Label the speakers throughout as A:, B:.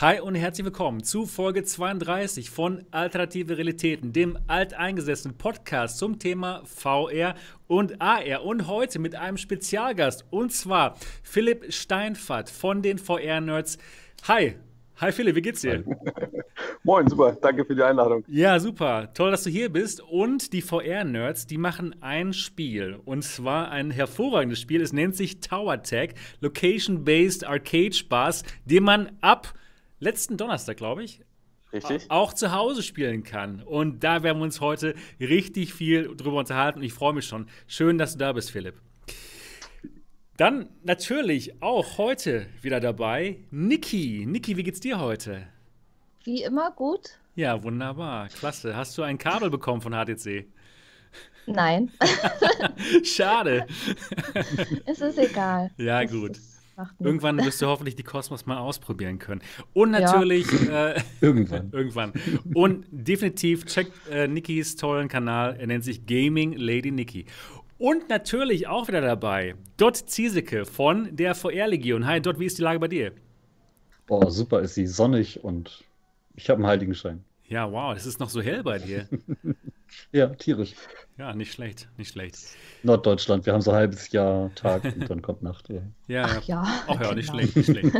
A: Hi und herzlich willkommen zu Folge 32 von Alternative Realitäten, dem alteingesessenen Podcast zum Thema VR und AR. Und heute mit einem Spezialgast und zwar Philipp Steinfahrt von den VR-Nerds. Hi, Hi Philipp, wie geht's dir?
B: Moin, super, danke für die Einladung.
A: Ja, super, toll, dass du hier bist. Und die VR-Nerds, die machen ein Spiel. Und zwar ein hervorragendes Spiel. Es nennt sich Tower Tech, Location-Based Arcade Spaß, den man ab letzten Donnerstag, glaube ich,
B: Richtig.
A: auch zu Hause spielen kann. Und da werden wir uns heute richtig viel drüber unterhalten. Und ich freue mich schon. Schön, dass du da bist, Philipp. Dann natürlich auch heute wieder dabei Niki. Niki, wie geht's dir heute?
C: Wie immer gut.
A: Ja, wunderbar. Klasse. Hast du ein Kabel bekommen von HTC?
C: Nein.
A: Schade.
C: es ist egal.
A: Ja,
C: es
A: gut. Irgendwann wirst du hoffentlich die Kosmos mal ausprobieren können. Und natürlich.
B: Ja. Äh, irgendwann.
A: irgendwann. Und definitiv checkt äh, Nikis tollen Kanal. Er nennt sich Gaming Lady Nikki. Und natürlich auch wieder dabei Dot Ziesecke von der VR-Legion. Hi Dot, wie ist die Lage bei dir?
D: Boah, super ist sie, sonnig und ich habe einen Heiligenschein.
A: Ja, wow, es ist noch so hell bei dir.
D: ja, tierisch.
A: Ja, nicht schlecht, nicht schlecht.
D: Norddeutschland, wir haben so ein halbes Jahr Tag und dann kommt Nacht. Ja,
A: ja. Ach, ja. Ach ja, nicht schlecht, nicht schlecht.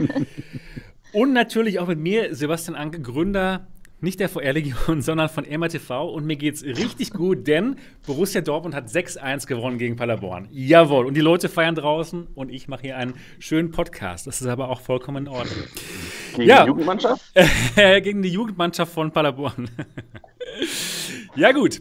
A: und natürlich auch mit mir, Sebastian Anke, Gründer nicht der VR-Legion, sondern von MRTV. Und mir geht's richtig gut, denn Borussia Dortmund hat 6-1 gewonnen gegen Paderborn. Jawohl. Und die Leute feiern draußen und ich mache hier einen schönen Podcast. Das ist aber auch vollkommen in Ordnung.
B: Gegen ja. die Jugendmannschaft?
A: gegen die Jugendmannschaft von Paderborn. ja, gut.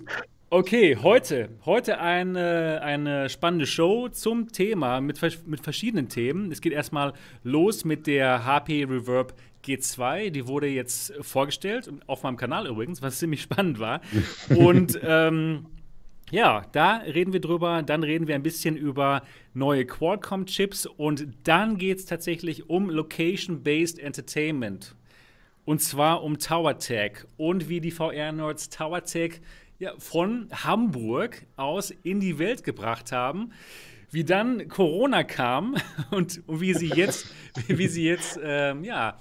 A: Okay, heute, heute eine, eine spannende Show zum Thema mit, mit verschiedenen Themen. Es geht erstmal los mit der HP Reverb G2. Die wurde jetzt vorgestellt, auf meinem Kanal übrigens, was ziemlich spannend war. Und ähm, ja, da reden wir drüber. Dann reden wir ein bisschen über neue Qualcomm-Chips und dann geht es tatsächlich um Location-Based Entertainment. Und zwar um TowerTech und wie die VR-Nerds TowerTech ja, von Hamburg aus in die Welt gebracht haben. Wie dann Corona kam und, und wie sie jetzt, wie sie jetzt ähm, ja,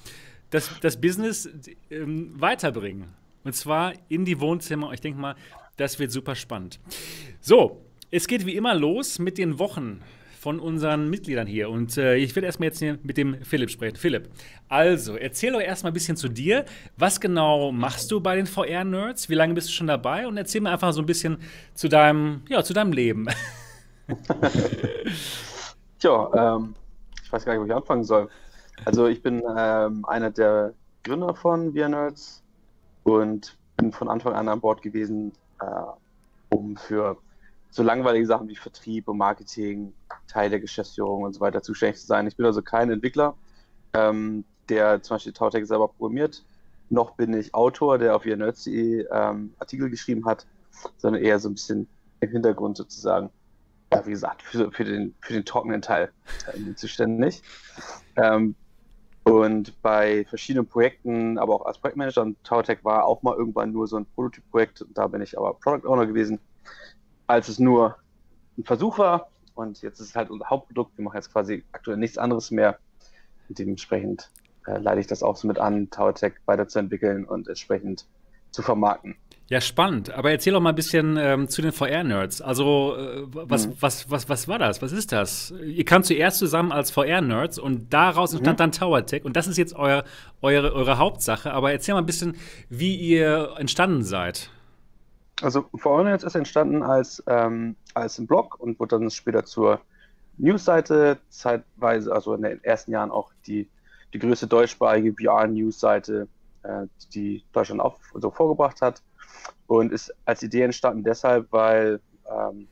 A: das, das Business ähm, weiterbringen. Und zwar in die Wohnzimmer. Ich denke mal, das wird super spannend. So, es geht wie immer los mit den Wochen von unseren Mitgliedern hier. Und äh, ich werde erstmal jetzt hier mit dem Philipp sprechen. Philipp, also erzähl doch erstmal ein bisschen zu dir. Was genau machst du bei den VR-Nerds? Wie lange bist du schon dabei? Und erzähl mir einfach so ein bisschen zu deinem, ja, zu deinem Leben.
B: Tja, ähm, ich weiß gar nicht, wo ich anfangen soll. Also ich bin ähm, einer der Gründer von VR Nerds und bin von Anfang an an Bord gewesen, äh, um für so langweilige Sachen wie Vertrieb und Marketing, Teil der Geschäftsführung und so weiter zuständig zu sein. Ich bin also kein Entwickler, ähm, der zum Beispiel Tautech selber programmiert, noch bin ich Autor, der auf nerds.de ähm, Artikel geschrieben hat, sondern eher so ein bisschen im Hintergrund sozusagen. Ja, wie gesagt, für, für, den, für den trockenen Teil äh, zuständig. Ähm, und bei verschiedenen Projekten, aber auch als Projektmanager, und TowerTech war auch mal irgendwann nur so ein Prototyp-Projekt, da bin ich aber Product Owner gewesen, als es nur ein Versuch war. Und jetzt ist es halt unser Hauptprodukt. Wir machen jetzt quasi aktuell nichts anderes mehr. Und dementsprechend äh, leite ich das auch so mit an, TowerTech weiterzuentwickeln und entsprechend zu vermarkten.
A: Ja, spannend. Aber erzähl doch mal ein bisschen ähm, zu den VR-Nerds. Also, äh, was, mhm. was, was, was war das? Was ist das? Ihr kamt zuerst zusammen als VR-Nerds und daraus entstand mhm. dann TowerTech. Und das ist jetzt euer, eure, eure Hauptsache. Aber erzähl mal ein bisschen, wie ihr entstanden seid.
B: Also, VR-Nerds ist entstanden als, ähm, als ein Blog und wurde dann später zur Newsseite, zeitweise, also in den ersten Jahren auch die, die größte deutschsprachige VR-Newsseite, äh, die Deutschland auch so vorgebracht hat und ist als Idee entstanden deshalb, weil ähm,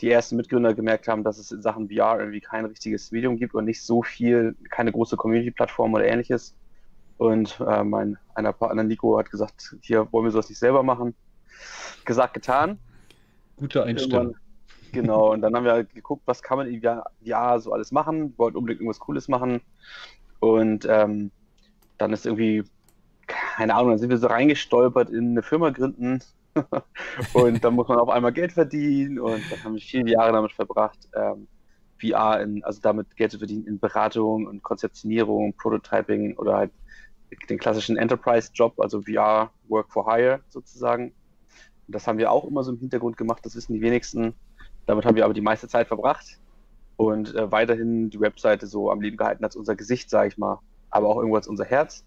B: die ersten Mitgründer gemerkt haben, dass es in Sachen VR irgendwie kein richtiges Medium gibt und nicht so viel, keine große Community-Plattform oder ähnliches. Und äh, mein einer Partner Nico hat gesagt, hier wollen wir sowas nicht selber machen. Gesagt, getan.
D: Gute Einstellung.
B: Genau, und dann haben wir halt geguckt, was kann man in VR so alles machen, wir wollten unbedingt irgendwas Cooles machen. Und ähm, dann ist irgendwie keine Ahnung, dann sind wir so reingestolpert in eine Firma gründen und dann muss man auf einmal Geld verdienen und dann haben wir viele Jahre damit verbracht, ähm, VR, in, also damit Geld zu verdienen in Beratung und Konzeptionierung, Prototyping oder halt den klassischen Enterprise-Job, also VR Work for Hire sozusagen. Und das haben wir auch immer so im Hintergrund gemacht, das wissen die wenigsten. Damit haben wir aber die meiste Zeit verbracht und äh, weiterhin die Webseite so am Leben gehalten als unser Gesicht, sage ich mal, aber auch irgendwo als unser Herz.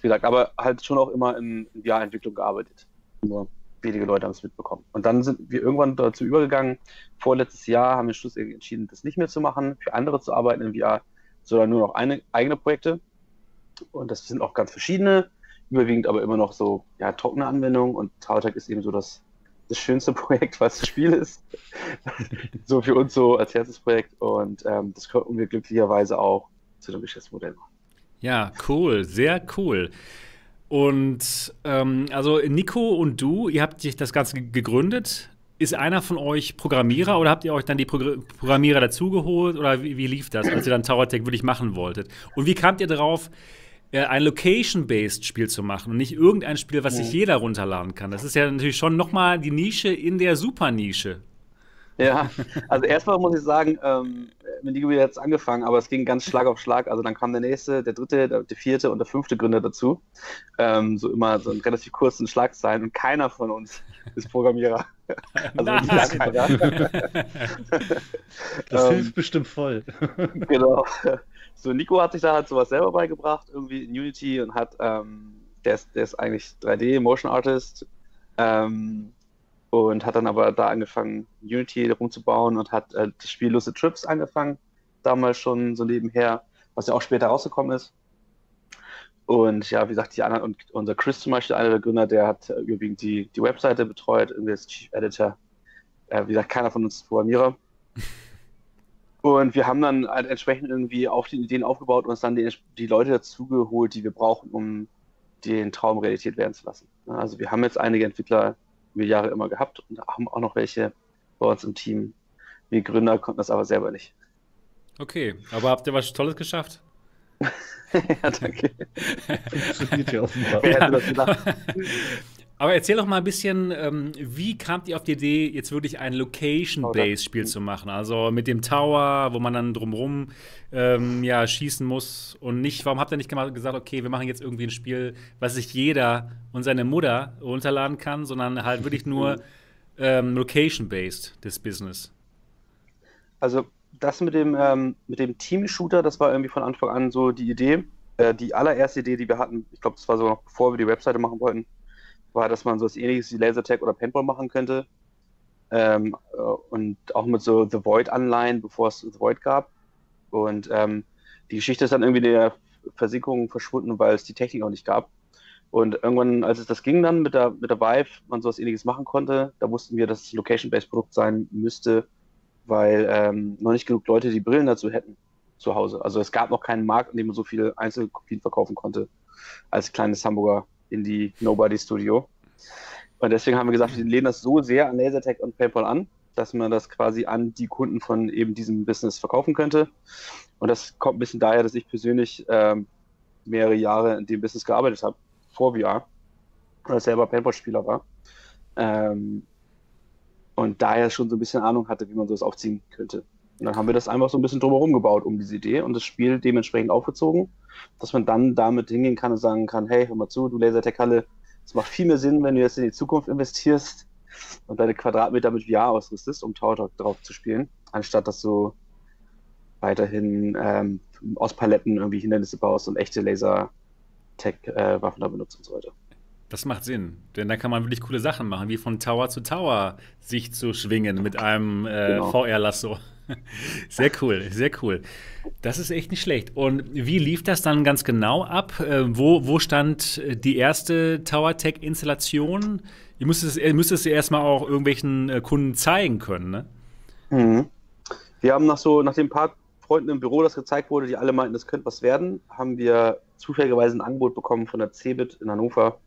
B: Wie gesagt, aber halt schon auch immer in, VR-Entwicklung gearbeitet. Nur wenige Leute haben es mitbekommen. Und dann sind wir irgendwann dazu übergegangen. Vorletztes Jahr haben wir schlussendlich entschieden, das nicht mehr zu machen, für andere zu arbeiten in VR, sondern nur noch eine, eigene Projekte. Und das sind auch ganz verschiedene, überwiegend aber immer noch so ja, trockene Anwendungen. Und Tautag ist eben so das, das schönste Projekt, was das Spiel ist. so für uns so als Herzensprojekt. Und ähm, das konnten wir glücklicherweise auch zu einem Geschäftsmodell machen.
A: Ja, cool, sehr cool. Und ähm, also Nico und du, ihr habt sich das Ganze gegründet. Ist einer von euch Programmierer oder habt ihr euch dann die Progr Programmierer dazugeholt oder wie, wie, lief das, als ihr dann TowerTech wirklich machen wolltet? Und wie kamt ihr darauf, ein Location-based Spiel zu machen und nicht irgendein Spiel, was sich jeder runterladen kann? Das ist ja natürlich schon nochmal die Nische in der Super-Nische.
B: Ja, also erstmal muss ich sagen, ähm, mit Nico jetzt angefangen, aber es ging ganz Schlag auf Schlag. Also dann kam der nächste, der dritte, der, der vierte und der fünfte Gründer dazu. Ähm, so immer so in relativ kurzen Schlagzeilen und keiner von uns ist Programmierer.
D: Also gar keiner. das hilft bestimmt voll.
B: genau. So, Nico hat sich da halt sowas selber beigebracht, irgendwie in Unity und hat, ähm, der, ist, der ist eigentlich 3D, Motion Artist. Ähm, und hat dann aber da angefangen, Unity rumzubauen und hat äh, das Spiel Lucid Trips angefangen, damals schon so nebenher, was ja auch später rausgekommen ist. Und ja, wie gesagt, die anderen, und unser Chris zum Beispiel, einer der Gründer, der hat überwiegend die, die Webseite betreut, irgendwie als Chief Editor. Äh, wie gesagt, keiner von uns ist Programmierer. Und wir haben dann halt entsprechend irgendwie auf die Ideen aufgebaut und uns dann die, die Leute dazugeholt, die wir brauchen, um den Traum Realität werden zu lassen. Also wir haben jetzt einige Entwickler wir Jahre immer gehabt und haben auch noch welche bei uns im Team. Wir Gründer konnten das aber selber nicht.
A: Okay, aber habt ihr was Tolles geschafft?
B: ja, danke.
D: Funktioniert ja offenbar.
B: Gedacht?
A: Aber erzähl doch mal ein bisschen, ähm, wie kamt ihr auf die Idee, jetzt wirklich ein Location-Based-Spiel zu machen? Also mit dem Tower, wo man dann drumrum ähm, ja, schießen muss und nicht, warum habt ihr nicht gesagt, okay, wir machen jetzt irgendwie ein Spiel, was sich jeder und seine Mutter runterladen kann, sondern halt wirklich nur ähm, Location-Based, das Business?
B: Also das mit dem, ähm, mit dem Team-Shooter, das war irgendwie von Anfang an so die Idee. Äh, die allererste Idee, die wir hatten, ich glaube, das war so noch bevor wir die Webseite machen wollten, war, dass man so was ähnliches wie Lasertag oder Paintball machen könnte. Ähm, äh, und auch mit so The Void-Anleihen, bevor es The Void gab. Und ähm, die Geschichte ist dann irgendwie der Versinkung verschwunden, weil es die Technik auch nicht gab. Und irgendwann, als es das ging dann mit der, mit der Vive, man sowas ähnliches machen konnte, da wussten wir, dass es Location-Based Produkt sein müsste, weil ähm, noch nicht genug Leute die Brillen dazu hätten zu Hause. Also es gab noch keinen Markt, in dem man so viele Einzelkopien verkaufen konnte als kleines Hamburger in die Nobody Studio. Und deswegen haben wir gesagt, wir lehnen das so sehr an Lasertag und PayPal an, dass man das quasi an die Kunden von eben diesem Business verkaufen könnte. Und das kommt ein bisschen daher, dass ich persönlich ähm, mehrere Jahre in dem Business gearbeitet habe, vor VR, oder selber Paintball-Spieler war. Ähm, und daher schon so ein bisschen Ahnung hatte, wie man sowas aufziehen könnte. Und dann haben wir das einfach so ein bisschen drumherum gebaut um diese Idee und das Spiel dementsprechend aufgezogen, dass man dann damit hingehen kann und sagen kann, hey, hör mal zu, du Lasertech-Halle, es macht viel mehr Sinn, wenn du jetzt in die Zukunft investierst und deine Quadratmeter mit VR ausrüstest, um Tower drauf zu spielen, anstatt dass du weiterhin ähm, aus Paletten irgendwie Hindernisse baust und echte Laser-Tech-Waffen da benutzt und so weiter.
A: Das macht Sinn, denn da kann man wirklich coole Sachen machen, wie von Tower zu Tower sich zu schwingen mit einem äh, genau. VR-Lasso. Sehr cool, sehr cool. Das ist echt nicht schlecht. Und wie lief das dann ganz genau ab? Äh, wo, wo stand äh, die erste TowerTech-Installation? Ihr müsstet, ihr müsstet es erstmal auch irgendwelchen äh, Kunden zeigen können, ne?
B: Mhm. Wir haben nach so, nachdem ein paar Freunden im Büro das gezeigt wurde, die alle meinten, das könnte was werden, haben wir zufälligerweise ein Angebot bekommen von der Cebit in Hannover.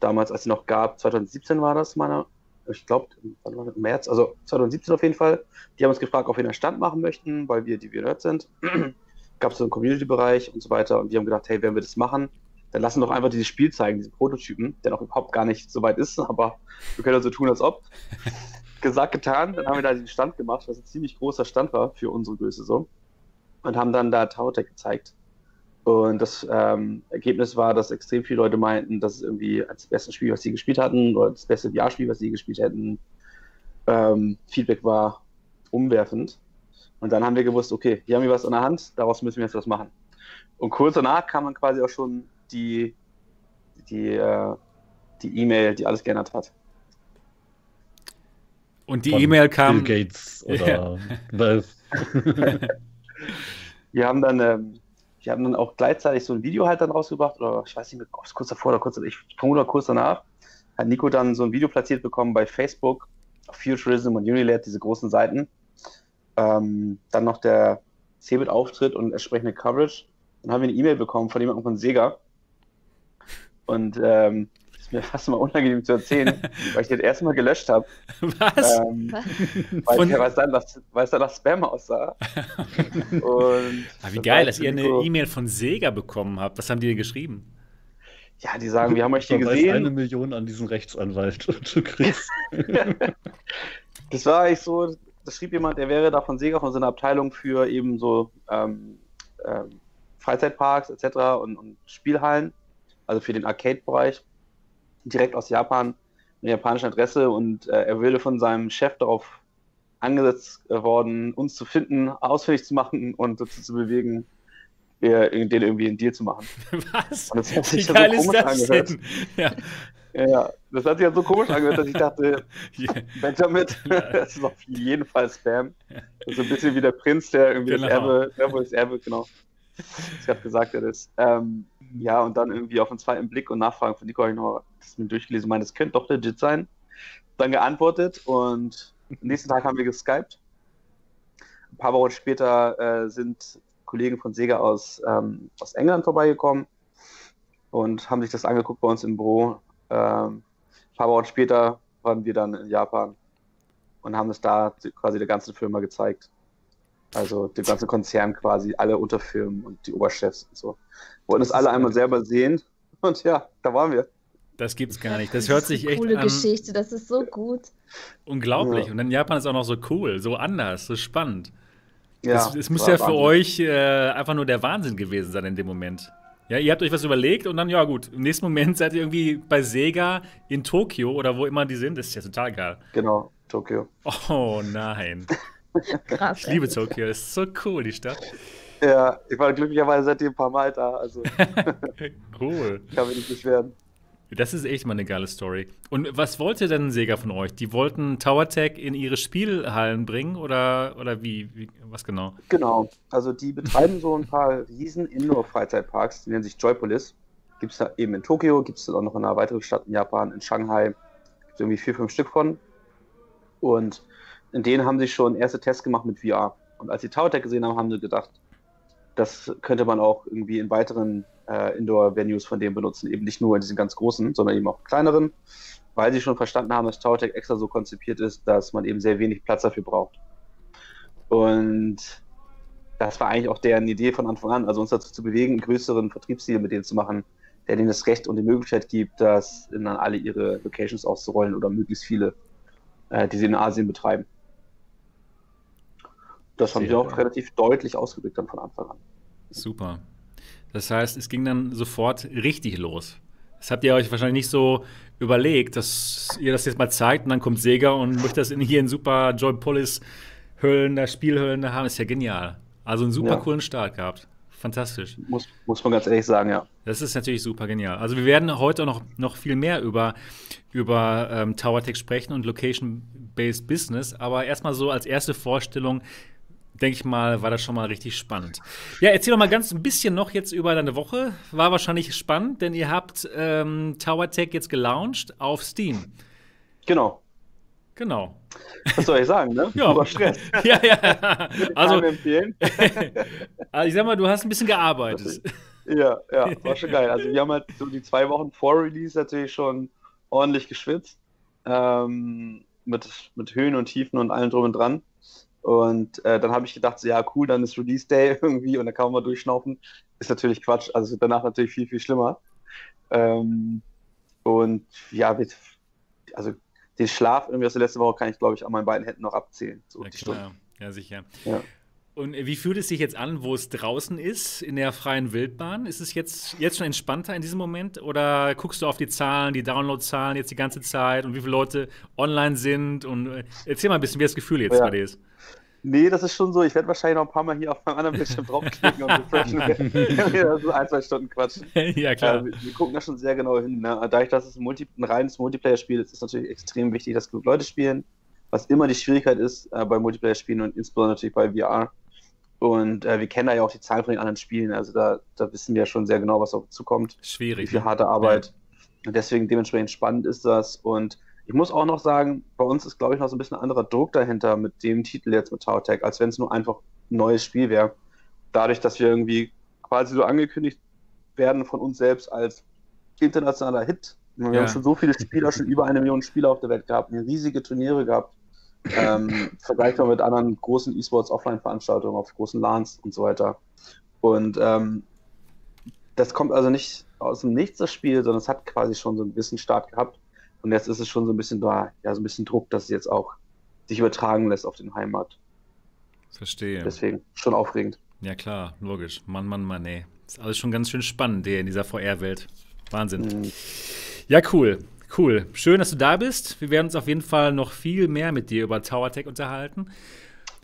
B: Damals, als sie noch gab, 2017 war das, meiner ich glaube, im März, also 2017 auf jeden Fall. Die haben uns gefragt, ob wir einen Stand machen möchten, weil wir die wir Nerds sind. Gab es so einen Community-Bereich und so weiter. Und wir haben gedacht, hey, wenn wir das machen, dann lassen wir doch einfach dieses Spiel zeigen, diesen Prototypen, der noch überhaupt gar nicht so weit ist, aber wir können so tun, als ob. Gesagt, getan, dann haben wir da den Stand gemacht, was ein ziemlich großer Stand war für unsere Größe so. Und haben dann da Tautech gezeigt. Und das ähm, Ergebnis war, dass extrem viele Leute meinten, dass es irgendwie als bestes Spiel, was sie gespielt hatten, oder das beste VR-Spiel, was sie gespielt hätten, ähm, Feedback war umwerfend. Und dann haben wir gewusst, okay, hier haben wir was in der Hand, daraus müssen wir jetzt was machen. Und kurz danach kam dann quasi auch schon die die äh, die E-Mail, die alles geändert hat.
A: Und die E-Mail kam.
D: Bill Gates oder Valve.
B: Wir haben dann, ähm, wir haben dann auch gleichzeitig so ein Video halt dann rausgebracht, oder ich weiß nicht ob es kurz davor oder kurz, ich vermute kurz danach, hat Nico dann so ein Video platziert bekommen bei Facebook, Futurism und Unilad, diese großen Seiten. Ähm, dann noch der Cebit-Auftritt und entsprechende Coverage. Dann haben wir eine E-Mail bekommen von jemandem von Sega. Und ähm, ist mir fast mal unangenehm zu erzählen, weil ich den erstmal gelöscht habe.
A: Was?
B: Ähm,
C: Was?
B: weil,
A: Von-
B: weil, es dann nach, weil es dann nach Spam aussah. Und
A: Ah, wie
B: das
A: geil, dass ihr eine E-Mail von Sega bekommen habt. Was haben die denn geschrieben?
B: Ja, die sagen, wir haben euch hier
D: Überweis eine
B: gesehen.
D: Million an diesen Rechtsanwalt du kriegst.
B: Das war eigentlich so, das schrieb jemand, der wäre da von Sega, von seiner Abteilung für eben so ähm, ähm, Freizeitparks etc. Und, und Spielhallen, also für den Arcade-Bereich, direkt aus Japan, eine japanische Adresse und äh, er würde von seinem Chef darauf angesetzt worden, uns zu finden, ausfindig zu machen und dazu zu bewegen, den irgendwie einen Deal zu machen.
A: Was?
B: Und das hat
A: Wie
B: sich ja
A: geil
B: so
A: ist
B: komisch
A: das
B: angehört.
A: denn? Ja.
B: Ja, das hat sich ja so komisch angehört, dass ich dachte,
A: Ja.
B: Benjamin, das ist auf jeden Fall Spam. Ist so ein bisschen wie der Prinz, der irgendwie
A: Genau.
B: das Erbe, Erbe, das Erbe, genau. Ich habe gesagt, er ist. Ähm, ja, und dann irgendwie auf den zweiten Blick und Nachfragen von Nico habe ich noch das mir durchgelesen, meine, das könnte doch legit sein. Dann geantwortet und am nächsten Tag haben wir geskypt. Ein paar Wochen später äh, sind Kollegen von Sega aus, ähm, aus England vorbeigekommen und haben sich das angeguckt bei uns im Büro. Ähm, ein paar Wochen später waren wir dann in Japan und haben es da quasi der ganzen Firma gezeigt. Also dem ganzen Konzern quasi, alle Unterfirmen und die Oberchefs und so. Wollten es
D: Das
B: alle einmal selber sehen und ja, da waren wir.
A: Das gibt's gar nicht. Das hört
C: ist
A: sich
C: eine
A: echt
C: coole
A: an,
C: Geschichte, das ist so gut.
A: unglaublich.
B: Ja.
A: Und in Japan ist auch noch so cool, so anders, so spannend.
B: Ja,
A: das, es muss ja für
B: Wahnsinn.
A: euch äh, einfach nur der Wahnsinn gewesen sein in dem Moment. Ja, ihr habt euch was überlegt und dann, ja gut, im nächsten Moment seid ihr irgendwie bei Sega in Tokio oder wo immer die sind. Das ist ja total geil.
B: Genau, Tokio.
A: Oh nein.
C: Krass.
A: Ich liebe Tokio, das ist so cool, die Stadt.
B: Ja, ich war glücklicherweise seitdem ein paar Mal da, also
A: Cool.
B: ich kann mich nicht beschweren.
A: Das ist echt mal eine geile Story. Und was wollte denn Sega von euch? Die wollten Tower Tech in ihre Spielhallen bringen oder, oder wie, wie? Was genau?
B: Genau, also die betreiben so ein paar riesen Indoor-Freizeitparks, die nennen sich Joypolis. Gibt es da eben in Tokio, gibt es auch noch in einer weiteren Stadt in Japan, in Shanghai. Gibt es irgendwie vier, fünf Stück von. Und in denen haben sie schon erste Tests gemacht mit VR. Und als sie Tower Tech gesehen haben, haben sie gedacht, das könnte man auch irgendwie in weiteren äh, Indoor-Venues von denen benutzen. Eben nicht nur in diesen ganz großen, sondern eben auch kleineren, weil sie schon verstanden haben, dass Tower Tech extra so konzipiert ist, dass man eben sehr wenig Platz dafür braucht. Und das war eigentlich auch deren Idee von Anfang an, also uns dazu zu bewegen, einen größeren Vertriebsdeal mit denen zu machen, der denen das Recht und die Möglichkeit gibt, das dann alle ihre Locations auszurollen oder möglichst viele, äh, die sie in Asien betreiben. Das haben sie auch relativ deutlich ausgedrückt dann von Anfang an.
A: Super. Das heißt, es ging dann sofort richtig los. Das habt ihr euch wahrscheinlich nicht so überlegt, dass ihr das jetzt mal zeigt und dann kommt Sega und möchte das in, hier in super Joypolis Höhlen, da Spielhöhlen da haben. Ist ja genial. Also einen super
B: Ja.
A: coolen Start gehabt. Fantastisch.
B: Muss, muss man ganz ehrlich sagen, ja.
A: Das ist natürlich super genial. Also wir werden heute noch, noch viel mehr über, über ähm, TowerTech sprechen und Location-Based Business. Aber erstmal so als erste Vorstellung, denke ich mal, war das schon mal richtig spannend. Ja, erzähl doch mal ganz ein bisschen noch jetzt über deine Woche. War wahrscheinlich spannend, denn ihr habt ähm, TowerTech jetzt gelauncht auf Steam.
B: Genau.
A: Genau.
B: Was soll ich sagen, ne?
A: Ja.
B: Über Stress.
A: ja, ja. Also,
B: empfehlen.
A: also, ich sag mal, du hast ein bisschen gearbeitet.
B: Ja, ja, war schon geil. Also wir haben halt so die zwei Wochen vor Release natürlich schon ordentlich geschwitzt. Ähm, mit, mit Höhen und Tiefen und allem drum und dran. Und äh, dann habe ich gedacht, so, ja cool, dann ist Release Day irgendwie und dann kann man mal durchschnaufen. Ist natürlich Quatsch, also danach natürlich viel, viel schlimmer. Ähm, und ja, wird, also den Schlaf irgendwie aus der letzten Woche kann ich, glaube ich, an meinen beiden Händen noch abzählen. So
A: Ja, klar. Ja, sicher.
B: Ja.
A: Und wie fühlt es sich jetzt an, wo es draußen ist, in der freien Wildbahn? Ist es jetzt, jetzt schon entspannter in diesem Moment? Oder guckst du auf die Zahlen, die Download-Zahlen jetzt die ganze Zeit und wie viele Leute online sind? Und äh, erzähl mal ein bisschen, wie das Gefühl jetzt
B: Ja.
A: bei dir ist.
B: Nee, das ist schon so. Ich werde wahrscheinlich noch ein paar Mal hier auf meinem anderen Bildschirm draufklicken und refreshen. Das so ein, zwei Stunden quatschen.
A: ja, klar.
B: Äh, wir, wir gucken da schon sehr genau hin. Ne? Dadurch, dass es ein, Multi ein reines Multiplayer-Spiel ist, ist es natürlich extrem wichtig, dass genug Leute spielen. Was immer die Schwierigkeit ist äh, bei Multiplayer-Spielen und insbesondere natürlich bei VR. Und äh, wir kennen da ja auch die Zahlen von den anderen Spielen. Also da, da wissen wir ja schon sehr genau, was auf uns zukommt. Wie
A: Schwierig.
B: viel
A: ne?
B: harte Arbeit. Und deswegen dementsprechend spannend ist das. Und ich muss auch noch sagen, bei uns ist, glaube ich, noch so ein bisschen anderer Druck dahinter mit dem Titel jetzt mit Tower Tech, als wenn es nur einfach ein neues Spiel wäre. Dadurch, dass wir irgendwie quasi so angekündigt werden von uns selbst als internationaler Hit. Wir
A: Ja.
B: haben schon so viele Spieler, schon über eine Million Spieler auf der Welt gehabt, riesige Turniere gehabt. Ähm, vergleichbar mit anderen großen E-Sports-Offline-Veranstaltungen auf großen LANs und so weiter. Und ähm, das kommt also nicht aus dem Nichts, das Spiel, sondern es hat quasi schon so einen gewissen Start gehabt. Und jetzt ist es schon so ein bisschen da, ja, so ein bisschen Druck, dass es jetzt auch sich übertragen lässt auf den Heimat.
A: Verstehe.
B: Deswegen schon aufregend.
A: Ja, klar, logisch. Mann, Mann, Mann, ey. Ist alles schon ganz schön spannend hier in dieser VR-Welt. Wahnsinn.
B: Mhm.
A: Ja, cool. Cool. Schön, dass du da bist. Wir werden uns auf jeden Fall noch viel mehr mit dir über Tower Tech unterhalten.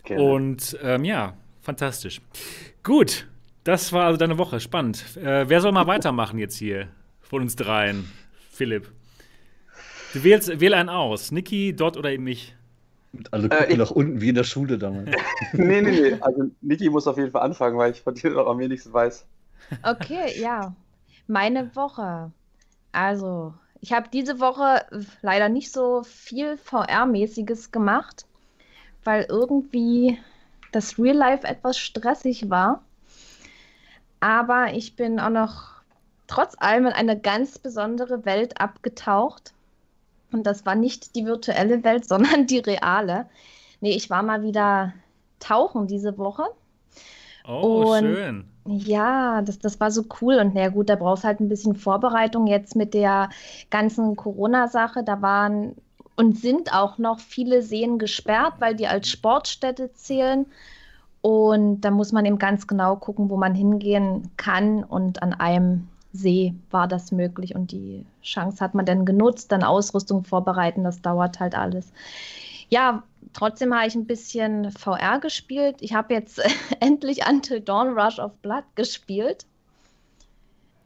B: Gerne.
A: Und ähm, ja, fantastisch. Gut, das war also deine Woche. Spannend. Äh, wer soll mal weitermachen jetzt hier von uns dreien? Philipp. Du wählst, wähl einen aus. Niki, Dot oder eben mich.
D: Und alle gucken
B: ich-
D: nach unten wie in der Schule damals.
B: nee, nee, nee. Also Niki muss auf jeden Fall anfangen, weil ich von dir noch am wenigsten weiß.
C: Okay, ja. Meine Woche. Also, ich habe diese Woche leider nicht so viel VR-mäßiges gemacht, weil irgendwie das Real Life etwas stressig war. Aber ich bin auch noch trotz allem in eine ganz besondere Welt abgetaucht. Und das war nicht die virtuelle Welt, sondern die reale. Nee, ich war mal wieder tauchen diese Woche.
A: Oh,
C: Und-
A: schön.
C: Ja, das, das war so cool. Und na ja, gut, da brauchst halt ein bisschen Vorbereitung jetzt mit der ganzen Corona-Sache. Da waren und sind auch noch viele Seen gesperrt, weil die als Sportstätte zählen. Und da muss man eben ganz genau gucken, wo man hingehen kann. Und an einem See war das möglich. Und die Chance hat man dann genutzt, dann Ausrüstung vorbereiten. Das dauert halt alles. Ja, trotzdem habe ich ein bisschen VR gespielt. Ich habe jetzt endlich Until Dawn Rush of Blood gespielt.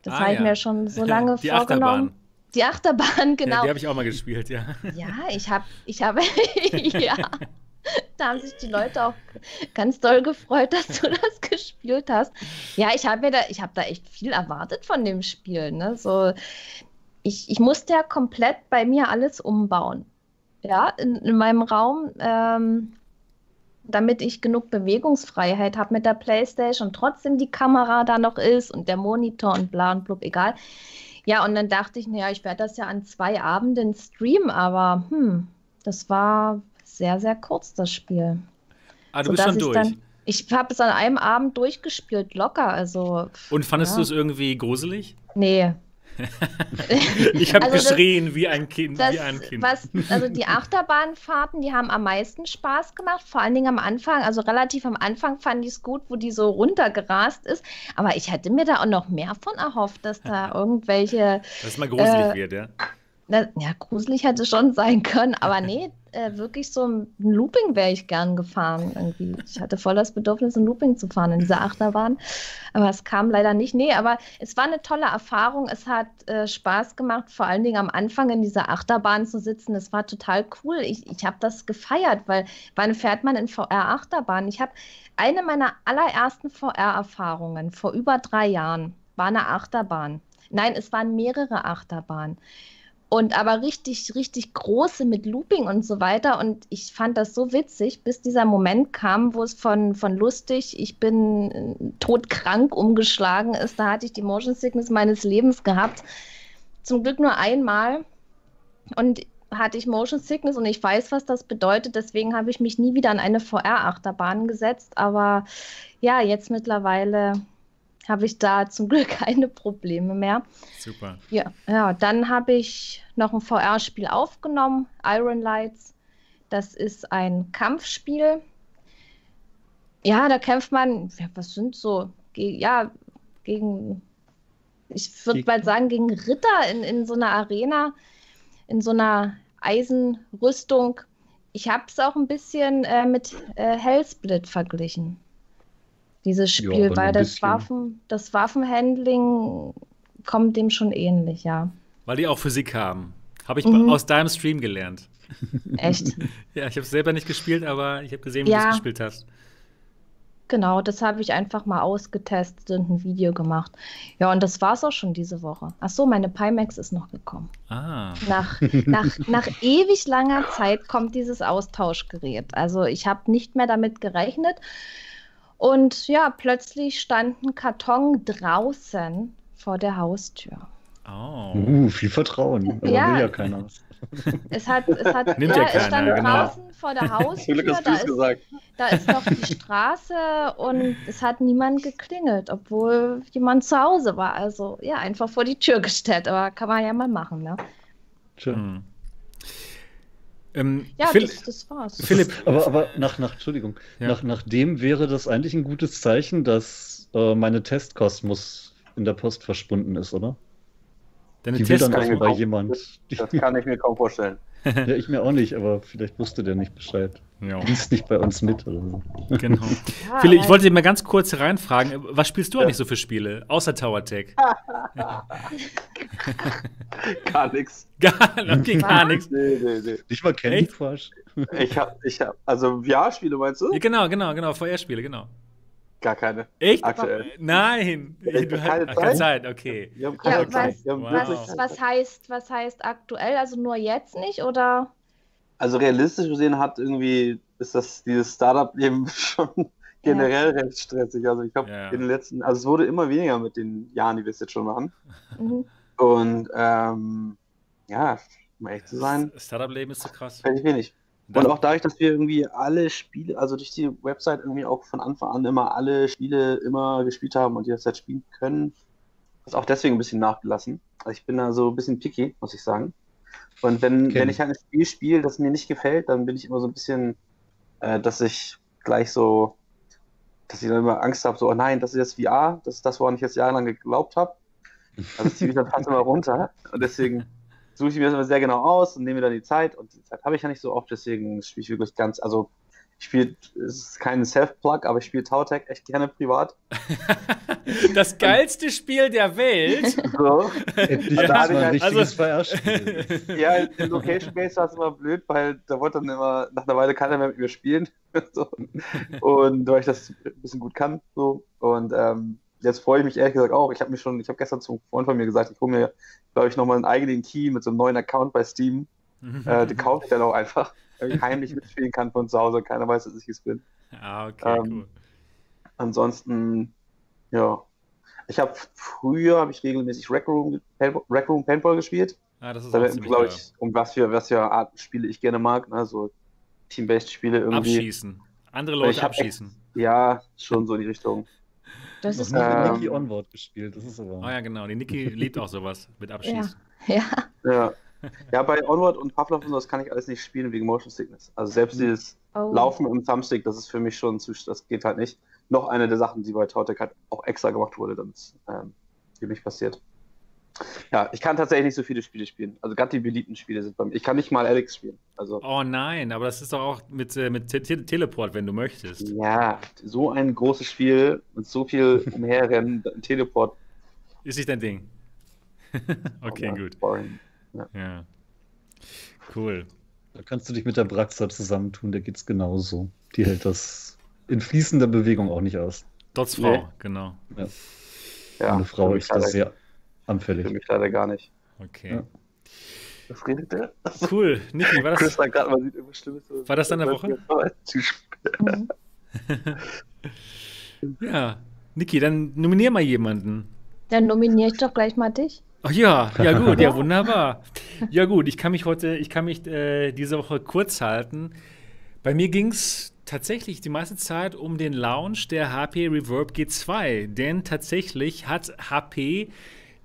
C: Das
A: Ah,
C: habe ich
A: ja.
C: mir schon so lange
A: Die
C: vorgenommen.
A: Achterbahn.
C: Die Achterbahn,
A: Ja,
C: genau.
A: die habe ich auch mal gespielt, ja.
C: Ja, ich habe, ich habe, ja. Da haben sich die Leute auch ganz doll gefreut, dass du das gespielt hast. Ja, ich habe mir da, ich habe da echt viel erwartet von dem Spiel. Ne? So, ich, ich musste ja komplett bei mir alles umbauen. Ja, in, in meinem Raum, ähm, damit ich genug Bewegungsfreiheit habe mit der Playstation und trotzdem die Kamera da noch ist und der Monitor und bla und blub, egal. Ja, und dann dachte ich, naja, ich werde das ja an zwei Abenden streamen, aber hm, das war sehr, sehr kurz, das Spiel.
A: Ah, du bist
C: Sodass
A: schon
C: ich
A: durch.
C: Dann, ich habe es an einem Abend durchgespielt, locker. Also,
A: Und fandest
C: Ja.
A: du es irgendwie gruselig?
C: nee.
A: Ich habe
C: Also das-
A: geschrien wie ein Kind,
C: Das,
A: wie ein Kind.
C: was, also die Achterbahnfahrten, die haben am meisten Spaß gemacht, vor allen Dingen am Anfang. Also relativ am Anfang fand ich es gut, wo die so runtergerast ist. Aber ich hätte mir da auch noch mehr von erhofft, dass da irgendwelche
A: Dass es mal gruselig
C: Äh,
A: wird, ja.
C: Na, ja, gruselig hätte schon sein können, aber nee, äh, wirklich so ein Looping wäre ich gern gefahren irgendwie. Ich hatte voll das Bedürfnis, ein Looping zu fahren in dieser Achterbahn, aber es kam leider nicht. Nee, aber es war eine tolle Erfahrung. Es hat äh, Spaß gemacht, vor allen Dingen am Anfang in dieser Achterbahn zu sitzen. Es war total cool. Ich, ich habe das gefeiert, weil wann fährt man in VR-Achterbahn? Ich habe eine meiner allerersten VR-Erfahrungen vor über drei Jahren war eine Achterbahn. Nein, es waren mehrere Achterbahnen. Und aber richtig, richtig große mit Looping und so weiter. Und ich fand das so witzig, bis dieser Moment kam, wo es von, von lustig, ich bin äh, todkrank umgeschlagen ist. Da hatte ich die Motion Sickness meines Lebens gehabt. Zum Glück nur einmal. Und hatte ich Motion Sickness und ich weiß, was das bedeutet. Deswegen habe ich mich nie wieder an eine VR-Achterbahn gesetzt. Aber ja, jetzt mittlerweile habe ich da zum Glück keine Probleme mehr.
A: Super.
C: Ja, ja, dann habe ich noch ein VR-Spiel aufgenommen, Iron Lights. Das ist ein Kampfspiel. Ja, da kämpft man, ja, was sind so, ge ja, gegen, ich würde mal sagen, gegen Ritter in, in so einer Arena, in so einer Eisenrüstung. Ich habe es auch ein bisschen äh, mit äh, Hellsplit verglichen, dieses
D: Ja,
C: Spiel,
D: nur
C: weil das. Waffen, das Waffenhandling kommt dem schon ähnlich, ja.
A: Weil die auch Physik haben. Habe ich
C: Mhm.
A: aus deinem Stream gelernt.
C: Echt.
A: Ja, ich habe selber nicht gespielt, aber ich habe gesehen, wie
C: Ja.
A: du es gespielt hast.
C: Genau, das habe ich einfach mal ausgetestet und ein Video gemacht. Ja, und das war's auch schon diese Woche. Ach so, meine Pimax ist noch gekommen.
A: Ah.
C: Nach, nach, nach ewig langer Zeit kommt dieses Austauschgerät. Also ich habe nicht mehr damit gerechnet. Und ja, plötzlich stand ein Karton draußen vor der Haustür.
A: Oh.
D: Uh, viel Vertrauen. Aber
C: Ja.
D: will ja keiner.
C: Es hat, es hat,
A: Nimmt ja
C: ja, es
A: keiner,
C: stand
A: genau.
C: draußen vor der Haustür. Da
B: es
C: ist,
B: gesagt.
C: da ist noch die Straße und es hat niemand geklingelt, obwohl jemand zu Hause war. Also ja, einfach vor die Tür gestellt. Aber kann man ja mal machen, ne?
D: Tja.
A: Hm. Ähm,
C: Ja,
A: Phil
C: das, das war's.
A: Philipp,
D: Aber, aber nach, nach, Entschuldigung,
A: Ja.
D: nach, nach dem wäre das eigentlich ein gutes Zeichen, dass äh, meine Testkosmos in der Post verschwunden ist, oder?
A: deine
D: Die will dann
B: kaum-
D: jemand.
B: Das kann ich mir kaum vorstellen.
D: Ja, ich mir auch nicht, aber vielleicht wusste der nicht Bescheid.
A: ja,
D: Liest nicht bei uns mit oder so.
A: genau.
C: Ja,
A: Philipp, ich wollte dir mal ganz kurz reinfragen, was spielst du eigentlich so für Spiele, außer Tower Tech?
B: Gar nichts.
A: Gar, okay, gar nichts.
B: Nee, nee, nee.
D: Nicht mal Candy? Crush.
B: Ich hab, ich hab, also VR-Spiele meinst du?
A: Ja, genau, genau, genau, VR-Spiele, genau.
B: Gar keine.
A: Echt?
B: Aktuell.
A: Nein,
B: Ja,
A: du
B: keine
A: hast keine
B: Zeit.
A: Zeit, okay.
B: Wir haben keine
C: Ja,
B: Zeit.
C: was, was,
B: keine
C: was,
B: Zeit.
C: heißt, was heißt aktuell? Also nur jetzt nicht oder?
B: Also realistisch gesehen hat irgendwie, ist das dieses Startup-Leben schon generell recht stressig. Also ich glaube,
A: Ja.
B: in den letzten, also es wurde immer weniger mit den Jahren, die wir es jetzt schon machen.
C: Mhm.
B: Und ähm, ja, um ehrlich zu sein,
A: Das Startup-Leben ist so krass.
B: völlig wenig. Und auch dadurch, dass wir irgendwie alle Spiele, also durch die Website irgendwie auch von Anfang an immer alle Spiele immer gespielt haben und jederzeit spielen können, ist auch deswegen ein bisschen nachgelassen. Also ich bin da so ein bisschen picky, muss ich sagen. Und wenn,
D: Okay.
B: wenn ich halt ein Spiel spiele, das mir nicht gefällt, dann bin ich immer so ein bisschen, äh, dass ich gleich so, dass ich dann immer Angst habe, so, oh nein, das ist jetzt VR, das ist das, woran ich jetzt jahrelang geglaubt habe. Also ziehe ich dann fast immer runter. Und deswegen suche ich mir das immer sehr genau aus und nehme mir dann die Zeit. Und die Zeit habe ich ja nicht so oft, deswegen spiele ich wirklich ganz, also ich spiele, es ist kein Self-Plug, aber ich spiele Tautec echt gerne privat.
A: Das geilste Spiel der Welt.
B: So.
D: Endlich
B: Also
D: mal ein
B: halt-
D: richtiges VR-Spiel.
B: Ja, in Location Base war es immer blöd, weil da wollte dann immer nach einer Weile keiner mehr mit mir spielen. so. Und weil ich das ein bisschen gut kann. So. Und ähm, jetzt freue ich mich ehrlich gesagt auch. Ich habe mich schon, ich habe gestern zum Freund von mir gesagt, ich hole mir, glaube ich, nochmal einen eigenen Key mit so einem neuen Account bei Steam. Äh, den kaufe ich dann auch einfach, weil ich heimlich mitspielen kann von zu Hause. Keiner weiß, dass ich es bin.
A: ah, okay,
B: Ähm,
A: cool.
B: Ansonsten, ja. Ich habe früher habe ich regelmäßig Rec Room, Rec Room Paintball gespielt.
A: Ah, das ist
B: Da glaube ich, um was für, was für Arten Spiele ich gerne mag. Ne? So Team-Based-Spiele irgendwie.
A: Abschießen. Andere Leute
B: hab echt-
A: abschießen.
B: Ja, schon so in die Richtung.
C: Das
D: Noch
C: ist
D: nie mit
B: Ähm,
D: Nicky Onward gespielt, das ist aber.
A: Oh ja, genau. Die Niki liebt auch sowas mit Abschießen.
C: ja.
B: Ja. ja, bei Onward und Pavlov und so, das kann ich alles nicht spielen wegen Motion Sickness. Also selbst dieses
C: Oh.
B: Laufen im Thumbstick, das ist für mich schon zu, das geht halt nicht. Noch eine der Sachen, die bei Tautek halt auch extra gemacht wurde, damit es ähm, für mich passiert. Ja, ich kann tatsächlich nicht so viele Spiele spielen. Also gerade die beliebten Spiele sind bei mir. Ich kann nicht mal Alex spielen. Also
A: Oh nein, aber das ist doch auch mit, äh, mit Te Te Teleport, wenn du möchtest.
B: ja, so ein großes Spiel mit so viel umherrennen, Teleport.
A: Ist nicht dein Ding. okay,
B: ja,
A: gut.
B: Boring.
A: Ja. Cool.
D: Da kannst du dich mit der Braxa zusammentun, der geht's genauso. Die hält das in fließender Bewegung auch nicht aus.
A: Trotz Frau,
B: Nee.
A: genau.
B: Ja,
D: Eine Frau
B: für mich
D: ist da
B: leider-
D: sehr
B: Für
D: anfällig.
B: mich leider gar nicht.
A: Okay.
D: Ja.
B: Was redet der?
A: Cool. Niki, war
B: Chris
A: das,
B: sagt gerade, man sieht irgendwas Schlimmes.
A: War das deine Woche? Ja. Niki, dann nominier mal jemanden.
C: Dann nominiere ich doch gleich mal dich.
A: Ach ja, ja gut, ja wunderbar. Ja gut, ich kann mich heute, ich kann mich äh, diese Woche kurz halten. Bei mir ging es tatsächlich die meiste Zeit um den Launch der HP Reverb G2, denn tatsächlich hat HP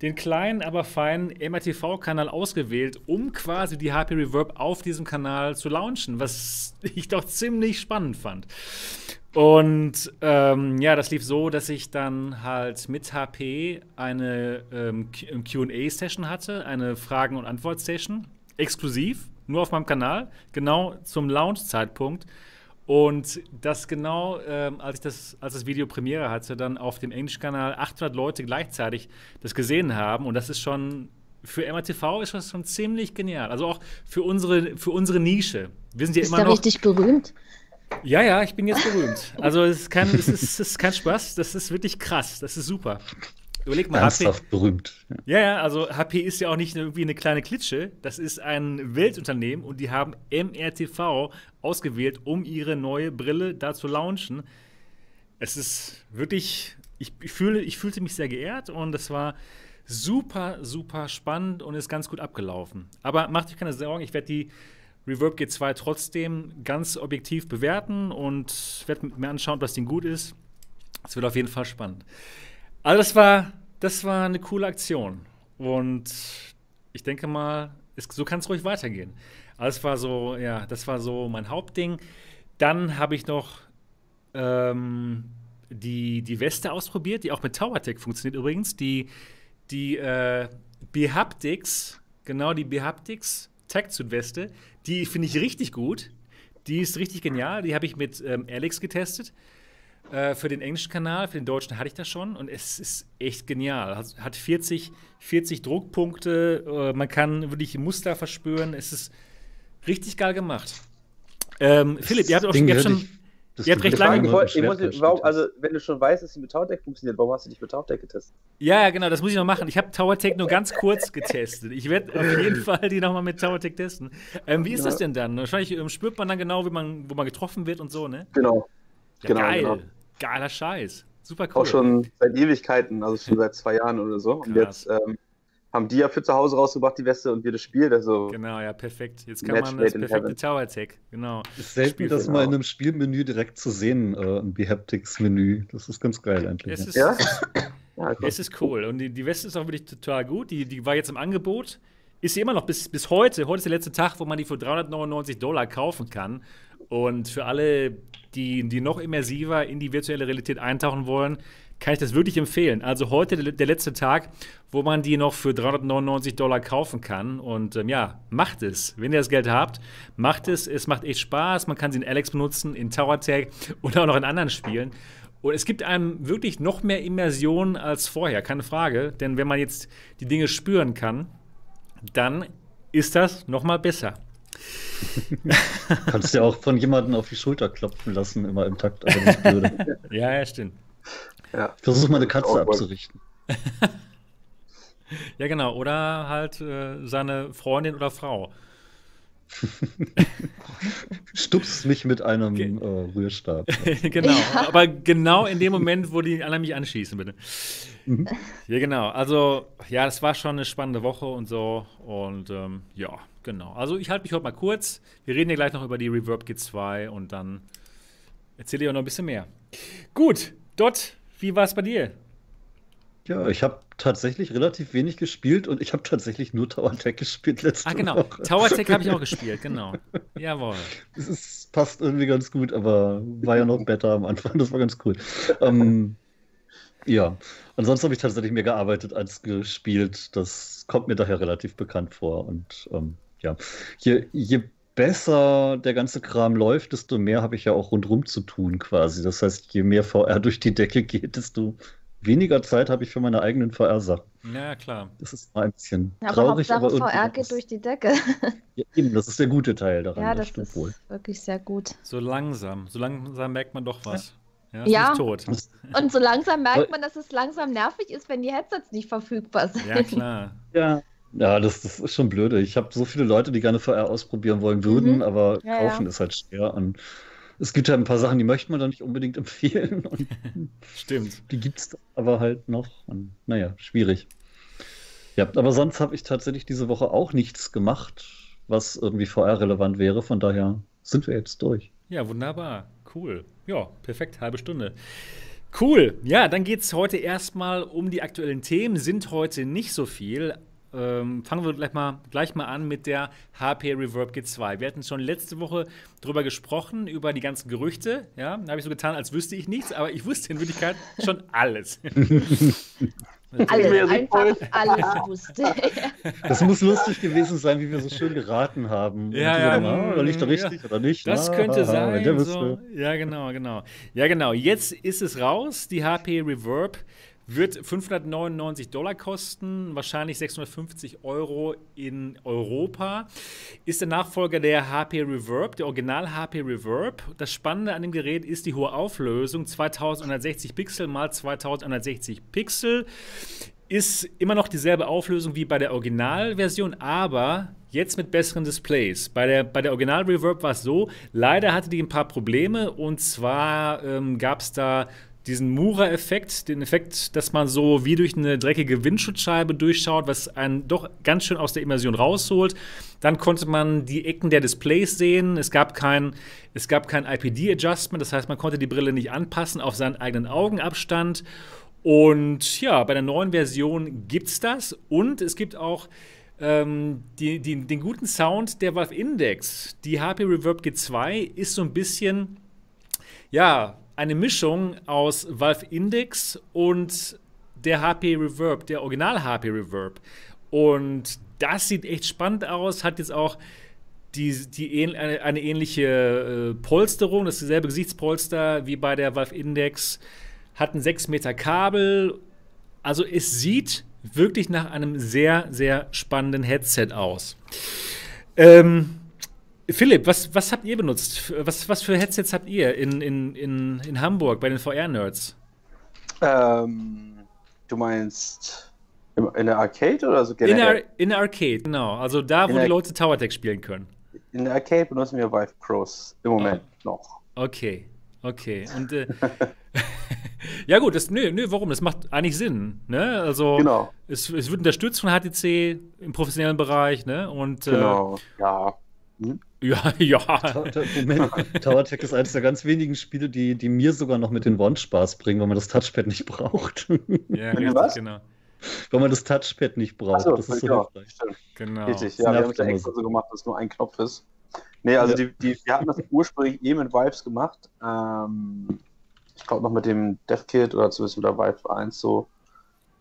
A: den kleinen, aber feinen MRTV-Kanal ausgewählt, um quasi die HP Reverb auf diesem Kanal zu launchen, was ich doch ziemlich spannend fand. Und ähm, ja, das lief so, dass ich dann halt mit HP eine ähm, QA-Session hatte, eine Fragen- und Antwort-Session, exklusiv, nur auf meinem Kanal, genau zum Launch-Zeitpunkt. Und das genau, ähm, als ich das, als das Video Premiere hatte, dann auf dem englischen Kanal 800 Leute gleichzeitig das gesehen haben. Und das ist schon für MRTV ist das schon ziemlich genial. Also auch für unsere, für unsere Nische. Wir sind ja
C: Ist
A: immer noch.
C: richtig berühmt?
A: Ja, ja, ich bin jetzt berühmt. Also es ist, kein, es, ist, es ist kein Spaß, das ist wirklich krass, das ist super. Überleg mal, HP,
D: Ernsthaft berühmt. Ja.
A: ja, also HP ist ja auch nicht irgendwie eine kleine Klitsche, das ist ein Weltunternehmen und die haben MRTV ausgewählt, um ihre neue Brille da zu launchen. Es ist wirklich, ich, ich, fühle, ich fühlte mich sehr geehrt und es war super, super spannend und ist ganz gut abgelaufen. Aber macht euch keine Sorgen, ich werde die Reverb G2 trotzdem ganz objektiv bewerten und werde mir anschauen, das Ding gut ist. Es wird auf jeden Fall spannend. Also das war, das war eine coole Aktion. Und ich denke mal, es, so kann es ruhig weitergehen. Also das war so, ja, das war so mein Hauptding. Dann habe ich noch ähm, die, die Weste ausprobiert, die auch mit TowerTech funktioniert übrigens. Die, die äh, Behaptics, genau die Behaptics Tech-Suit-Weste, die finde ich richtig gut. Die ist richtig genial. Die habe ich mit ähm, Alex getestet. Äh, für den englischen Kanal, für den deutschen hatte ich das schon und es ist echt genial. Hat, hat 40, 40 Druckpunkte, äh, man kann wirklich Muster verspüren. Es ist richtig geil gemacht. Ähm, Philipp, ihr habt auch
D: Ding
A: ihr habt schon.
D: das
A: ihr habt recht lange-
B: also, wenn du schon weißt, dass sie mit Towerdeck funktioniert, warum hast du nicht mit Towerdeck getestet?
A: Ja, ja, genau, das muss ich noch machen. Ich habe TowerTech nur ganz kurz getestet. Ich werde auf jeden Fall die nochmal mit TowerTech testen. Ähm, wie ist
B: Ja.
A: das denn dann? Wahrscheinlich ähm, spürt man dann genau, wie man, wo man getroffen wird und so, ne?
B: Genau.
A: Ja,
B: Genau,
A: geil.
B: genau.
A: Geiler Scheiß. Super cool.
B: Auch schon seit Ewigkeiten, also schon seit zwei Jahren oder so. Und
A: Krass.
B: jetzt ähm, haben die ja für zu Hause rausgebracht, die Weste, und wir das Spiel. Also,
A: Genau, ja, perfekt. Jetzt kann
B: Match
A: man das
B: in
A: perfekte
B: heaven.
A: TowerTech. Genau.
D: ist selten,
A: Spiel-
D: das
B: genau.
D: mal in einem Spielmenü direkt zu sehen, äh, ein Behaptics-Menü. Das ist ganz geil eigentlich.
A: Es
D: ja.
A: ist,
B: ja? ja cool.
A: es ist cool. Und die, die Weste ist auch wirklich total gut. Die, die war jetzt im Angebot. Ist sie immer noch bis, bis heute. Heute ist der letzte Tag, wo man die für 399 Dollar kaufen kann. Und für alle, die, die noch immersiver in die virtuelle Realität eintauchen wollen, kann ich das wirklich empfehlen. Also heute der, letzte Tag, wo man die noch für 399 Dollar kaufen kann. Und ähm, ja, macht es. Wenn ihr das Geld habt, macht es. Es macht echt Spaß. Man kann sie in Alex benutzen, in Tower Tag und auch noch in anderen Spielen. Und es gibt einem wirklich noch mehr Immersion als vorher, keine Frage. Denn wenn man jetzt die Dinge spüren kann, dann ist das noch mal besser.
D: Kannst dir auch von jemandem auf die Schulter klopfen lassen, immer im Takt, aber nicht blöde.
A: Ja, ja, stimmt.
B: ja.
D: Versuch mal eine Katze abzurichten.
A: Ja, genau. Oder halt äh, seine Freundin oder Frau.
D: Stups mich mit einem
A: Ge-
D: äh, Rührstab.
A: genau.
C: Ja.
A: Aber genau in dem Moment, wo die anderen mich anschießen, bitte.
D: Mhm.
A: Ja, genau. Also, ja, das war schon eine spannende Woche und so. Und ähm, ja, genau. Also, ich halte mich heute mal kurz. Wir reden ja gleich noch über die Reverb G2 und dann erzähle ich auch noch ein bisschen mehr. Gut, Dot, wie war es bei dir?
D: Ja, ich habe tatsächlich relativ wenig gespielt und ich habe tatsächlich nur Tower Tech gespielt letzte
A: Ah, genau.
D: Woche.
A: Tower Tech habe ich auch gespielt, genau. Jawohl.
D: Es ist, passt irgendwie ganz gut, aber war ja noch Beta am Anfang, das war ganz cool. ähm, ja, ansonsten habe ich tatsächlich mehr gearbeitet als gespielt. Das kommt mir daher relativ bekannt vor. Und ähm, ja, je, je besser der ganze Kram läuft, desto mehr habe ich ja auch rundrum zu tun quasi. Das heißt, je mehr VR durch die Decke geht, desto weniger Zeit habe ich für meine eigenen VR-Sachen.
A: Ja, klar.
D: Das ist mal ein bisschen
C: Aber
D: traurig,
C: Hauptsache
D: aber
C: VR
D: auch
C: geht
D: was-
C: durch die Decke.
D: Ja, eben, das ist der gute Teil daran.
C: Ja,
D: das
C: das
D: stimmt
C: ist
D: wohl.
C: wirklich sehr gut.
A: So langsam. So langsam merkt man doch was. Ja,
C: Ja.
A: nicht tot.
C: Und so langsam merkt man, dass es langsam nervig ist, wenn die Headsets nicht verfügbar sind.
A: Ja, klar.
D: Ja. Ja, das, das ist schon blöde. Ich habe so viele Leute, die gerne VR ausprobieren wollen würden,
C: Mhm.
D: aber
C: Ja,
D: kaufen
C: ja.
D: ist halt schwer. Und es gibt ja ein paar Sachen, die möchte man dann nicht unbedingt empfehlen.
A: Stimmt.
D: die gibt es aber halt noch. Und naja, schwierig. Ja, aber sonst habe ich tatsächlich diese Woche auch nichts gemacht, was irgendwie VR-relevant wäre. Von daher sind wir jetzt durch.
A: Ja, wunderbar. Cool. Ja, perfekt. Halbe Stunde. Cool. Ja, dann geht es heute erstmal um die aktuellen Themen. Sind heute nicht so viel. Ähm, fangen wir gleich mal, gleich mal an mit der HP Reverb G2. Wir hatten schon letzte Woche drüber gesprochen, über die ganzen Gerüchte. Ja, da habe ich so getan, als wüsste ich nichts, aber ich wusste in Wirklichkeit schon alles.
C: Alles, einfach alles wusste.
D: Das muss lustig gewesen sein, wie wir so schön geraten haben.
A: Ja, ja,
D: ah, oder er richtig
A: ja.
D: oder nicht?
A: Das
D: Ah,
A: könnte
D: ah,
A: sein. So. Ja, genau, genau. Ja, genau. Jetzt ist es raus. Die HP Reverb wird 599 Dollar kosten, wahrscheinlich 650 Euro in Europa. Ist der Nachfolger der HP Reverb, der Original HP Reverb. Das Spannende an dem Gerät ist die hohe Auflösung, 2160 Pixel mal 2160 Pixel. Ist immer noch dieselbe Auflösung wie bei der Originalversion, aber jetzt mit besseren Displays. Bei der, bei der Original Reverb war es so, leider hatte die ein paar Probleme und zwar ähm, gab es da diesen Mura-Effekt, den Effekt, dass man so wie durch eine dreckige Windschutzscheibe durchschaut, was einen doch ganz schön aus der Immersion rausholt. Dann konnte man die Ecken der Displays sehen. Es gab kein, kein IPD-Adjustment, das heißt, man konnte die Brille nicht anpassen auf seinen eigenen Augenabstand. Und ja, bei der neuen Version gibt es das. Und es gibt auch ähm, die, die, den guten Sound der Valve Index. Die HP Reverb G2 ist so ein bisschen, ja, eine Mischung aus Valve Index und der HP Reverb, der Original HP Reverb. Und das sieht echt spannend aus, hat jetzt auch die, die, eine, eine ähnliche äh, Polsterung, das ist dieselbe Gesichtspolster wie bei der Valve Index, hat ein 6 Meter Kabel. Also es sieht wirklich nach einem sehr, sehr spannenden Headset aus. Ähm, Philipp, was, was habt ihr benutzt? Was, was für Headsets habt ihr in, in, in, in Hamburg bei den VR-Nerds?
B: Ähm, du meinst in der Arcade oder so
A: In
B: generell?
A: der, in der Arcade, genau. Also da, wo
B: In
A: die Leute Tower Tech spielen können.
B: In der Arcade benutzen wir Vive Pros im Moment
A: Ah.
B: noch.
A: Okay, okay. Und äh, ja gut, das, nö, nö, warum? Das macht eigentlich Sinn. Ne? Also
B: Genau,
A: es, es wird unterstützt von HTC im professionellen Bereich, ne? Und äh,
B: genau. Ja. Hm?
A: ja, ja.
D: Moment, Tower Tech ist eines der ganz wenigen Spiele, die, die mir sogar noch mit den One Spaß bringen, weil man das Touchpad nicht braucht.
A: ja, richtig,
B: was?
A: genau.
D: weil man das Touchpad nicht braucht.
B: Achso,
D: das ist so
B: genau.
D: hilfreich.
B: Stimmt.
A: genau.
B: Richtig,
D: Das
B: ja, wir haben es ja extra
D: so.
B: so gemacht, dass nur ein Knopf ist. Nee, also
D: Ja.
B: die, die, wir hatten das ursprünglich eh mit Vibes gemacht. Ähm, ich glaube noch mit dem DevKit oder zumindest mit der Vive 1 so.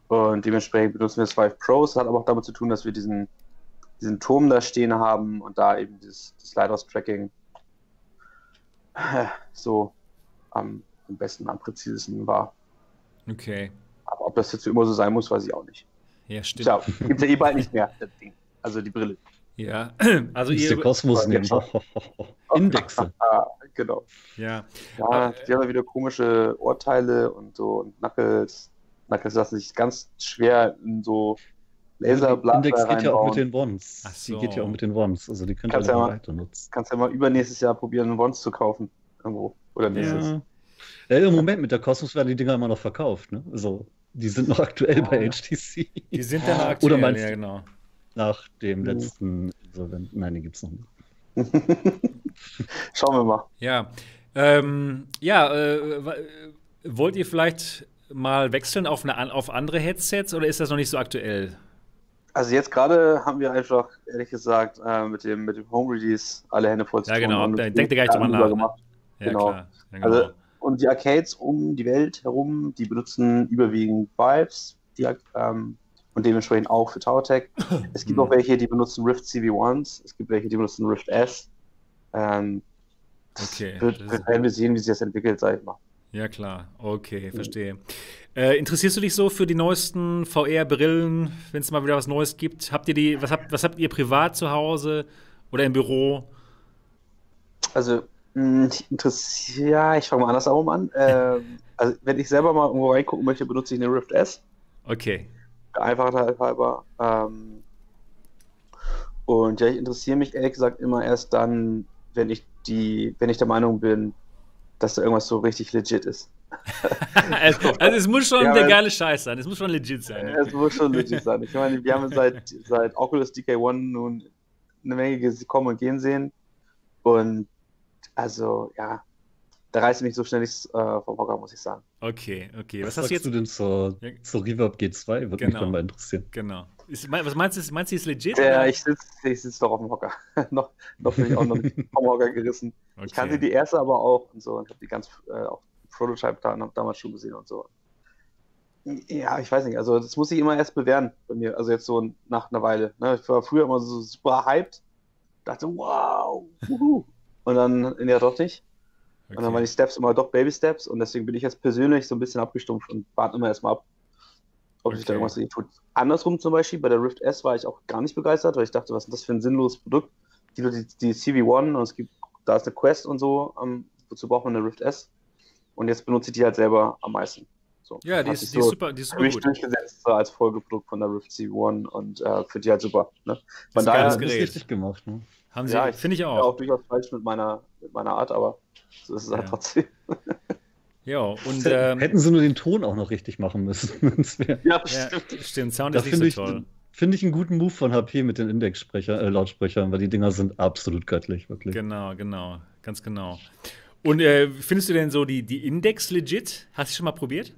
B: Und dementsprechend benutzen wir das Vive Pros. Hat aber auch damit zu tun, dass wir diesen, diesen Turm da stehen haben und da eben dieses, das Lighthouse-Tracking äh, so am, am besten, am präzisesten war.
A: Okay.
B: Aber ob das jetzt immer so sein muss, weiß ich auch nicht.
A: Ja, stimmt.
B: Tja, gibt ja eh bald nicht mehr, das Ding. Also die Brille.
A: Ja, also ihr,
D: Kosmos
B: Ja, genau.
D: Indexe.
B: Ah, genau.
A: ja,
B: Ja, die haben ja wieder komische Ohrteile und so und Knuckles. Knuckles lassen sich ganz schwer in so Laserblaster
D: Index geht ja auch mit den Ones.
A: Ach
D: Die geht ja
A: so.
D: auch mit den Ones. Also die könnt ihr
B: Kannst ja
D: alle
B: mal-
D: weiter nutzen.
B: Kannst ja mal übernächstes Jahr probieren, einen Wons zu kaufen. Irgendwo. Oder nächstes.
D: Ja. ja, im Moment mit der Kosmos werden die Dinger immer noch verkauft. Ne? Also die sind noch aktuell bei
B: Ja.
D: HTC.
A: die sind dann
B: Oder
A: aktuell.
D: meinst
A: ja, genau.
D: Nach dem
B: Mhm.
D: letzten Insolvent. Nein, den gibt's noch nicht.
B: Schauen wir mal.
A: Ja, ähm, ja, äh, wollt ihr vielleicht mal wechseln auf, eine, auf andere Headsets oder ist das noch nicht so aktuell?
B: Also jetzt gerade haben wir einfach, ehrlich gesagt, äh, mit dem, mit dem Home Release alle Hände voll zu
A: Ja, genau, da- denkt ihr gar nicht drüber nach, ne?
B: gemacht.
A: Ja,
B: Genau.
A: Ja, genau.
B: Also- Und die Arcades um die Welt herum, die benutzen überwiegend Vibes die, ähm, und dementsprechend auch für TowerTech. Es gibt
A: Mhm.
B: auch welche, die benutzen Rift CV1, es gibt welche, die benutzen Rift S. Ähm, das
A: Okay,
B: Wird, wird, werden wir sehen, wie sich das entwickelt, sag ich mal.
A: Ja, klar. Okay, verstehe. Äh, interessierst du dich so für die neuesten VR-Brillen, wenn es mal wieder was Neues gibt? Habt ihr die, was habt, was habt ihr privat zu Hause oder im Büro?
B: Also, mh, ich interessiere, ja, ich fange mal andersherum an. Ähm, also, wenn ich selber mal irgendwo reingucken möchte, benutze ich eine Rift S.
A: Okay.
B: der Einfachheit halber. Ähm, und ja, ich interessiere mich ehrlich gesagt immer erst dann, wenn ich die, wenn ich der Meinung bin, dass da irgendwas so richtig legit ist.
A: also, also es muss schon
B: Ja,
A: der geile Scheiß sein. Es muss schon legit sein. ne?
B: Es muss schon legit sein. Ich meine, wir haben seit, seit Oculus DK1 nun eine Menge kommen und gehen sehen. Und also, ja, da reißt mich so schnell nichts äh, vom Hocker, muss ich sagen.
A: Okay, okay. Was,
D: Was,
A: hast du
D: sagst
A: jetzt?
D: du denn zur, zur Reverb G2? Würde mich
A: Genau.
D: dann mal interessieren.
A: Genau. Ist, was meinst du, meinst du, ist legit?
B: Ja, ich sitze ich sitz doch auf dem Hocker. noch, noch bin ich auch noch nicht vom Hocker gerissen. Ich kannte
A: Okay.
B: die erste aber auch und so und habe die ganz äh, auch Prototype da, damals schon gesehen und so. Ja, ich weiß nicht, also das muss ich immer erst bewähren bei mir, also jetzt so nach einer Weile. Ne? Ich war früher immer so super hyped, dachte, wow, wuhu. und dann, ja doch nicht. Und dann waren die Steps immer doch Baby Steps und deswegen bin ich jetzt persönlich so ein bisschen abgestumpft und warte immer erstmal ab, ob sich da irgendwas dagegen tut. Andersrum zum Beispiel, bei der Rift S war ich auch gar nicht begeistert, weil ich dachte, was ist das für ein sinnloses Produkt? Die, die, die CV1 und es gibt, da ist eine Quest und so, ähm, wozu braucht man eine Rift S? Und jetzt benutze ich die halt selber am meisten. So,
A: Ja, die ist, die ist
B: so
A: super, die ist
B: für
A: super
B: mich
A: gut.
B: durchgesetzt so als Folgeprodukt von der Rift CV1 und äh, für die halt super. Ne?
A: Das
B: Von
A: ist
B: daher
D: das ist
A: Gerät.
D: richtig gemacht. Ne?
A: Haben sie,
B: Ja, ich
A: finde ich
B: ja,
A: auch.
B: auch durchaus falsch mit meiner, mit meiner Art, aber so ist es halt
A: Ja.
B: trotzdem.
A: Ja, und ähm,
D: Hätten sie nur den Ton auch noch richtig machen müssen. Das wär-
B: Ja,
A: ja, stimmt, Sound ist nicht
D: finde
A: so
D: ich,
A: toll.
D: finde ich einen guten Move von HP mit den Indexsprecher, äh, Lautsprechern, weil die Dinger sind absolut göttlich, wirklich.
A: Genau, genau, ganz genau. Und äh, findest du denn so die, die Index legit? Hast du schon mal probiert?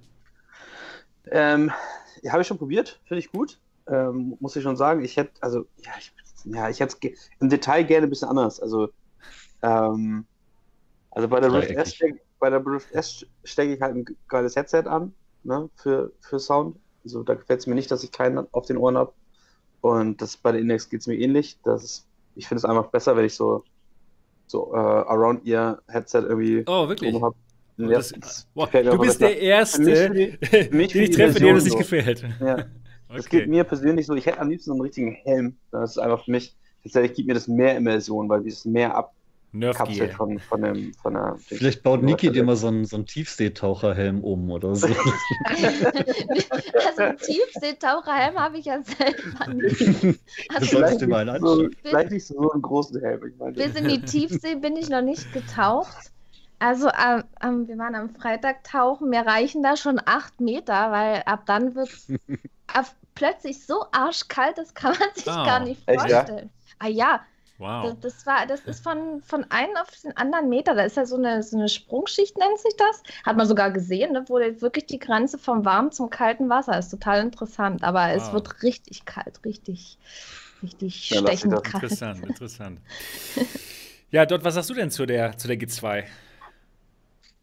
B: Ähm, ja, habe ich schon probiert, finde ich gut. Ähm, muss ich schon sagen. Ich hätte, also, ja, ich, ja, ich hätte es im Detail gerne ein bisschen anders. Also, ähm, also bei der Rift S, bei der Rift S stecke ich halt ein geiles Headset an, ne, für, für Sound. Also da gefällt es mir nicht, dass ich keinen auf den Ohren habe. Und das bei der Index geht es mir ähnlich. Das ist, ich finde es einfach besser, wenn ich so, so äh, Around-Ear-Headset irgendwie
A: Oh, wirklich?
B: habe.
A: Oh, das,
B: das
A: boah, du bist
B: besser.
A: der Erste,
B: mich für
A: den
B: mich für
A: ich treffe, dem das nicht
B: so.
A: gefällt.
B: Ja. Das
A: Okay.
B: geht mir persönlich so, ich hätte am liebsten so einen richtigen Helm. Das ist einfach für mich, tatsächlich gibt mir das mehr Immersion, weil es mehr abkapselt
A: Nerf-Gear.
B: von, von, dem, von der.
D: Vielleicht baut Niki dir mal so einen, so einen Tiefseetaucherhelm um oder so.
C: also einen Tiefseetaucherhelm habe ich ja selber nicht.
D: Das
C: Also,
D: solltest du dir mal
B: so,
D: anschauen.
B: vielleicht nicht so einen großen Helm. Ich meine,
C: bis in die Tiefsee bin ich noch nicht getaucht. Also ähm, ähm, wir waren am Freitag tauchen, mir reichen da schon acht Meter, weil ab dann wird es plötzlich so arschkalt, das kann man sich
A: Oh.
C: gar nicht
B: Echt, ja?
C: vorstellen. Ah ja,
A: Wow.
C: das, das war, das ist von, von einem auf den anderen Meter. Da ist ja so eine, so eine Sprungschicht, nennt sich das. Hat man sogar gesehen, ne, wo wirklich die Grenze vom warmen zum kalten Wasser ist. Total interessant. Aber es
A: Wow.
C: wird richtig kalt, richtig, richtig
B: Ja,
C: stechend kalt.
A: Interessant, interessant. Ja, dort, was sagst du denn zu der, zu der G2?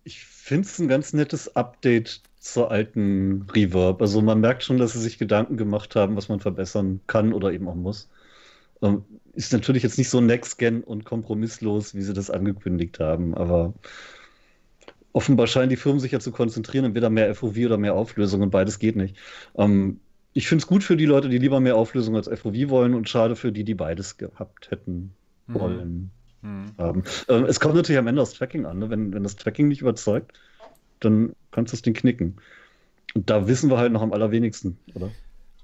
D: Ich finde es ein ganz nettes Update zur alten Reverb. Also man merkt schon, dass sie sich Gedanken gemacht haben, was man verbessern kann oder eben auch muss. Ähm, ist natürlich jetzt nicht so Next-Gen und kompromisslos, wie sie das angekündigt haben, aber offenbar scheinen die Firmen sich ja zu konzentrieren, entweder mehr FOV oder mehr Auflösung und beides geht nicht. Ähm, ich finde es gut für die Leute, die lieber mehr Auflösung als FOV wollen und schade für die, die beides gehabt hätten wollen
A: Mhm.
D: haben. Ähm, es kommt natürlich am Ende aufs Tracking an. Ne? Wenn, wenn das Tracking nicht überzeugt, dann kannst du es den knicken. Und da wissen wir halt noch am allerwenigsten, oder?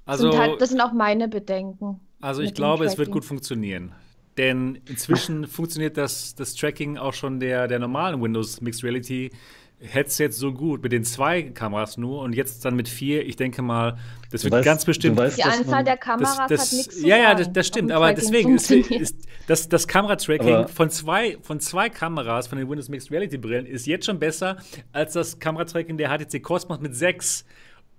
A: Also,
C: sind halt, das sind auch meine Bedenken.
A: Also ich glaube, es wird gut funktionieren. Denn inzwischen funktioniert das, das Tracking auch schon der, der normalen Windows Mixed Reality Headsets so gut, mit den zwei Kameras nur und jetzt dann mit vier. Ich denke mal, das
D: Du
A: wird
D: weißt-
A: ganz bestimmt
D: weißt,
C: Die Anzahl der Kameras
A: das, das,
C: hat nichts zu
A: ja, ja, das, das stimmt. Aber deswegen ist, ist das, das Kameratracking von zwei, von zwei Kameras, von den Windows Mixed Reality Brillen, ist jetzt schon besser als das Kameratracking der HTC Cosmos mit sechs.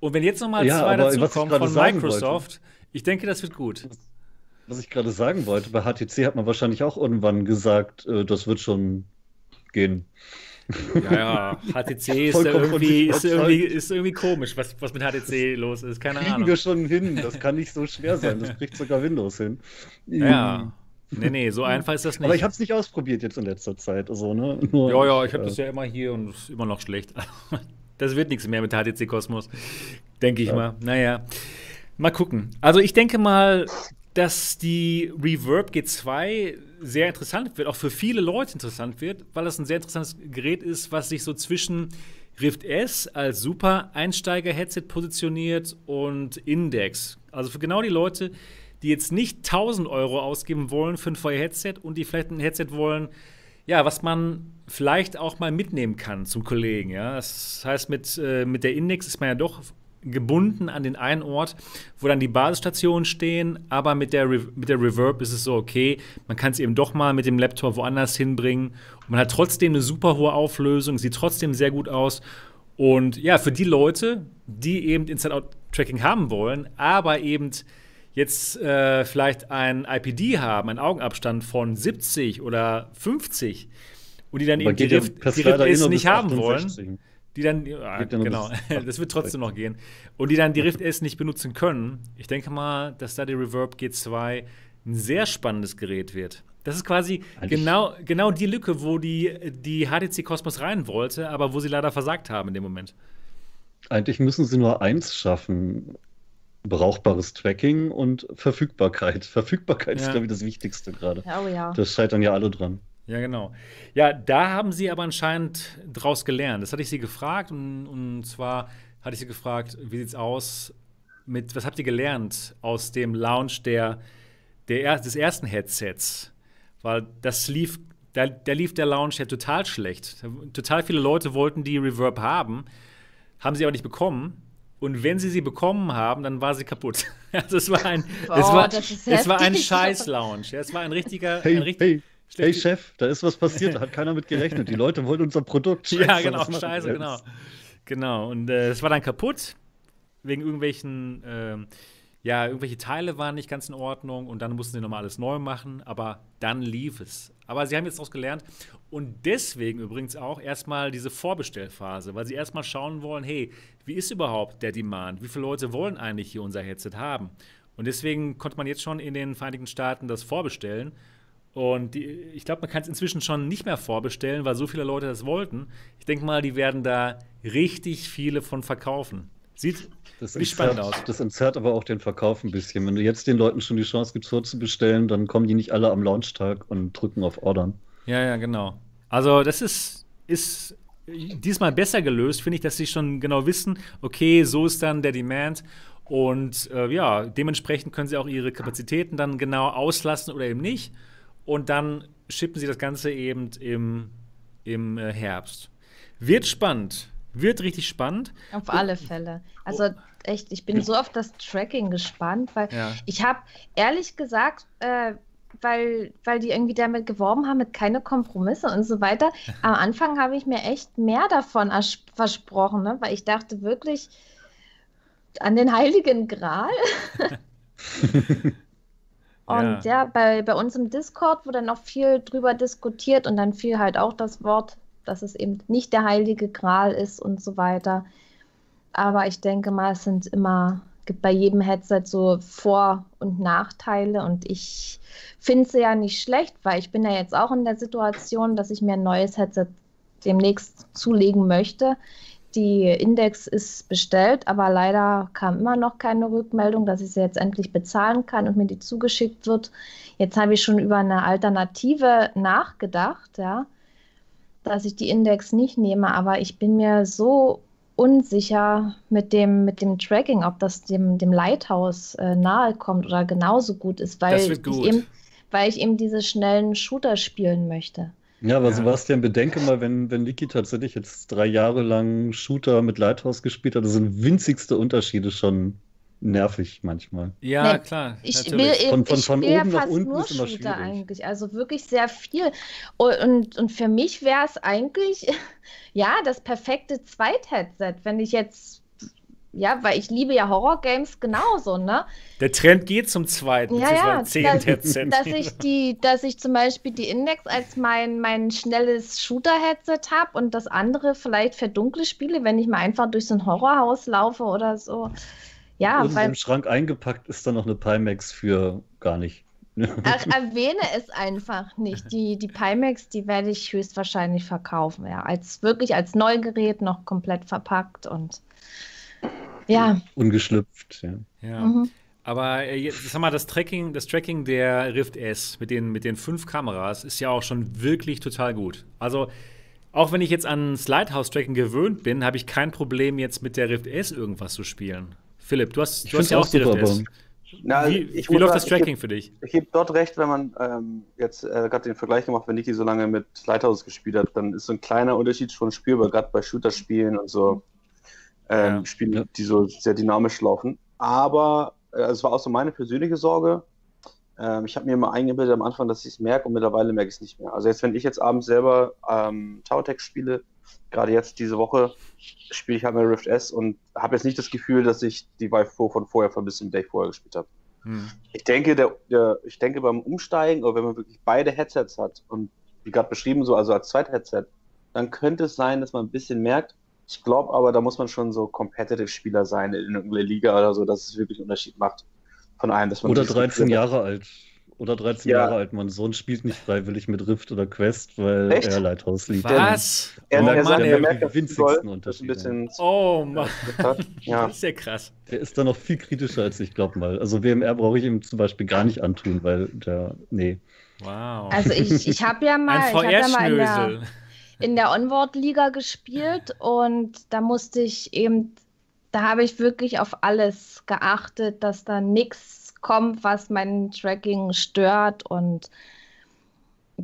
A: Und wenn jetzt nochmal
D: Ja,
A: zwei dazukommen von Microsoft, ich denke, das wird gut.
D: Was ich gerade sagen wollte, bei HTC hat man wahrscheinlich auch irgendwann gesagt, äh, das wird schon gehen.
A: Ja, ja, HTC ist,
D: von
A: irgendwie, ist, irgendwie, ist irgendwie komisch, was, was mit HTC los ist. Keine
D: Kriegen
A: Ahnung.
D: wir schon hin, das kann nicht so schwer sein, das kriegt sogar Windows hin.
A: Ja. Nee, nee, so einfach ist das nicht.
D: Aber ich habe es nicht ausprobiert jetzt in letzter Zeit. Also, ne? Nur,
A: Ja, ja, ich habe
D: äh,
A: das ja immer hier und ist immer noch schlecht. Das wird nichts mehr mit HTC Cosmos, denke ich
D: Ja.
A: mal. Naja, mal gucken. Also ich denke mal, dass die Reverb G2 sehr interessant wird, auch für viele Leute interessant wird, weil das ein sehr interessantes Gerät ist, was sich so zwischen Rift S als super Einsteiger-Headset positioniert und Index. Also für genau die Leute, die jetzt nicht 1000 Euro ausgeben wollen für ein VR-Headset und die vielleicht ein Headset wollen, ja, was man vielleicht auch mal mitnehmen kann zum Kollegen. Ja? Das heißt, mit, äh, mit der Index ist man ja doch gebunden an den einen Ort, wo dann die Basisstationen stehen, aber mit der, Re mit der Reverb ist es so, okay, man kann es eben doch mal mit dem Laptop woanders hinbringen und man hat trotzdem eine super hohe Auflösung, sieht trotzdem sehr gut aus und ja, für die Leute, die eben Inside-Out-Tracking haben wollen, aber eben jetzt äh, vielleicht ein IPD haben, einen Augenabstand von 70 oder 50 und die dann
D: Aber
A: eben die Rift, die Rift
D: eh
A: S nicht haben wollen,
D: 68.
A: die dann,
D: nur
A: genau, das wird trotzdem noch gehen, und die dann die Rift S nicht benutzen können. Ich denke mal, dass da die Reverb G2 ein sehr spannendes Gerät wird. Das ist quasi
D: Eigentlich-
A: genau, genau die Lücke, wo die, die HTC Cosmos rein wollte, aber wo sie leider versagt haben in dem Moment.
D: Eigentlich müssen sie nur eins schaffen. Brauchbares Tracking und Verfügbarkeit. Verfügbarkeit
A: Ja.
D: ist, glaube ich, das Wichtigste gerade.
C: Oh ja.
D: Da scheitern ja alle dran.
A: Ja, genau. Ja, da haben sie aber anscheinend draus gelernt. Das hatte ich sie gefragt und, und zwar hatte ich sie gefragt, wie sieht's aus mit, was habt ihr gelernt aus dem Launch der, der er, des ersten Headsets? Weil das lief, da, da lief der Launch ja total schlecht. Total viele Leute wollten die Reverb haben, haben sie aber nicht bekommen. Und wenn sie sie bekommen haben, dann war sie kaputt. Also es war ein, es
C: Oh,
A: war,
C: das ist
A: es war ein. Scheiß-Lounge. Ja, es war ein richtiger,
D: Hey,
A: ein richtig,
D: hey, hey Chef, da ist was passiert, da hat keiner mit gerechnet. Die Leute wollen unser Produkt.
A: Ja,
D: Scheiße,
A: genau,
D: machen wir
A: scheiße,
D: jetzt?
A: genau. Genau, und äh, es war dann kaputt, wegen irgendwelchen, ähm, ja, irgendwelche Teile waren nicht ganz in Ordnung und dann mussten sie nochmal alles neu machen, aber dann lief es. Aber sie haben jetzt daraus gelernt und deswegen übrigens auch erstmal diese Vorbestellphase, weil sie erstmal schauen wollen, hey, wie ist überhaupt der Demand? Wie viele Leute wollen eigentlich hier unser Headset haben? Und deswegen konnte man jetzt schon in den Vereinigten Staaten das vorbestellen. Und die, ich glaube, man kann es inzwischen schon nicht mehr vorbestellen, weil so viele Leute das wollten. Ich denke mal, die werden da richtig viele von verkaufen. Sieht
D: Das
A: Sieht spannend
D: entzerrt,
A: aus.
D: das entzerrt aber auch den Verkauf ein bisschen. Wenn du jetzt den Leuten schon die Chance gibst, vorzubestellen, dann kommen die nicht alle am Launchtag und drücken auf Ordern.
A: Ja, ja, genau. Also das ist, ist diesmal besser gelöst, finde ich, dass sie schon genau wissen, okay, so ist dann der Demand. Und äh, ja, dementsprechend können sie auch ihre Kapazitäten dann genau auslassen oder eben nicht. Und dann schippen sie das Ganze eben im, im äh, Herbst. Wird spannend. Wird richtig spannend.
C: Auf alle Fälle. Also echt, ich bin so auf das Tracking gespannt, weil
A: Ja.
C: ich habe ehrlich gesagt, äh, weil, weil die irgendwie damit geworben haben, mit keine Kompromisse und so weiter. Am Anfang habe ich mir echt mehr davon ers- versprochen, ne? weil ich dachte wirklich an den Heiligen Gral. Und ja, bei, bei uns im Discord wurde noch viel drüber diskutiert und dann fiel halt auch das Wort, dass es eben nicht der heilige Gral ist und so weiter. Aber ich denke mal, es sind immer, gibt bei jedem Headset so Vor- und Nachteile und ich finde sie ja nicht schlecht, weil ich bin ja jetzt auch in der Situation, dass ich mir ein neues Headset demnächst zulegen möchte. Die Index ist bestellt, aber leider kam immer noch keine Rückmeldung, dass ich sie jetzt endlich bezahlen kann und mir die zugeschickt wird. Jetzt habe ich schon über eine Alternative nachgedacht, ja, dass ich die Index nicht nehme, aber ich bin mir so unsicher mit dem, mit dem Tracking, ob das dem, dem Lighthouse äh, nahe kommt oder genauso gut ist, weil
A: gut.
C: ich eben, weil ich eben diese schnellen Shooter spielen möchte.
D: Ja, aber
A: Ja.
D: Sebastian, bedenke mal, wenn, wenn Niki tatsächlich jetzt drei Jahre lang Shooter mit Lighthouse gespielt hat, das sind winzigste Unterschiede schon nervig manchmal.
A: Ja,
C: Nee,
A: klar.
C: Ich
A: natürlich.
C: will eben,
D: Von- von-
C: ich
D: von
C: spiele ja
D: oben nach
C: fast
D: unten
C: nur
D: ist immer
C: Shooter
D: schwierig.
C: eigentlich, also wirklich sehr viel. Und, und, und für mich wäre es eigentlich, ja, das perfekte Zweit-Headset, wenn ich jetzt, ja, weil ich liebe ja Horror-Games genauso, ne?
A: Der Trend geht zum zweiten,
C: Ja, ja, dass, dass ich die, dass ich zum Beispiel die Index als mein, mein schnelles Shooter-Headset habe und das andere vielleicht für dunkle Spiele, wenn ich mal einfach durch so ein Horrorhaus laufe oder so. Ja,
D: Irgendwo
C: weil
D: im Schrank eingepackt ist da noch eine Pimax für gar nicht.
C: Ach, erwähne es einfach nicht. Die, die Pimax, die werde ich höchstwahrscheinlich verkaufen. Ja, als wirklich als Neugerät noch komplett verpackt und ja.
D: Ungeschlüpft. Ja.
A: Ja.
C: Mhm.
A: Aber äh, jetzt, sag mal, das Tracking, das Tracking der Rift S mit den, mit den fünf Kameras ist ja auch schon wirklich total gut. Also, auch wenn ich jetzt ans Lighthouse-Tracking gewöhnt bin, habe ich kein Problem, jetzt mit der Rift S irgendwas zu spielen. Philipp, du hast,
D: Ich
A: du hast ja auch die Rift S.
B: Na,
A: wie
B: ich
A: wie läuft
B: sagen,
A: das
B: ich
A: Tracking
B: geb-
A: für dich?
B: Ich gebe dort recht, wenn man ähm, jetzt äh, gerade den Vergleich gemacht, wenn Niki so lange mit Lighthouse gespielt hat, dann ist so ein kleiner Unterschied schon spürbar, gerade bei Shooter-Spielen und so ähm,
A: Ja.
B: Spielen,
D: Ja.
B: die so sehr dynamisch laufen. Aber äh, es war auch so meine persönliche Sorge. Ähm, ich habe mir mal eingebildet am Anfang, dass ich es merke und mittlerweile merke ich es nicht mehr. Also jetzt, wenn ich jetzt abends selber ähm, Tower spiele, gerade jetzt diese Woche, spiele ich halt mal Rift S und habe jetzt nicht das Gefühl, dass ich die Vive Pro von vorher vermisse, mit der ich vorher gespielt habe. Hm. Ich, denke, der, der, ich denke, beim Umsteigen, oder wenn man wirklich beide Headsets hat und wie gerade beschrieben, so also als Zweit-Headset, dann könnte es sein, dass man ein bisschen merkt. Ich glaube aber, da muss man schon so Competitive-Spieler sein in irgendeiner Liga oder so, dass es wirklich einen Unterschied macht von einem. Dass man
D: oder 13 Jahre alt. Oder 13 ja. Jahre alt. Mein Sohn spielt nicht freiwillig mit Rift oder Quest, weil Echt? er Lighthouse liebt.
A: Was?
B: Er,
A: oh,
B: er,
A: Mann,
B: er, merkt
A: den
B: winzigsten Unterschied.
A: Oh Mann. Ja. Das ist ja krass.
D: Der ist da noch viel kritischer als ich, glaube mal. Also WMR brauche ich ihm zum Beispiel gar nicht antun, weil der, nee.
A: Wow.
C: Also ich, ich habe ja mal,
A: Ein VR-Schnösel.
C: In der Onboard-Liga gespielt und da musste ich eben, da habe ich wirklich auf alles geachtet, dass da nichts kommt, was mein Tracking stört und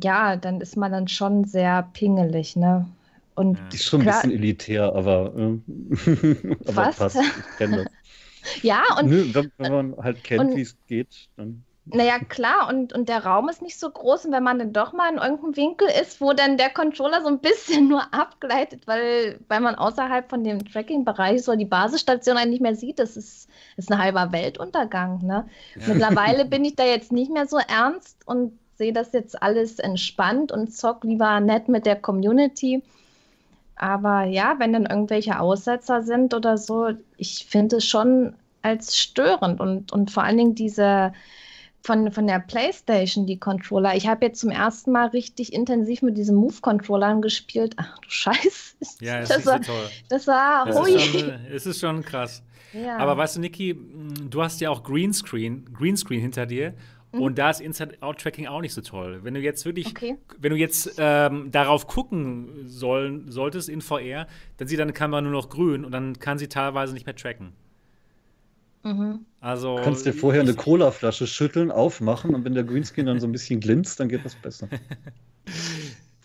C: ja, dann ist man dann schon sehr pingelig, ne? Und
D: Die ist schon ein bisschen elitär, aber, äh, aber
C: Was?
D: passt. Ich kenne das.
C: ja, und
D: Nö, wenn, wenn man halt kennt, wie es geht, dann.
C: Naja, klar, und, und der Raum ist nicht so groß und wenn man dann doch mal in irgendeinem Winkel ist, wo dann der Controller so ein bisschen nur abgleitet, weil, weil man außerhalb von dem Tracking-Bereich so die Basisstation eigentlich nicht mehr sieht, das ist, ist ein halber Weltuntergang. Ne? Mittlerweile bin ich da jetzt nicht mehr so ernst und sehe das jetzt alles entspannt und zock lieber nett mit der Community. Aber ja, wenn dann irgendwelche Aussetzer sind oder so, ich finde es schon als störend und, und vor allen Dingen diese von, von der PlayStation, die Controller. Ich habe jetzt zum ersten Mal richtig intensiv mit diesen Move-Controllern gespielt. Ach du Scheiß.
A: Ja,
C: das,
A: ist so
C: war,
A: toll.
C: das war
A: Es
C: hui.
A: ist, schon, es ist schon krass.
C: Ja.
A: Aber weißt du, Niki, mh, du hast ja auch Greenscreen, Greenscreen hinter dir. Und da ist Inside-Out-Tracking auch nicht so toll. Wenn du jetzt wirklich,
C: Okay.
A: wenn du jetzt ähm, darauf gucken sollen, solltest in VR, dann sieht deine Kamera nur noch grün und dann kann sie teilweise nicht mehr tracken.
C: Mhm.
A: Also
D: Du kannst dir vorher eine Colaflasche schütteln, aufmachen und wenn der Greenscreen dann so ein bisschen glinst, dann geht das besser.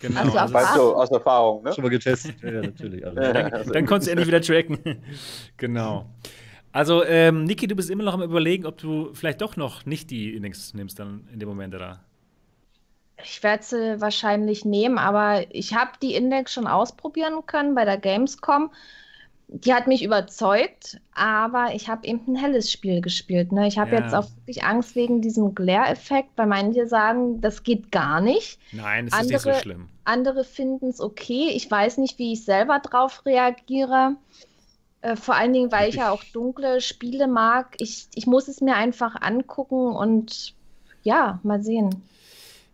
A: Genau,
C: Also
A: also
B: Weißt du, aus Erfahrung, ne?
D: Schon mal getestet. Ja, natürlich.
B: Ja,
D: Alle.
A: dann,
B: also-
A: dann konntest du endlich wieder tracken. genau. Also, ähm, Niki, du bist immer noch am überlegen, ob du vielleicht doch noch nicht die Index nimmst dann in dem Moment, oder?
C: Ich werde sie wahrscheinlich nehmen, aber ich habe die Index schon ausprobieren können bei der Gamescom. Die hat mich überzeugt, aber ich habe eben ein helles Spiel gespielt. Ne? Ich habe
A: Ja.
C: jetzt auch wirklich Angst wegen diesem Glare-Effekt, weil manche sagen, das geht gar nicht.
A: Nein, es ist nicht so
C: Andere-
A: schlimm.
C: Andere finden es okay. Ich weiß nicht, wie ich selber drauf reagiere. Äh, vor allen Dingen, weil ich ja auch dunkle Spiele mag. Ich, ich muss es mir einfach angucken und ja, mal sehen.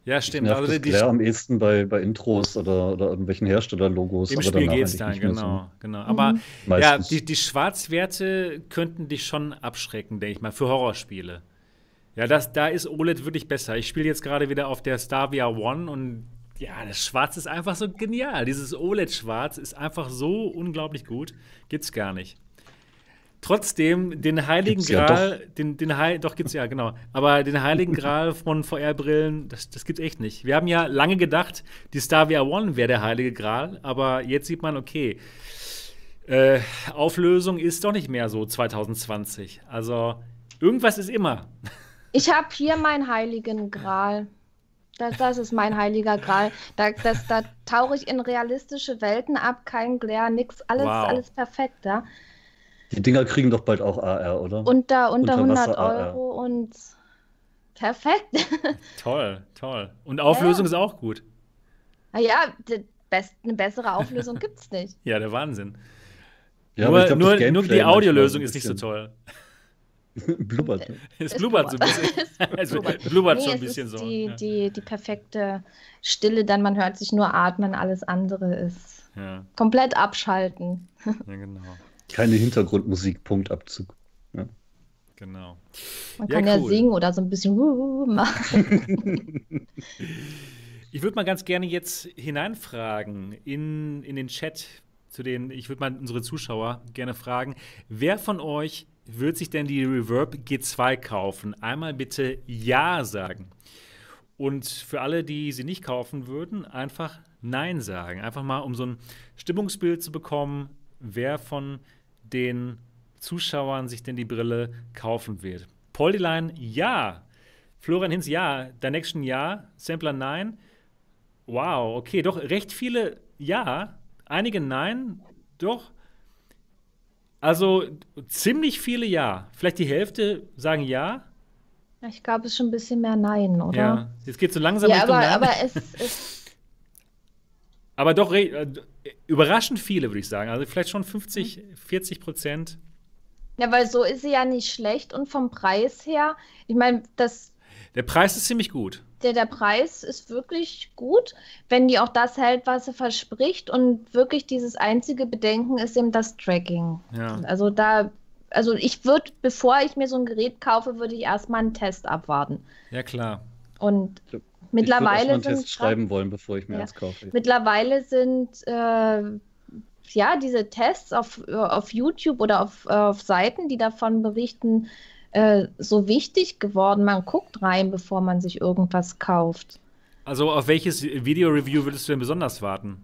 A: Ja, stimmt.
D: nervt
A: Also
D: das
A: die,
D: am ehesten bei, bei Intros oder, oder irgendwelchen Herstellerlogos.
A: Im
D: aber
A: Spiel geht es dann,
D: nicht mehr
A: genau, genau. Aber
C: Mhm.
D: So.
A: ja, die, die Schwarzwerte könnten dich schon abschrecken, denke ich mal, für Horrorspiele. Ja, das, da ist OLED wirklich besser. Ich spiele jetzt gerade wieder auf der Starvia One und ja, das Schwarz ist einfach so genial. Dieses OLED-Schwarz ist einfach so unglaublich gut. Gibt's gar nicht. Trotzdem, den Heiligen
D: Gibt's ja
A: Gral, den, den Heil, doch gibt's ja, genau. Aber den Heiligen Gral von VR-Brillen, das, das gibt's echt nicht. Wir haben ja lange gedacht, die Starvia One wäre der Heilige Gral, aber jetzt sieht man, okay, äh, Auflösung ist doch nicht mehr so 2020. Also irgendwas ist immer.
C: Ich habe hier meinen heiligen Gral. Das, das ist mein heiliger Gral. Da, das, da tauche ich in realistische Welten ab, kein Glare, nix, alles,
A: Wow.
C: alles perfekt, ja.
D: Die Dinger kriegen doch bald auch AR, oder?
C: Unter, unter 100
D: Unterwasser AR.
C: Euro und perfekt.
A: Toll, toll. Und Auflösung ist auch gut.
C: naja, die best, eine bessere Auflösung gibt es nicht.
A: Ja, der Wahnsinn.
D: Ja, aber
A: nur
D: glaub,
A: nur, nur die Audiolösung ist nicht so toll.
D: Blubbert.
A: Es
C: Es
A: blubbert so ein bisschen.
C: Es
A: Also,
C: blubbert.
A: blubbert
C: Nee,
A: schon ein
C: es
A: bisschen
C: ist
A: so.
C: Die,
A: ja.
C: die, die perfekte Stille, dann man hört sich nur atmen, alles andere ist
A: Ja,
C: komplett abschalten.
A: ja, genau.
D: Keine Hintergrundmusik, Punktabzug.
C: Man
A: genau. Ja,
C: kann ja
A: cool.
C: singen oder so ein bisschen machen.
A: Ich würde mal ganz gerne jetzt hineinfragen in, in den Chat, zu den, ich würde mal unsere Zuschauer gerne fragen, wer von euch wird sich denn die Reverb G2 kaufen? Einmal bitte Ja sagen. Und für alle, die sie nicht kaufen würden, einfach Nein sagen. Einfach mal, um so ein Stimmungsbild zu bekommen, wer von den Zuschauern sich denn die Brille kaufen wird. Poldyline, ja. Florian Hinz, ja. Dinection, ja. Sampler, nein. Wow, okay, doch recht viele ja. Einige nein, doch. Also ziemlich viele ja. Vielleicht die Hälfte sagen ja.
C: Ich glaube, es ist schon ein bisschen mehr Nein, oder?
A: Ja, jetzt geht es so langsam
C: Ja,
A: Richtung
C: aber,
A: Nein.
C: aber es, es
A: Aber doch äh, überraschend viele, würde ich sagen. Also vielleicht schon 50, 40 Prozent.
C: ja, weil so ist sie ja nicht schlecht und vom Preis her, ich meine, das
A: Der Preis ist ziemlich gut.
C: der, der Preis ist wirklich gut, wenn die auch das hält, was sie verspricht. Und wirklich dieses einzige Bedenken ist eben das Tracking.
A: Ja.
C: Also da, also ich würde, bevor ich mir so ein Gerät kaufe, würde ich erstmal einen Test abwarten.
A: Ja, klar.
C: Und mittlerweile
D: einen
C: sind
D: schreiben wollen, bevor ich mir
C: Ja.
D: eins kaufe.
C: mittlerweile sind äh, ja diese Tests auf, auf YouTube oder auf, auf Seiten, die davon berichten, äh, so wichtig geworden. Man guckt rein, bevor man sich irgendwas kauft.
A: Also auf welches Video-Review würdest du denn besonders warten?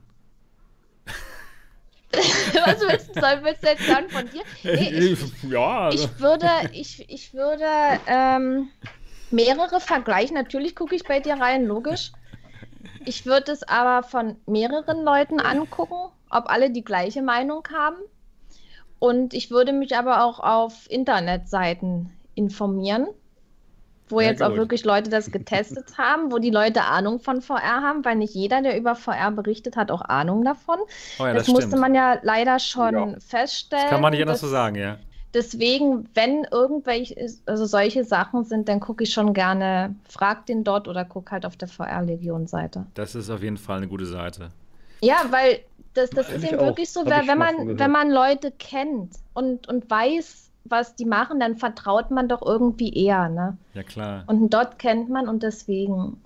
C: Was willst, du- soll, willst du jetzt hören von dir? Nee, ich,
A: ja, also.
C: ich würde, ich, ich würde ähm, mehrere vergleichen. Natürlich gucke ich bei dir rein, logisch. Ich würde es aber von mehreren Leuten angucken, ob alle die gleiche Meinung haben. Und ich würde mich aber auch auf Internetseiten informieren, wo
A: Ja,
C: jetzt auch
A: gut.
C: wirklich Leute das getestet haben, wo die Leute Ahnung von VR haben, weil nicht jeder, der über VR berichtet, hat auch Ahnung davon.
A: oh ja,
C: das
A: das,
C: musste man ja leider schon
B: Ja.
C: feststellen.
A: das kann man nicht anders so sagen, ja.
C: Deswegen, wenn irgendwelche, also solche Sachen sind, dann gucke ich schon gerne, frag den dort oder guck halt auf der VR-Legion-Seite.
A: Das ist auf jeden Fall eine gute Seite.
C: Ja, weil das, das ist eben
D: auch.
C: wirklich so, wenn man, wenn man Leute kennt und, und weiß, was die machen, dann vertraut man doch irgendwie eher, ne?
A: Ja, klar.
C: Und dort kennt man und deswegen,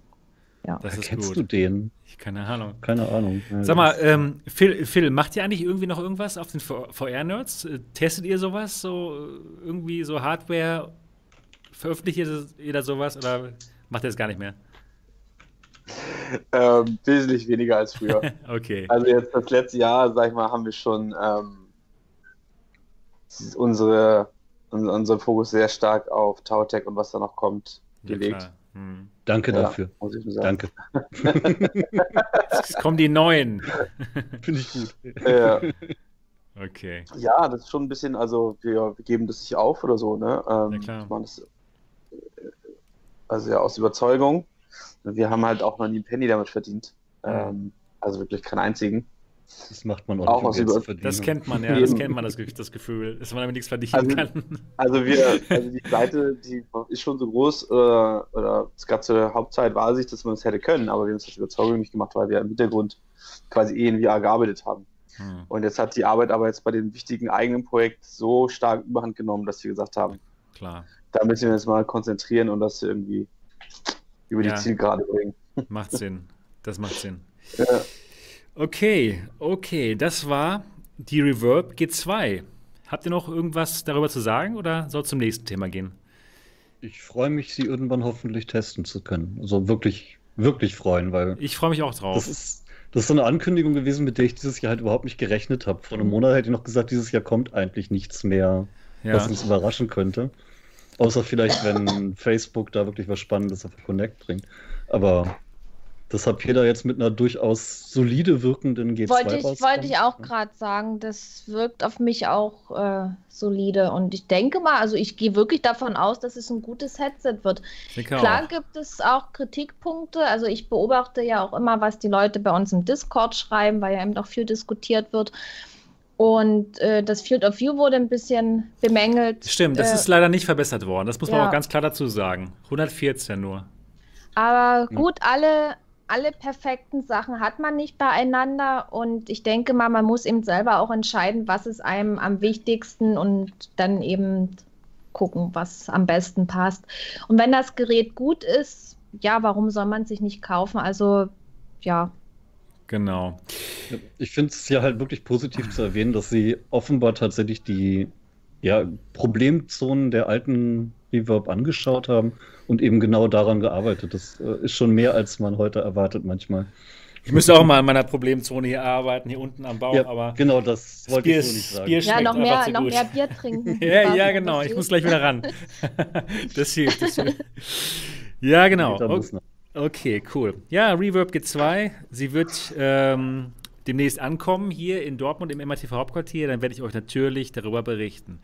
C: ja.
A: Das ist
D: Kennst
A: gut.
D: du den?
A: Keine Ahnung.
D: Keine Ahnung. Ja,
A: Sag mal, ähm, Phil, Phil, macht ihr eigentlich irgendwie noch irgendwas auf den VR-Nerds? Äh, Testet ihr sowas? So äh, irgendwie so Hardware? Veröffentlicht ihr, ihr da sowas oder macht ihr das gar nicht mehr?
B: Ähm, wesentlich weniger als früher.
A: Okay.
B: Also jetzt das letzte Jahr, sag ich mal, haben wir schon ähm, unsere, un- unseren Fokus sehr stark auf Tautech und was da noch kommt
A: Ja,
B: gelegt.
A: klar. Hm.
D: Danke
B: Ja,
D: dafür.
B: muss ich nur sagen.
D: Danke.
A: Es kommen die neuen.
D: Finde ich gut.
B: Ja.
A: Okay.
B: Ja, das ist schon ein bisschen, also wir, wir geben das nicht auf oder so, ne? Ähm,
A: Ja, klar.
B: Ich das, äh, also ja, aus Überzeugung. Wir haben halt auch noch nie einen Penny damit verdient.
A: Ja.
B: Ähm, also wirklich keinen einzigen.
D: Das macht man auch,
B: Auch
D: nicht, um
B: aus
D: Geld
B: über-
D: zu verdienen.
A: Das kennt man, ja. Das kennt man, das, das Gefühl, dass man damit nichts verdienen
B: Also-
A: kann.
B: Also wir, also die Seite, die ist schon so groß, äh, oder es gab zur Hauptzeit war sich, dass man es hätte können, aber wir haben es aus Überzeugung nicht gemacht, weil wir im Hintergrund quasi eh in VR gearbeitet haben.
A: Hm.
B: Und jetzt hat die Arbeit aber jetzt bei dem wichtigen eigenen Projekt so stark überhand genommen, dass wir gesagt haben,
A: Klar.
B: da müssen wir uns mal konzentrieren und das irgendwie über
A: Ja.
B: die Zielgerade bringen.
A: Macht Sinn. Das macht Sinn.
B: Ja.
A: Okay, okay, das war die Reverb G2. Habt ihr noch irgendwas darüber zu sagen oder soll es zum nächsten Thema gehen?
D: Ich freue mich, sie irgendwann hoffentlich testen zu können. Also wirklich, wirklich freuen, weil
A: Ich freue mich auch drauf.
D: das ist, das ist so eine Ankündigung gewesen, mit der ich dieses Jahr halt überhaupt nicht gerechnet habe. Vor einem Monat hätte ich noch gesagt, dieses Jahr kommt eigentlich nichts mehr,
A: ja.
D: was uns überraschen könnte. Außer vielleicht, wenn Facebook da wirklich was Spannendes auf Connect bringt. Aber das hat jeder jetzt mit einer durchaus solide wirkenden G2
C: Wollte ich, wollte ich auch gerade sagen, das wirkt auf mich auch äh, solide. Und ich denke mal, also ich gehe wirklich davon aus, dass es ein gutes Headset wird.
A: Ich denke
C: Klar
A: auch.
C: gibt es auch Kritikpunkte. Also ich beobachte ja auch immer, was die Leute bei uns im Discord schreiben, weil ja eben auch viel diskutiert wird. Und äh, das Field of View wurde ein bisschen bemängelt.
A: Stimmt, das
C: Äh,
A: ist leider nicht verbessert worden. Das muss man
C: ja.
A: auch ganz klar dazu sagen. 114 nur.
C: Aber
D: Ja.
C: gut, alle, alle perfekten Sachen hat man nicht beieinander. Und ich denke mal, man muss eben selber auch entscheiden, was ist einem am wichtigsten und dann eben gucken, was am besten passt. Und wenn das Gerät gut ist, ja, warum soll man es sich nicht kaufen? Also, ja,
A: Genau.
D: Ich finde es ja halt wirklich positiv zu erwähnen, dass sie offenbar tatsächlich die ja, Problemzonen der alten Reverb angeschaut haben und eben genau daran gearbeitet. Das äh, ist schon mehr, als man heute erwartet manchmal.
A: Ich müsste auch mal in meiner Problemzone hier arbeiten, hier unten am Bauch,
D: ja,
A: aber
D: genau, das
A: das
D: wollte
A: Bier,
D: ich so nicht sagen.
A: Bier
C: ja noch mehr,
A: zu
C: noch mehr Bier trinken.
A: ja, ja, genau. Ich muss gleich wieder ran. das hilft. Das hilft. Ja, genau. Okay. Okay, cool. Ja, Reverb G2. Sie wird ähm, demnächst ankommen hier in Dortmund im MRTV Hauptquartier. Dann werde ich euch natürlich darüber berichten.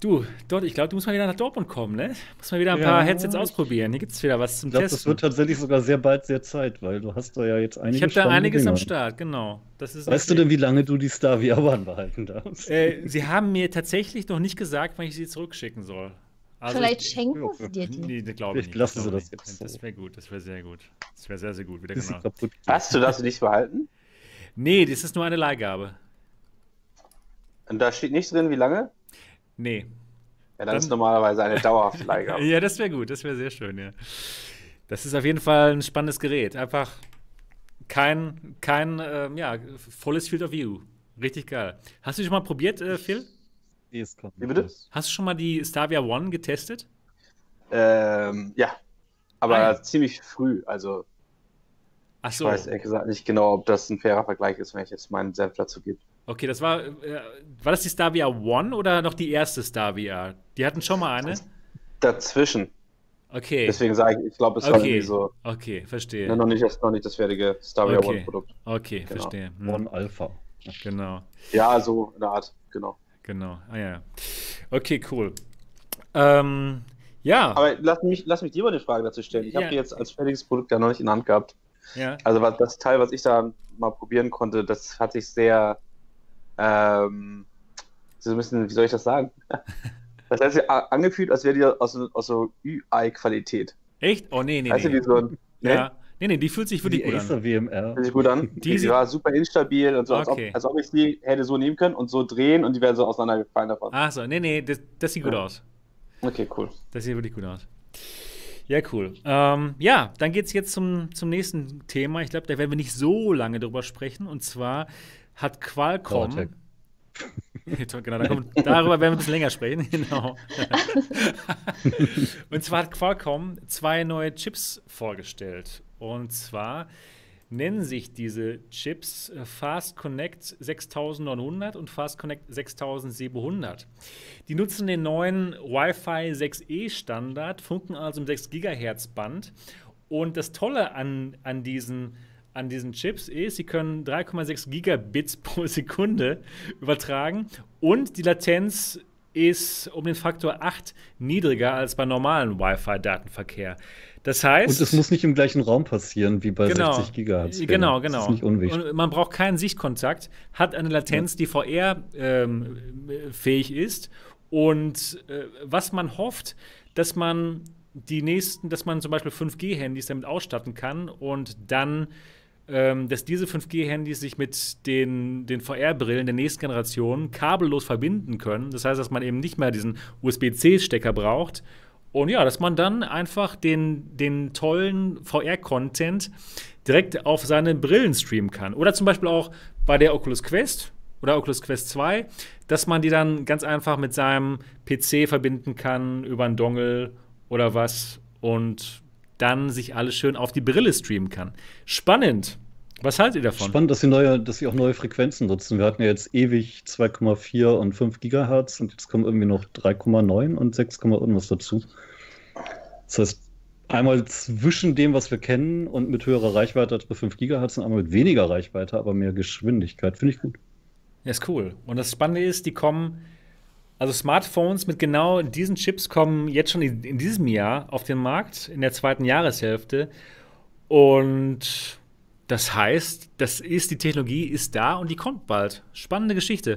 A: Du, dort, ich glaube, du musst mal wieder nach Dortmund kommen, ne? Muss mal wieder ein
D: Ja.
A: paar Headsets ausprobieren. Hier gibt es wieder was zum
D: Ich glaube,
A: Testen.
D: das wird tatsächlich sogar sehr bald sehr Zeit, weil du hast da ja jetzt einige
A: ich habe da einiges
D: Dinger.
A: am Start, genau. Das ist
D: Weißt du denn, wie lange du die Star VR-Bahn behalten darfst?
A: Äh, sie haben mir tatsächlich noch nicht gesagt, wann ich sie zurückschicken soll. Also
C: Vielleicht
A: ich,
C: schenken sie dir die.
A: Nee, das glaube ich nicht.
D: lassen
A: das
D: sie das
A: ich nicht.
D: jetzt
A: Das wäre gut, das wäre sehr gut. Das wäre sehr, sehr gut, wieder genau.
B: Hast du das nicht behalten?
A: Nee, das ist nur eine Leihgabe.
B: Und da steht nicht drin, wie lange?
A: Nee.
B: Ja, dann ist
A: Dann-
B: normalerweise eine dauerhafte Leihgabe.
A: Ja, das wäre gut, das wäre sehr schön, ja. Das ist auf jeden Fall ein spannendes Gerät. Einfach kein, kein ähm, ja, volles Field of View. Richtig geil. Hast du schon mal probiert, äh, Phil?
D: Nee, es kommt
B: Wie bitte?
A: Hast du schon mal die Stavia One getestet?
B: Ähm, ja. Aber
A: Ah, ja.
B: ziemlich früh. Also
A: Ach
B: ich
A: so.
B: weiß ehrlich gesagt nicht genau, ob das ein fairer Vergleich ist, wenn ich jetzt meinen Senf dazu gebe.
A: Okay, das war, äh, war das die Stavia One oder noch die erste Stavia? Die hatten schon mal eine?
B: Dazwischen.
A: Okay.
B: Deswegen sage ich, ich glaube, es war
A: Okay.
B: irgendwie so.
A: Okay, verstehe.
B: Ne, noch, nicht das, noch nicht das fertige Staria
A: Okay.
B: One Produkt.
A: Okay,
B: Genau.
A: verstehe. Hm,
D: One Alpha.
A: Genau,
B: Ja, so in der Art, genau.
A: genau. Ah ja. Okay, cool. Ähm, ja,
B: Aber lass mich, lass mich dir mal eine Frage dazu stellen. Ich
A: Ja.
B: habe die jetzt als fertiges Produkt ja noch nicht in der Hand gehabt.
A: ja.
B: Also was, das Teil, was ich da mal probieren konnte, das hat sich sehr, ähm, so ein bisschen, wie soll ich das sagen? Das hat sich angefühlt, als wäre die aus, so- aus so UI-Qualität.
A: Echt? Oh, nee, nee,
B: Weißt du,
A: nee.
B: wie so ein, ne?
A: Ja. Nee, nee, die fühlt sich wirklich
D: Die
A: gut
D: Acer
A: an.
D: WMR.
B: Fühlt sich gut an.
A: Die
B: Die, war super instabil und so, als,
A: Okay.
B: ob, als ob ich die hätte so nehmen können und so drehen und die wären so auseinandergefallen davon.
A: Ach so, nee, nee, das, das sieht gut
B: Ja.
A: aus.
B: Okay, cool.
A: Das sieht wirklich gut aus. Ja, cool. Ähm, ja, dann geht es jetzt zum, zum nächsten Thema. Ich glaube, da werden wir nicht so lange drüber sprechen. Und zwar hat Qualcomm. Genau, da kommt, darüber werden wir ein bisschen länger sprechen. Genau. Und zwar hat Qualcomm zwei neue Chips vorgestellt. Und zwar nennen sich diese Chips Fast Connect 6900 und Fast Connect 6700. Die nutzen den neuen Wi-Fi 6E Standard, funken also im 6 GHz Band. Und das Tolle an, an, diesen, an diesen Chips ist, sie können 3,6 Gigabits pro Sekunde übertragen und die Latenz ist um den Faktor 8 niedriger als bei normalen Wi-Fi-Datenverkehr. Das heißt.
D: Und es muss nicht im gleichen Raum passieren wie bei
A: Genau.
D: 60 Gigahertz.
A: Genau,
D: Das
A: genau.
D: ist nicht unwichtig.
A: Und man braucht keinen Sichtkontakt, hat eine Latenz, die VR-fähig ist. Und äh, was man hofft, dass man die nächsten, dass man zum Beispiel 5G-Handys damit ausstatten kann und dann, ähm, dass diese 5G-Handys sich mit den, den VR-Brillen der nächsten Generation kabellos verbinden können. Das heißt, dass man eben nicht mehr diesen USB-C-Stecker braucht. Und ja, dass man dann einfach den, den tollen VR-Content direkt auf seine Brillen streamen kann. Oder zum Beispiel auch bei der Oculus Quest oder Oculus Quest 2, dass man die dann ganz einfach mit seinem PC verbinden kann über einen Dongle oder was und dann sich alles schön auf die Brille streamen kann. Spannend. Was haltet ihr davon?
D: Spannend, dass sie, neue, dass sie auch neue Frequenzen nutzen. Wir hatten ja jetzt ewig 2,4 und 5 Gigahertz und jetzt kommen irgendwie noch 3,9 und 6, irgendwas dazu. Das heißt, einmal zwischen dem, was wir kennen und mit höherer Reichweite als bei 5 Gigahertz und einmal mit weniger Reichweite, aber mehr Geschwindigkeit. Finde ich gut.
A: Ja, ist cool. Und das Spannende ist, die kommen, also Smartphones mit genau diesen Chips kommen jetzt schon in, diesem Jahr auf den Markt, in der zweiten Jahreshälfte. Und das heißt, das ist, die Technologie ist da und die kommt bald. Spannende Geschichte.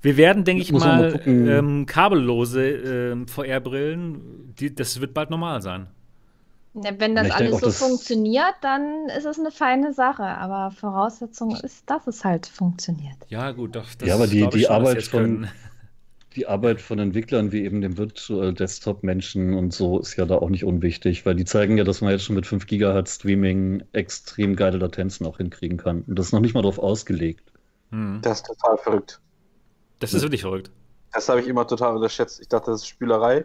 A: Wir werden, denke ich
D: man mal
A: mal, ähm, kabellose ähm, VR-Brillen, das wird bald normal sein.
C: Wenn das
D: ich denke
C: alles
D: auch,
C: so
D: das-
C: funktioniert, dann ist es eine feine Sache. Aber Voraussetzung ist, dass es halt funktioniert.
A: Ja, gut, doch.
D: Ja, aber die-
A: ich
D: die Arbeit von-
A: können.
D: Die Arbeit von Entwicklern wie eben dem Virtual Desktop Menschen und so ist ja da auch nicht unwichtig, weil die zeigen ja, dass man jetzt schon mit 5 Gigahertz Streaming extrem geile Latenzen auch hinkriegen kann. Und das ist noch nicht mal darauf ausgelegt.
A: Hm.
B: Das ist total verrückt.
A: Das ist wirklich verrückt.
B: Das habe ich immer total unterschätzt. Ich dachte, das ist Spielerei.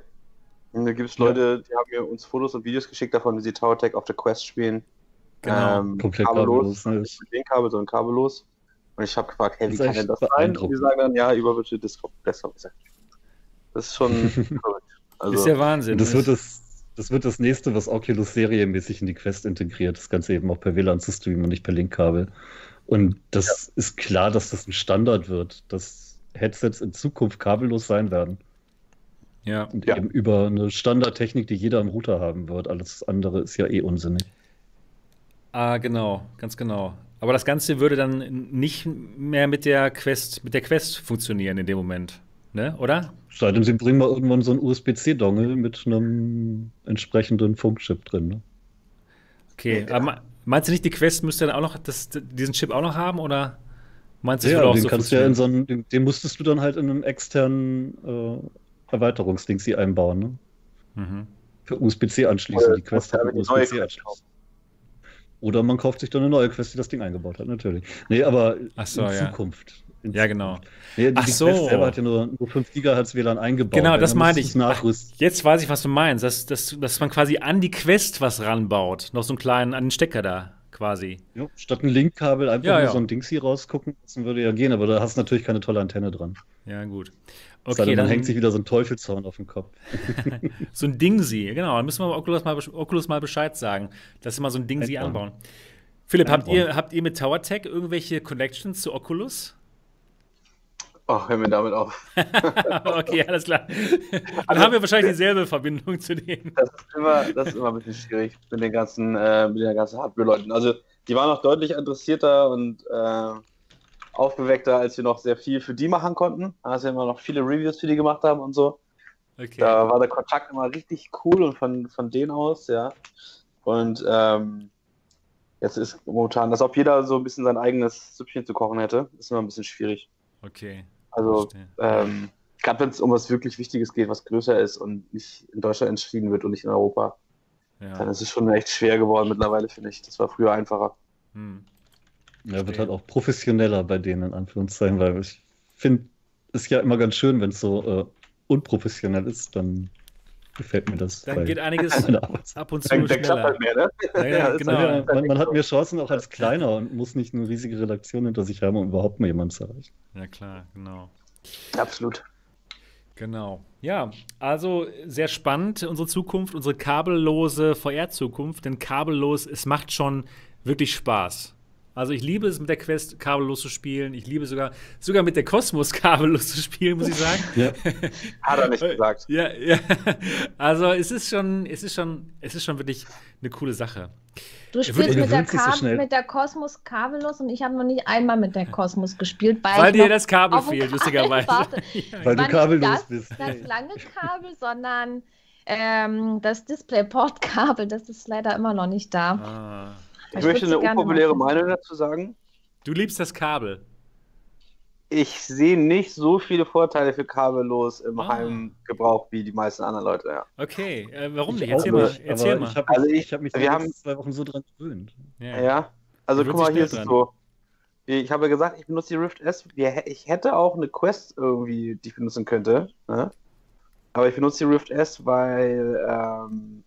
B: Und da gibt es Leute, die haben mir uns Fotos und Videos geschickt davon, wie sie Tower Tech auf der Quest spielen.
A: Genau.
B: Ähm,
D: Komplett
B: kabellos.
D: kabellos, ne?
B: Nicht mit Kabel, sondern kabellos. Und ich habe gefragt, hey, wie
D: Das ist
B: kann denn das sein? Und die sagen dann, ja, über Virtual Desktop. Desktop. Ich sag, Das ist schon verrückt. Also,
A: ist ja Wahnsinn.
D: Und das wird das, das wird das nächste, was Oculus serienmäßig in die Quest integriert, das Ganze eben auch per WLAN zu streamen und nicht per Linkkabel. Und das ist klar, dass das ein Standard wird, dass Headsets in Zukunft kabellos sein werden.
A: Ja.
D: Und
B: Ja.
D: eben über eine Standardtechnik, die jeder am Router haben wird. Alles andere ist ja eh unsinnig.
A: Ah, genau, ganz genau. Aber das Ganze würde dann nicht mehr mit der Quest, mit der Quest funktionieren in dem Moment, ne? Oder?
D: Sei denn, sie bringen mal irgendwann so einen USB-C-Dongle mit einem entsprechenden Funkchip drin. Ne?
A: Okay.
B: Ja.
A: Aber me- meinst du nicht, die Quest müsste dann auch noch das, diesen Chip auch noch haben? Oder meinst du,
D: Ja,
A: auch
D: den
A: so
D: kannst ja in so einen, den, den musstest du dann halt in einem externen äh, Erweiterungsding sie einbauen, ne?
A: Mhm.
D: Für USB-C anschließen. Die Quest hat einen USB-C
B: Quest
D: anschließen. Oder man kauft sich dann eine neue Quest, die das Ding eingebaut hat, natürlich. Nee, aber
A: Ach so,
D: in
A: ja.
D: Zukunft. In
A: Ja, genau.
D: Nee, die,
A: Ach
D: die
A: so.
D: Quest selber hat ja nur, nur 5 GHz WLAN eingebaut.
A: Genau, das meine ich.
D: Nachrüsten.
A: Jetzt weiß ich, was du meinst, dass, dass, dass man quasi an die Quest was ranbaut. Noch so einen kleinen, an den Stecker da, quasi.
D: Ja, statt ein Linkkabel einfach
A: Ja,
D: nur
A: ja.
D: so ein Dings hier rausgucken lassen würde ja gehen, aber da hast du natürlich keine tolle Antenne dran.
A: Ja, gut.
D: Okay, man
A: dann
D: hängt sich wieder so ein Teufelshorn auf den Kopf.
A: so ein Dingsi, genau. Dann müssen wir Oculus mal, Oculus mal Bescheid sagen, dass sie mal so ein Dingsi
D: Einbauen.
A: anbauen. Philipp, habt ihr, habt ihr mit TowerTech irgendwelche Connections zu Oculus?
B: Oh, hör mir damit auf.
A: okay, alles klar. Dann haben wir wahrscheinlich dieselbe Verbindung zu denen.
B: Das ist immer, das ist immer ein bisschen schwierig mit den ganzen, äh, mit den ganzen Hardware-Leuten. Also, die waren noch deutlich interessierter und äh, aufgeweckter, als wir noch sehr viel für die machen konnten. Also, wir immer noch viele Reviews für die gemacht haben und so.
A: Okay.
B: Da war der Kontakt immer richtig cool und von, von denen aus, ja. Und ähm, jetzt ist momentan, als ob jeder so ein bisschen sein eigenes Süppchen zu kochen hätte, ist immer ein bisschen schwierig.
A: Okay.
B: Also, ähm, gerade wenn es um was wirklich Wichtiges geht, was größer ist und nicht in Deutschland entschieden wird und nicht in Europa, dann
A: Ja.
B: ist es schon echt schwer geworden mittlerweile, finde ich. Das war früher einfacher.
A: Hm.
D: Ja, wird
A: Verstehe.
D: halt auch professioneller bei denen, in Anführungszeichen, weil ich finde, ist ja immer ganz schön, wenn es so äh, unprofessionell ist, dann gefällt mir das.
A: Dann geht einiges ab und zu
B: Dann,
A: schneller.
B: halt mehr, ne?
A: Ja, ja, genau.
D: Ja, man, man hat mehr Chancen auch als Kleiner und muss nicht eine riesige Redaktion hinter sich haben, um überhaupt mal jemanden zu erreichen.
A: Ja, klar, genau.
B: Absolut.
A: Genau. Ja, also sehr spannend, unsere Zukunft, unsere kabellose VR-Zukunft, denn kabellos, es macht schon wirklich Spaß. Also ich liebe es, mit der Quest kabellos zu spielen. Ich liebe sogar, sogar mit der Cosmos kabellos zu spielen, muss ich sagen.
D: Ja,
B: Hat er nicht gesagt.
A: Ja, ja. Also es ist schon, es ist schon, es ist schon wirklich eine coole Sache.
C: Du
A: wird-
C: spielst mit der,
D: so
C: mit der Kosmos kabellos und ich habe noch nicht einmal mit der Kosmos gespielt, weil,
A: Weil dir das Kabel fehlt,
C: Kabel
A: lustigerweise.
C: warte.
D: weil du kabellos
C: das,
D: bist.
C: Das lange Kabel, sondern ähm, das DisplayPort-Kabel, das ist leider immer noch nicht da.
A: Ah.
B: Ich
C: Ich
B: möchte eine unpopuläre. Meinung dazu sagen.
A: Du liebst das Kabel.
B: Ich sehe nicht so viele Vorteile für kabellos im
A: Ah.
B: Heimgebrauch wie die meisten anderen Leute. Ja.
A: Okay, äh, warum
D: Ich
A: nicht? Erzähl mal.
D: nicht,
A: Erzähl mal.
D: Ich habe
B: Also
D: mich,
B: ich-
D: ich hab mich
B: wir haben-
D: zwei Wochen so dran gewöhnt.
A: Ja.
B: Ja, also guck mal, hier ist es so. Ich habe gesagt, ich benutze die Rift S. Ich hätte auch eine Quest irgendwie, die ich benutzen könnte. Ne? Aber ich benutze die Rift S, weil ähm,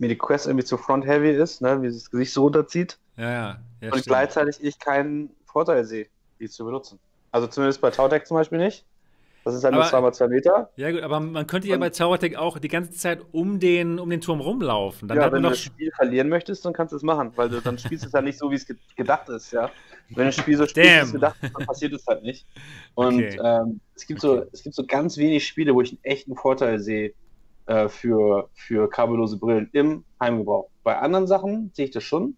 B: mir die Quest irgendwie zu front-heavy ist, ne? wie sich das Gesicht so runterzieht.
A: Ja, ja. ja
B: und
A: stimmt.
B: gleichzeitig ich keinen Vorteil sehe, die zu benutzen. Also zumindest bei Tautec zum Beispiel nicht. Das ist halt nur
A: Aber-
B: 2x2 Meter.
A: Ja, gut, aber man könnte ja
B: Und-
A: bei Zaubertech auch die ganze Zeit um den, um den Turm rumlaufen. Dann
B: ja, wenn
A: man
B: du das Spiel verlieren möchtest, dann kannst du es machen, weil du dann spielst es halt nicht so, wie es ge gedacht ist, ja. Wenn das Spiel so spielt, wie es gedacht ist, dann passiert es halt nicht. Und
A: Okay.
B: ähm, es, gibt so,
A: Okay.
B: es gibt so ganz wenig Spiele, wo ich einen echten Vorteil sehe äh, für, für kabellose Brillen im Heimgebrauch. Bei anderen Sachen sehe ich das schon.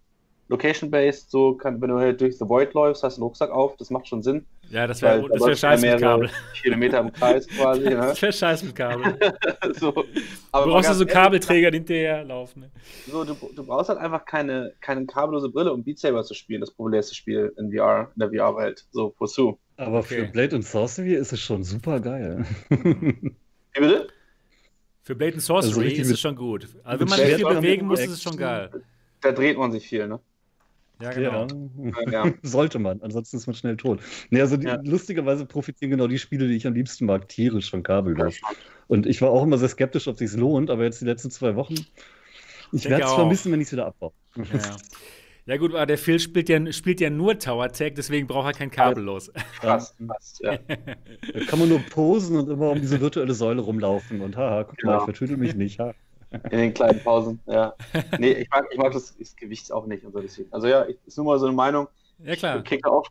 B: Location-based, so kann, wenn du halt durch The Void läufst, hast einen Rucksack auf, das macht schon Sinn.
A: Ja, das wäre
B: da
A: das wär
B: du
A: scheiße mit Kabel.
B: Kilometer im Kreis quasi. ne?
A: Das wäre scheiße mit Kabel.
B: so.
A: Du
B: Aber mal
A: brauchst ja
B: ganz
A: so
B: ehrlich,
A: Kabelträger, die hinterher laufen. Ne?
B: So, du, du brauchst halt einfach keine, keine kabellose Brille, um Beat Saber zu spielen, das populärste Spiel in VR, in der VR-Welt. So, Pursue.
D: Aber
A: Okay.
D: für Blade and Sorcery ist es schon super geil.
B: Wie bitte?
A: Für Blade and Sorcery
D: Also
A: ist es schon gut. Also wenn man sich viel bewegen muss, ist es schon geil.
B: Da dreht man sich viel, ne?
A: Ja, genau.
B: Ja.
D: Sollte man, ansonsten ist man schnell tot. Nee, also die,
B: Ja.
D: lustigerweise profitieren genau die Spiele, die ich am liebsten mag, tierisch von kabellos. Und ich war auch immer sehr skeptisch, ob es sich lohnt, aber jetzt die letzten zwei Wochen, ich werde es vermissen, wenn ich es wieder abbaue.
A: Ja. ja, gut, aber der Phil spielt ja, spielt ja nur Tower Tech, deswegen braucht er kein kabellos.
B: Fast, fast, ja.
D: Da kann man nur posen und immer um diese virtuelle Säule rumlaufen und haha, guck mal,
B: Genau.
D: ich vertüdel mich nicht. Ha.
B: In den kleinen Pausen, ja. Nee, ich mag, ich mag das, das Gewicht auch nicht und so deswegen. Also ja, ich- ist nur mal so eine Meinung.
A: Ja, klar.
B: Ich kicke auf.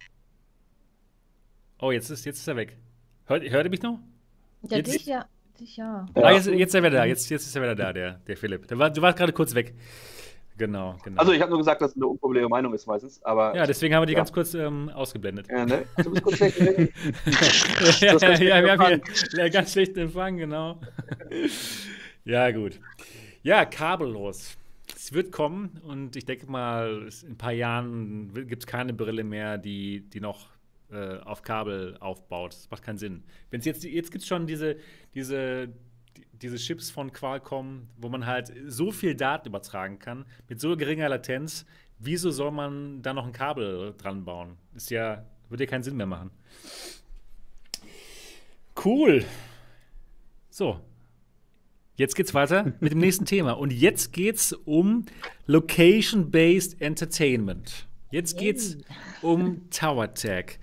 A: Oh, jetzt ist, jetzt ist er weg. Hört, hört ihr mich noch?
C: Ja,
A: Jetzt-
C: dich ja, Eigentlich ja.
A: Ah, jetzt, jetzt ist er wieder da. Jetzt, jetzt ist er wieder da, der, der Philipp. Der war, du warst gerade kurz weg. Genau, genau.
B: Also ich habe nur gesagt, dass es eine unpopuläre Meinung ist meistens, aber
A: ja, deswegen haben wir die
B: ja.
A: ganz kurz ähm, ausgeblendet.
B: ja, ne? Du bist kurz weg. ne?
A: ja, ja, ja, wir haben hier ganz schlechten Empfang, genau. ja, gut. Ja, kabellos. Es wird kommen und ich denke mal, in ein paar Jahren gibt es keine Brille mehr, die, die noch äh, auf Kabel aufbaut. Das macht keinen Sinn. Wenn's jetzt jetzt gibt es schon diese, diese, die- diese Chips von Qualcomm, wo man halt so viel Daten übertragen kann, mit so geringer Latenz. Wieso soll man da noch ein Kabel dran bauen? Ist ja, würde ja keinen Sinn mehr machen. Cool. So. Jetzt geht's weiter mit dem nächsten Thema. Und jetzt geht's um Location-Based Entertainment. Jetzt geht's um Tower Tech.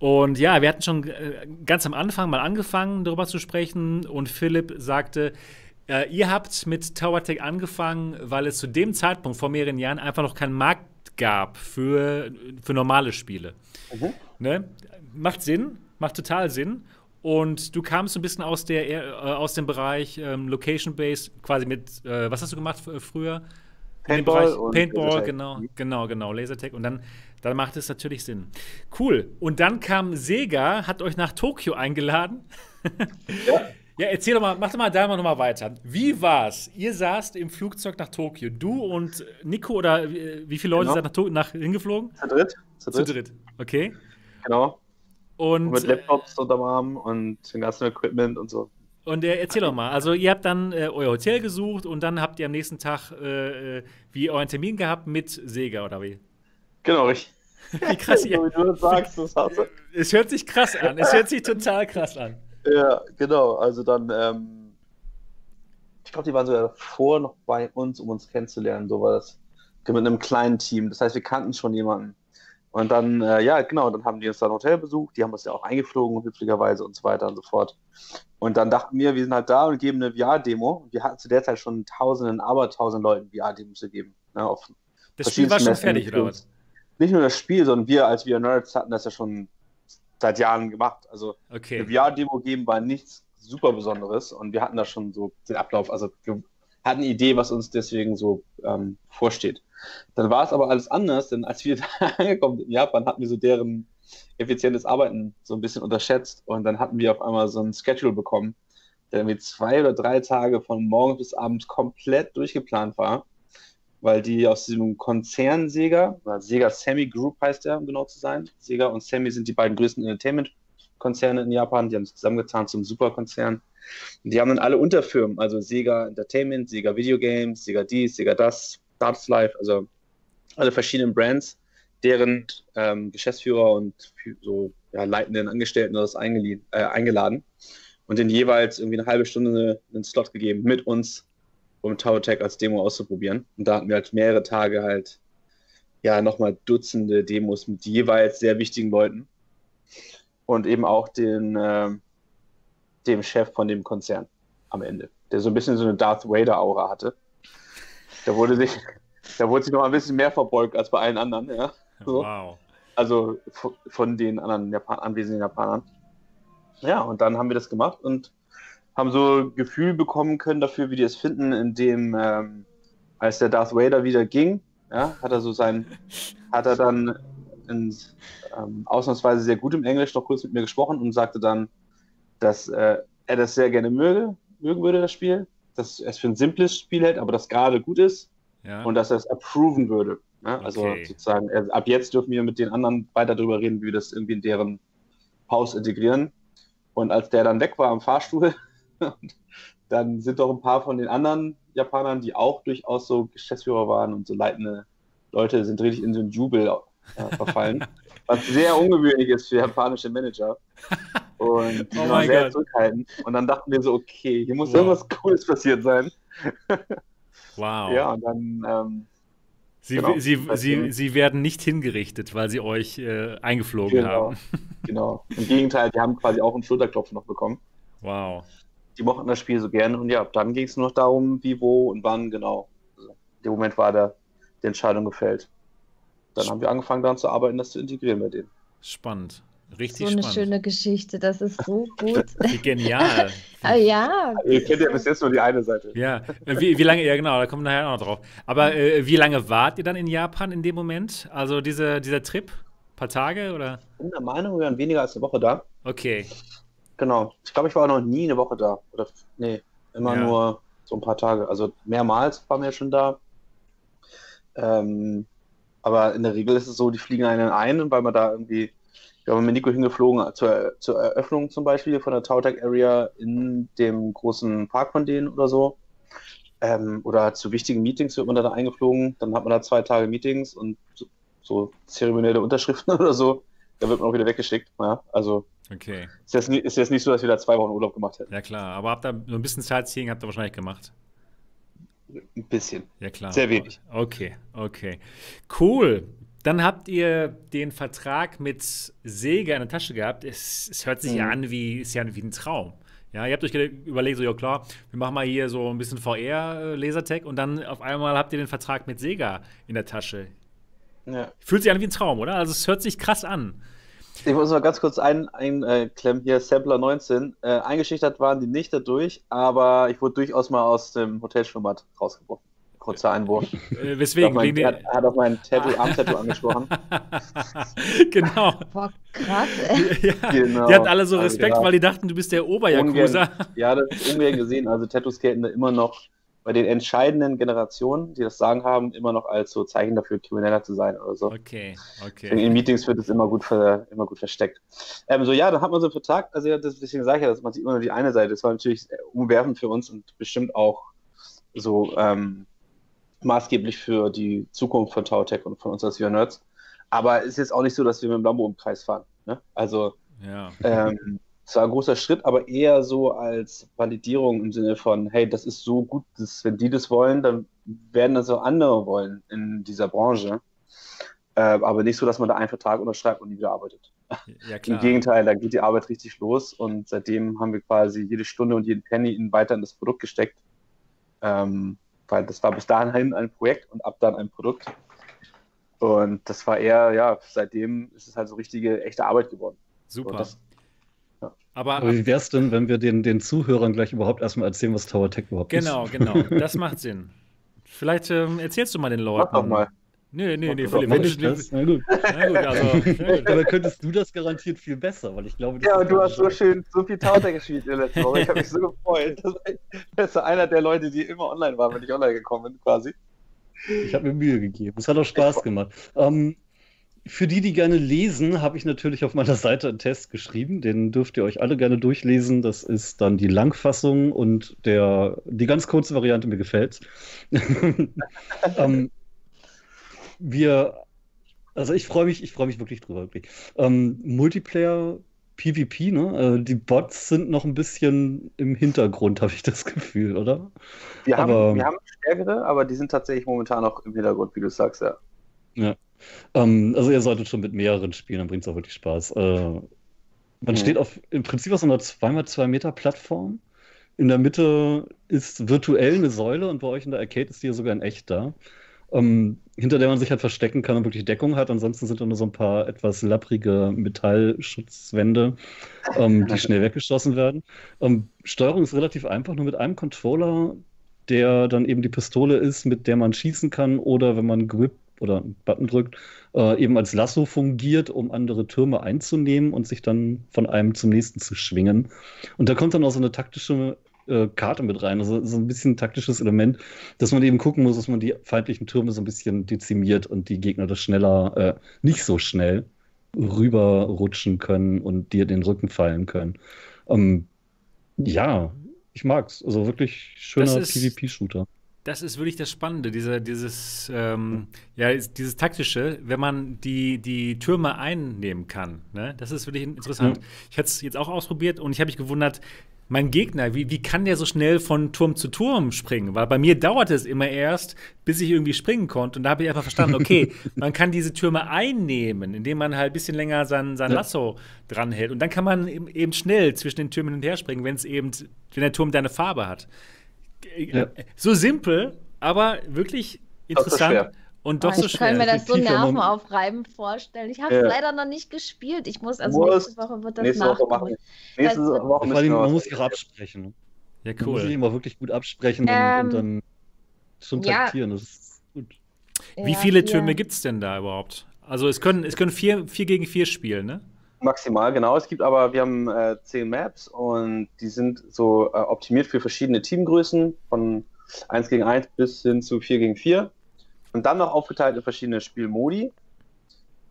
A: Und ja, wir hatten schon äh, ganz am Anfang mal angefangen, darüber zu sprechen. Und Philipp sagte, äh, ihr habt mit Tower Tech angefangen, weil es zu dem Zeitpunkt vor mehreren Jahren einfach noch keinen Markt gab für, für normale Spiele.
B: Mhm.
A: Ne? Macht Sinn, macht total Sinn. Und du kamst so ein bisschen aus, der, äh, aus dem Bereich ähm, Location-Based, quasi mit, äh, was hast du gemacht früher?
B: Paintball
A: Paintball, genau,
B: Mhm.
A: genau, genau, Lasertag. Und dann, dann macht es natürlich Sinn. Cool. Und dann kam Sega, hat euch nach Tokio eingeladen.
B: Ja.
A: Ja, erzähl doch mal, mach doch mal da mal noch mal weiter. Wie war's? Ihr saßt im Flugzeug nach Tokio. Du und Nico oder äh, wie viele Leute
B: Genau.
A: seid nach, To- nach hingeflogen?
B: Zu dritt. Zu
A: Zu
B: dritt.
A: dritt. Okay.
B: Genau.
A: Und,
B: Und mit Laptops unterm Arm und dem ganzen Equipment und so.
A: Und äh, erzähl doch mal, also ihr habt dann äh, euer Hotel gesucht und dann habt ihr am nächsten Tag äh, äh, wie euren Termin gehabt mit Sega oder wie?
B: Genau, richtig.
A: Wie krass
B: So
A: ihr.
B: wie du das sagst, das hast du.
A: Es hört sich krass an. Es hört sich total krass an.
B: Ja, genau. Also dann, ähm, ich glaube, die waren sogar davor noch bei uns, um uns kennenzulernen. So war das. Mit einem kleinen Team. Das heißt, wir kannten schon jemanden. Und dann, äh, ja, genau, dann haben die uns da ein Hotel besucht. Die haben uns ja auch eingeflogen, höflicherweise und so weiter und so fort. Und dann dachten wir, wir sind halt da und geben eine VR-Demo. Wir hatten zu der Zeit schon tausenden, aber tausend Leuten VR-Demos gegeben. Ne, auf
A: Das Spiel war schon fertig, oder was?
B: Nicht nur das Spiel, sondern wir als VR-Nerds hatten das ja schon seit Jahren gemacht. Also eine
A: Okay.
B: VR-Demo geben war nichts super Besonderes und wir hatten da schon so den Ablauf, also wir hatten eine Idee, was uns deswegen so ähm, vorsteht. Dann war es aber alles anders, denn als wir da angekommen sind in Japan, hatten wir so deren effizientes Arbeiten so ein bisschen unterschätzt und dann hatten wir auf einmal so ein Schedule bekommen, der irgendwie zwei oder drei Tage von morgens bis abends komplett durchgeplant war, weil die aus diesem Konzern Sega, Sega Semi Group heißt der, um genau zu sein. Sega und Semi sind die beiden größten Entertainment-Konzerne in Japan, die haben sich zusammengetan zum Superkonzern. Und die haben dann alle Unterfirmen, also Sega Entertainment, Sega Video Games, Sega dies, Sega das, Darts Life, also alle verschiedenen Brands, deren ähm, Geschäftsführer und so ja, leitenden Angestellten das äh, eingeladen und denen jeweils irgendwie eine halbe Stunde einen Slot gegeben mit uns, um Tower Tech als Demo auszuprobieren. Und da hatten wir halt mehrere Tage halt ja nochmal Dutzende Demos mit jeweils sehr wichtigen Leuten und eben auch den, ähm, dem Chef von dem Konzern am Ende, der so ein bisschen so eine Darth Vader-Aura hatte. Da wurde sich, da wurde sich noch ein bisschen mehr verbeugt als bei allen anderen, ja. So.
A: Wow.
B: Also von den anderen Japan anwesenden Japanern. Ja, und dann haben wir das gemacht und haben so ein Gefühl bekommen können dafür, wie die es finden, indem, ähm, als der Darth Vader wieder ging, ja, hat er so sein, hat er dann in, ähm, ausnahmsweise sehr gut im Englisch noch kurz mit mir gesprochen und sagte dann, dass äh, er das sehr gerne möge, mögen würde, das Spiel, dass er es für ein simples Spiel hält, aber das gerade gut ist
A: Ja.
B: und dass er es approven würde. Ne? Also
A: Okay.
B: sozusagen, er, ab jetzt dürfen wir mit den anderen weiter darüber reden, wie wir das irgendwie in deren Haus integrieren. Und als der dann weg war am Fahrstuhl, dann sind doch ein paar von den anderen Japanern, die auch durchaus so Geschäftsführer waren und so leitende Leute, sind richtig in so einen Jubel äh, verfallen. was sehr ungewöhnlich ist für japanische Manager. Und die
A: Oh
B: waren sehr
A: Gott.
B: zurückhaltend. Und dann dachten wir so, okay, hier muss
A: Wow.
B: irgendwas Cooles passiert sein.
A: Wow.
B: Ja, und dann ähm,
A: Sie,
B: genau.
A: sie, sie, sie werden nicht hingerichtet, weil sie euch äh, eingeflogen
B: Genau.
A: haben.
B: Genau. Im Gegenteil, die haben quasi auch einen Schulterklopfen noch bekommen.
A: Wow.
B: Die mochten das Spiel so gerne. Und ja, dann ging es nur noch darum, wie, wo und wann genau. Also, der Moment war da die Entscheidung gefällt. Dann haben wir angefangen daran zu arbeiten, das zu integrieren bei denen.
A: Spannend. Richtig
C: so eine
A: spannend.
C: schöne Geschichte. Das ist so gut.
A: Wie genial.
C: Ah, ja,
B: Ihr kennt ja bis jetzt nur die eine Seite.
A: Ja, äh, wie, wie lange, ja genau, da kommen wir nachher auch noch drauf. Aber äh, wie lange wart ihr dann in Japan in dem Moment? Also diese, dieser Trip? Ein paar Tage oder?
B: Ich bin der Meinung, wir waren weniger als eine Woche da.
A: Okay.
B: Genau. Ich glaube, ich war auch noch nie eine Woche da. Oder nee, immer
A: Ja.
B: nur so ein paar Tage. Also mehrmals waren wir schon da. Ähm, aber in der Regel ist es so, die fliegen einen ein, weil man da irgendwie, wir haben mit Nico hingeflogen zur, zur Eröffnung zum Beispiel von der Tautech Area in dem großen Park von denen oder so. Ähm, oder zu wichtigen Meetings wird man da eingeflogen. Dann hat man da zwei Tage Meetings und so, so zeremonielle Unterschriften oder so. Da wird man auch wieder weggeschickt. Ja, also
A: Okay.
B: ist jetzt, nicht, ist jetzt nicht so, dass wir da zwei Wochen Urlaub gemacht hätten.
A: Ja klar. Aber habt ihr so ein bisschen Sightseeing habt ihr wahrscheinlich gemacht.
B: Ein bisschen.
A: Ja klar.
B: Sehr wenig.
A: Okay, okay. Cool. Dann habt ihr den Vertrag mit Sega in der Tasche gehabt. Es, es hört sich ja
B: Mhm.
A: an wie, ist ja wie ein Traum. Ja, ihr habt euch überlegt, so, ja klar, wir machen mal hier so ein bisschen VR-Lasertech und dann auf einmal habt ihr den Vertrag mit Sega in der Tasche.
B: Ja.
A: Fühlt sich an wie ein Traum, oder? Also es hört sich krass an.
B: Ich muss mal ganz kurz einklemmen, ein, äh, hier, Sampler 19. Äh, eingeschüchtert waren die nicht dadurch, aber ich wurde durchaus mal aus dem Hotelschwimmbad rausgeworfen. Kurzer Einwurf.
A: Äh,
B: Hat
A: weswegen?
B: mein, er hat, hat auf mein Tattoo, Armtattoo angesprochen.
A: genau.
C: boah, krass. Ey.
A: ja.
B: Genau.
A: Die hatten alle so
B: Also,
A: Respekt,
B: ja.
A: weil die dachten, du bist der Oberjakuza.
B: Ungern, ja, das ist ungern gesehen. Also Tattoos gelten da immer noch bei den entscheidenden Generationen, die das Sagen haben, immer noch als so Zeichen dafür, Krimineller zu sein oder so.
A: Okay,
B: Deswegen
A: okay.
B: In Meetings wird es immer gut, ver, immer gut versteckt. Ähm, so, ja, dann hat man so einen Vertrag, also ja, das, deswegen sage ich ja, dass man sieht immer nur die eine Seite. Das war natürlich umwerfend für uns und bestimmt auch so ähm, maßgeblich für die Zukunft von Tautech und von uns als Wir Nerds. Aber es ist jetzt auch nicht so, dass wir mit dem Lambo im Kreis fahren. Ne? Also
A: Ja.
B: ähm, es war ein großer Schritt, aber eher so als Validierung im Sinne von, hey, das ist so gut, dass, wenn die das wollen, dann werden das auch andere wollen in dieser Branche. Äh, aber nicht so, dass man da einen Vertrag unterschreibt und nie wieder arbeitet.
A: Ja,
B: Im. Gegenteil, da geht die Arbeit richtig los und seitdem haben wir quasi jede Stunde und jeden Penny in weiter in das Produkt gesteckt. Ähm, weil das war bis dahin ein Projekt und ab dann ein Produkt. Und das war eher, ja, seitdem ist es halt so richtige, echte Arbeit geworden.
A: Super.
B: Und das,
A: Aber
D: Aber wie wäre es denn, wenn wir den, den Zuhörern gleich überhaupt erstmal erzählen, was Tower Tech überhaupt
A: genau,
D: ist?
A: genau. Das macht Sinn. Vielleicht ähm, erzählst du mal den Leuten.
B: mach doch mal.
A: Nee, nee, nee, Philipp.
B: doch
A: Wenn du,
D: das? Na gut.
A: na gut, also. na gut.
D: Aber könntest du das garantiert viel besser, weil ich glaube, das
B: Ja, und du hast so schön so viel Tauter gespielt in der letzten Woche. Ich habe mich so gefreut. Das war- Das ist einer der Leute, die immer online waren, wenn ich online gekommen bin, quasi.
D: Ich habe mir Mühe gegeben. Es hat auch Spaß gemacht. Ähm, für die, die gerne lesen, habe ich natürlich auf meiner Seite einen Test geschrieben. Den dürft ihr euch alle gerne durchlesen. Das ist dann die Langfassung und der, die ganz kurze Variante, mir gefällt's. ähm, wir, also ich freue mich, ich freue mich wirklich drüber. Wirklich. Ähm, Multiplayer, PvP, ne? Äh, die Bots sind noch ein bisschen im Hintergrund, habe ich das Gefühl, oder?
B: Wir haben,
D: Aber-
B: wir haben stärkere, aber die sind tatsächlich momentan noch im Hintergrund, wie du sagst, ja.
D: Ähm, also ihr solltet schon mit mehreren spielen, dann bringt es auch wirklich Spaß. Äh, man
B: Mhm.
D: steht auf im Prinzip auf so einer 2x2 Meter Plattform. In der Mitte ist virtuell eine Säule und bei euch in der Arcade ist die ja sogar in echt da. Ähm, hinter der man sich halt verstecken kann und wirklich Deckung hat. Ansonsten sind da nur so ein paar etwas lapprige Metallschutzwände, ähm, die schnell weggeschossen werden. Ähm, Steuerung ist relativ einfach, nur mit einem Controller, der dann eben die Pistole ist, mit der man schießen kann oder wenn man Grip oder einen Button drückt, äh, eben als Lasso fungiert, um andere Türme einzunehmen und sich dann von einem zum nächsten zu schwingen. Und da kommt dann auch so eine taktische äh, Karte mit rein, also so ein bisschen ein taktisches Element, dass man eben gucken muss, dass man die feindlichen Türme so ein bisschen dezimiert und die Gegner das schneller, äh, nicht so schnell rüberrutschen können und dir den Rücken fallen können. Ähm, ja, ich mag's. Also wirklich schöner PvP-Shooter.
A: Das ist wirklich das Spannende, diese, dieses, ähm, ja, dieses taktische, wenn man die, die Türme einnehmen kann. Ne? Das ist wirklich interessant.
D: Ja.
A: Ich hatte es jetzt auch ausprobiert und ich habe mich gewundert, mein Gegner, wie, wie kann der so schnell von Turm zu Turm springen? Weil bei mir dauerte es immer erst, bis ich irgendwie springen konnte. Und da habe ich einfach verstanden, okay, man kann diese Türme einnehmen, indem man halt ein bisschen länger sein, sein
D: Ja.
A: Lasso dranhält. Und dann kann man eben, eben schnell zwischen den Türmen hin und her springen, wenn es eben, wenn der Turm deine Farbe hat.
D: Ja.
A: So simpel, aber wirklich interessant.
B: schwer.
A: Und doch
C: Oh,
A: so
C: ich kann
A: schwer.
C: mir das so nervenaufreibend vorstellen. Ich habe es
B: Ja.
C: leider noch nicht gespielt. Ich muss, also
B: Muss.
C: nächste Woche wird das
B: Nächste Woche machen.
C: nachgeholt.
B: Nächste Woche
D: Vor allem,
B: wir
D: man muss sich auch absprechen. ne?
A: Ja,
D: Man muss sich
A: cool.
D: immer wirklich gut absprechen und,
C: Ähm,
D: und dann schon
C: ja.
D: taktieren. Das ist gut.
A: Wie
C: Ja,
A: viele. Türme gibt es denn da überhaupt? Also es können, es können vier, vier gegen vier spielen, ne?
B: Maximal, genau. Es gibt aber, wir haben äh, zehn Maps und die sind so äh, optimiert für verschiedene Teamgrößen, von 1 gegen 1 bis hin zu 4 gegen 4. Und dann noch aufgeteilt in verschiedene Spielmodi.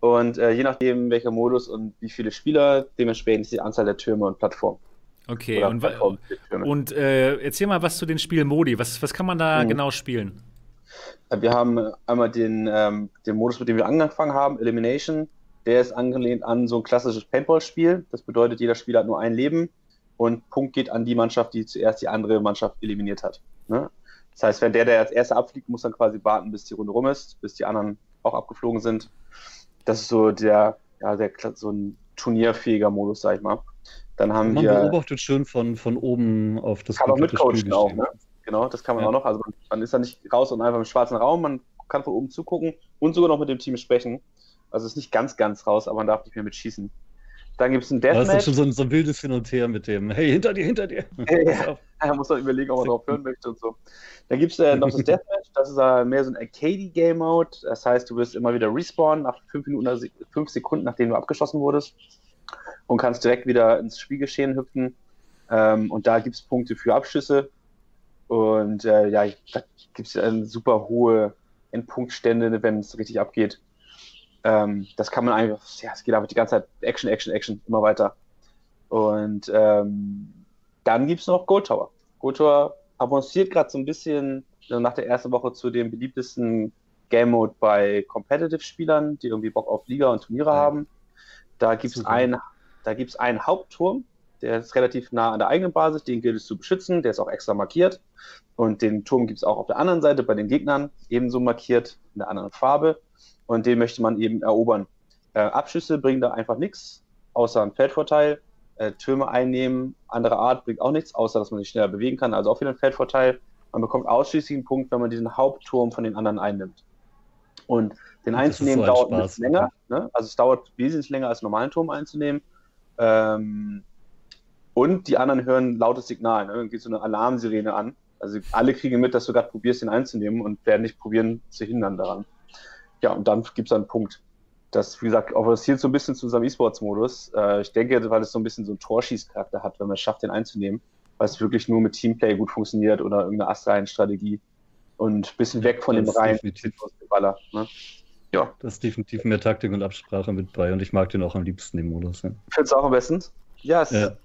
B: Und äh, je nachdem, welcher Modus und wie viele Spieler, dementsprechend ist die Anzahl der Türme und Plattformen.
A: Okay,
B: Oder
A: und,
B: Plattformen
A: und äh, erzähl mal was zu den Spielmodi. Was, was kann man da
B: Mhm.
A: genau spielen?
B: Äh, Wir haben einmal den, ähm, den Modus, mit dem wir angefangen haben, Elimination. Der ist angelehnt an so ein klassisches Paintball-Spiel. Das bedeutet, jeder Spieler hat nur ein Leben und Punkt geht an die Mannschaft, die zuerst die andere Mannschaft eliminiert hat. Ne? Das heißt, wenn der, der als erster abfliegt, muss dann quasi warten, bis die Runde rum ist, bis die anderen auch abgeflogen sind. Das ist so der, ja, der so ein turnierfähiger Modus, sag ich mal. Dann haben
D: Man
B: wir.
D: beobachtet schön von, von oben auf das
B: Kann auch mitcoachen auch, ne? Genau, das kann man
D: Ja.
B: auch noch. Also man, man ist da nicht raus und einfach im schwarzen Raum, man kann von oben zugucken und sogar noch mit dem Team sprechen. Also es ist nicht ganz, ganz raus, aber man darf nicht mehr mitschießen. Dann gibt es ein
D: Da ist dann
B: Deathmatch.
D: schon so ein, so ein wildes Hin und Her mit dem, hey, hinter dir, hinter dir.
B: Ja. Da muss man überlegen, ob man drauf hören möchte und so. Dann gibt es äh, noch das Deathmatch, das ist äh, mehr so ein Arcade-Game-Mode. Das heißt, du wirst immer wieder respawnen nach fünf Minuten, fünf Sekunden, nachdem du abgeschossen wurdest und kannst direkt wieder ins Spielgeschehen hüpfen. Ähm, und da gibt es Punkte für Abschüsse. Und äh, ja, da gibt es äh, super hohe Endpunktstände, wenn es richtig abgeht. Ähm, das kann man einfach, ja, es geht einfach die ganze Zeit Action, Action, Action, immer weiter. Und ähm, dann gibt es noch Gold Tower. Gold Tower avanciert gerade so ein bisschen äh, nach der ersten Woche zu dem beliebtesten Game Mode bei Competitive-Spielern, die irgendwie Bock auf Liga und Turniere
D: Ja.
B: haben. Da gibt es einen, da gibt's einen Hauptturm, der ist relativ nah an der eigenen Basis, den gilt es zu beschützen, der ist auch extra markiert. Und den Turm gibt es auch auf der anderen Seite bei den Gegnern, ebenso markiert in der anderen Farbe. Und den möchte man eben erobern. Äh, Abschüsse bringen da einfach nichts, außer einen Feldvorteil. Äh, Türme einnehmen, andere Art bringt auch nichts, außer dass man sich schneller bewegen kann, also auch wieder ein Feldvorteil. Man bekommt ausschließlich einen Punkt, wenn man diesen Hauptturm von den anderen einnimmt. Und den
D: Das
B: einzunehmen
D: so ein
B: dauert
D: Spaß,
B: länger. Ne? Also es dauert wesentlich länger als einen normalen Turm einzunehmen. Ähm, und die anderen hören lautes Signal. Ne? Dann geht so eine Alarmsirene an. Also alle kriegen mit, dass du gerade probierst, den einzunehmen und werden nicht probieren zu hindern daran. Ja, und dann gibt es einen Punkt. Das, wie gesagt, avanciert so ein bisschen zu unserem E-Sports-Modus. Äh, ich denke, weil es so ein bisschen so einen Torschießcharakter hat, wenn man es schafft, den einzunehmen, weil es wirklich nur mit Teamplay gut funktioniert oder irgendeine astreinen Strategie und ein bisschen weg von dem
D: Das ist
B: reinen. Ne? Ja,
D: Da ist definitiv mehr Taktik und Absprache mit bei und ich mag den auch am liebsten, den Modus. Ja.
B: findest du auch am besten? Ja, es,
D: Ja.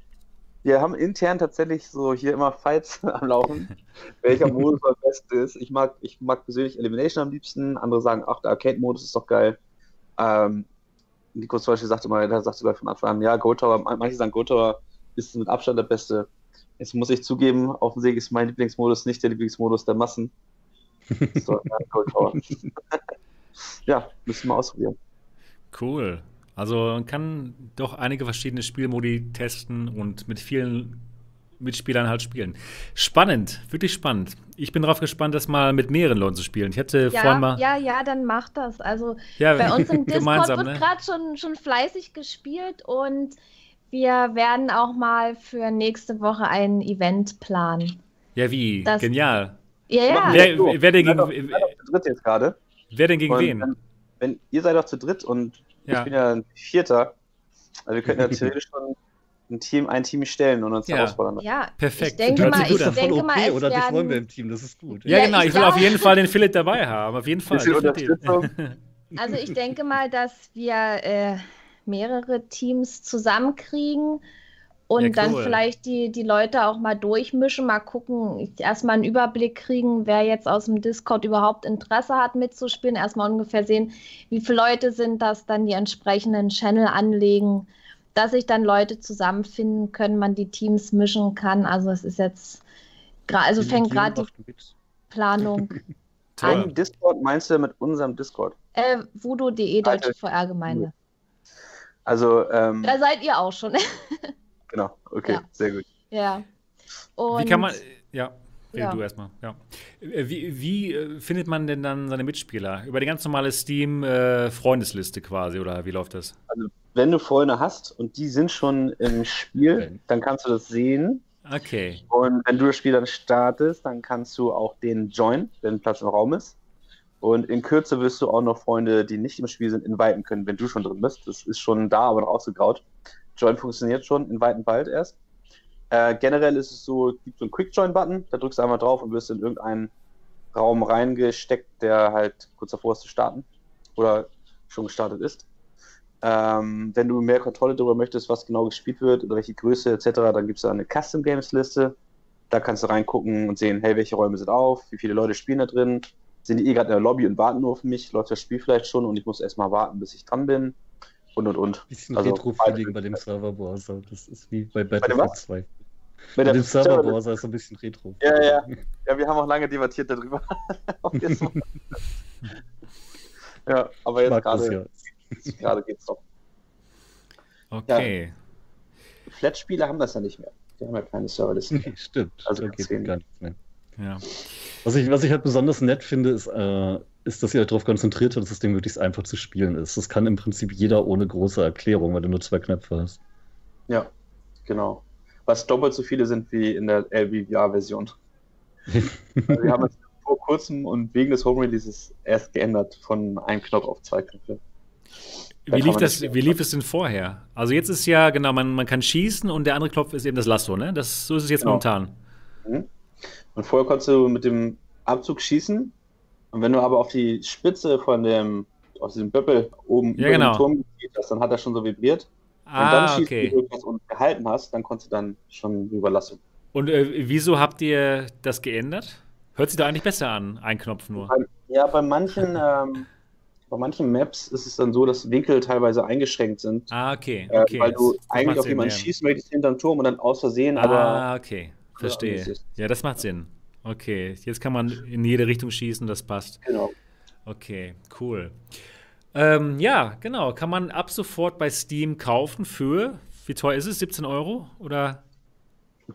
B: Wir haben intern tatsächlich so hier immer Fights am Laufen, welcher Modus am besten ist. Ich mag, ich mag persönlich Elimination am liebsten, andere sagen, ach, der Arcade-Modus ist doch geil. Ähm, Nico zum Beispiel sagte mal, der sagte sogar von Anfang an, ja, Gold Tower, manche sagen, Gold Tower ist mit Abstand der beste. Jetzt muss ich zugeben, offensichtlich ist mein Lieblingsmodus nicht der Lieblingsmodus der Massen. So, ja, müssen wir ausprobieren.
A: Cool. Also man kann doch einige verschiedene Spielmodi testen und mit vielen Mitspielern halt spielen. Spannend, wirklich spannend. Ich bin darauf gespannt, das mal mit mehreren Leuten zu spielen. Ich hätte vorhin
C: Ja,
A: mal.
C: ja, ja, dann mach das. Also
A: Ja,
C: bei uns im Discord wird
A: ne?
C: gerade schon, schon fleißig gespielt und wir werden auch mal für nächste Woche ein Event planen.
A: Ja, wie?
C: Das-
A: Genial.
C: Ja, ja.
A: Wer- wer denn gegen-
B: seid doch zu dritt jetzt gerade.
A: Wer denn gegen
B: Und
A: wen?
B: Wenn, wenn ihr seid doch zu dritt und
A: Ja.
B: ich bin ja ein Vierter, also wir könnten ja theoretisch schon ein Team, ein Team stellen und uns
A: Ja.
B: herausfordern.
C: Ja,
A: Perfekt.
C: Ich denke mal, ich denke mal, es
D: oder dich wollen wir im Team, das ist gut.
A: Ja,
C: Ja,
A: genau.
C: ich
A: Ich will auf jeden Fall den Philipp dabei haben. Auf jeden Fall.
C: Also ich denke mal, dass wir äh, mehrere Teams zusammenkriegen und
A: Ja,
C: dann
A: cool.
C: vielleicht die, die Leute auch mal durchmischen, mal gucken, erstmal einen Überblick kriegen, wer jetzt aus dem Discord überhaupt Interesse hat mitzuspielen, erstmal ungefähr sehen, wie viele Leute sind das, dann die entsprechenden Channel anlegen, dass sich dann Leute zusammenfinden können, man die Teams mischen kann. Also es ist jetzt, also fängt gerade die Planung.
B: Im Discord meinst du mit unserem Discord?
C: äh, voodoo.de, Deutsche. VR-Gemeinde.
B: Also, ähm,
C: Da seid ihr auch schon.
B: genau, okay,
C: Ja.
B: sehr gut.
C: ja. Und
A: Wie kann man. Ja. ja. du erstmal, ja. Äh, wie, wie, äh, findet man denn dann seine Mitspieler? Über die ganz normale Steam-Freundesliste äh, quasi, oder wie läuft das?
B: Also, wenn du Freunde hast und die sind schon im Spiel, okay. dann kannst du das sehen.
A: Okay.
B: Und wenn du das Spiel dann startest, dann kannst du auch den joinen, wenn Platz im Raum ist. Und in Kürze wirst du auch noch Freunde, die nicht im Spiel sind, inviten können, wenn du schon drin bist. Das ist schon da, aber noch ausgegraut. Join funktioniert schon, inviten bald erst. Äh, generell ist es so, gibt so einen Quick-Join-Button, da drückst du einmal drauf und wirst in irgendeinen Raum reingesteckt, der halt kurz davor ist zu starten oder schon gestartet ist. Ähm, wenn du mehr Kontrolle darüber möchtest, was genau gespielt wird oder welche Größe etc., dann gibt es da eine Custom Games Liste. Da kannst du reingucken und sehen, hey, welche Räume sind auf, wie viele Leute spielen da drin, sind die eh gerade in der Lobby und warten nur auf mich, läuft das Spiel vielleicht schon und ich muss erstmal warten, bis ich dran bin und und und.
D: Bisschen also, Retro-Feeling bei dem Server-Browser. Das ist wie bei Battlefield 2. Bei, dem Server-Browser ist so ein bisschen Retro.
B: Ja, ja. Ja, wir haben auch lange debattiert darüber. ja, aber jetzt gerade ja. geht's doch.
A: Okay.
B: Ja, Flat-Spiele haben das ja nicht mehr. Die haben ja keine Serverlisten.
D: Nee, stimmt. Also geht gar nichts mehr. Ja. Was ich, was ich halt besonders nett finde, ist, äh, ist, dass ihr darauf konzentriert habt, dass das Ding möglichst einfach zu spielen ist. Das kann im Prinzip jeder ohne große Erklärung, weil du nur zwei Knöpfe hast.
B: Ja, genau. Was doppelt so viele sind wie in der LBVR-Version. also wir haben es vor kurzem und wegen des Home Releases erst geändert von einem Knopf auf zwei Knöpfe.
A: Wie lief, das, wie lief es denn vorher? Also jetzt ist ja, genau, man, man kann schießen und der andere Knopf ist eben das Lasso, ne? Das, so ist es jetzt genau. momentan. Mhm.
B: Und vorher konntest du mit dem Abzug schießen und wenn du aber auf die Spitze von dem, aus diesem Böppel oben
A: ja, über genau.
B: den Turm hast, dann hat er schon so vibriert.
A: Ah, und dann schießt
B: okay. du das und gehalten hast, dann konntest du dann schon überlassen.
A: Und äh, wieso habt ihr das geändert? Hört sich da eigentlich besser an, ein Knopf nur.
B: Ja, bei manchen, ähm, bei manchen Maps ist es dann so, dass Winkel teilweise eingeschränkt sind.
A: Ah, okay. okay.
B: Äh, weil du das, eigentlich auf jemanden schießen möchtest hinterm Turm und dann aus Versehen,
A: ah,
B: aber.
A: Ah, okay. Verstehe. Ja, das macht Sinn. Okay, jetzt kann man in jede Richtung schießen, das passt.
B: Genau.
A: Okay, cool. Ähm, ja, genau. Kann man ab sofort bei Steam kaufen für, wie teuer ist es? 17 Euro? Oder?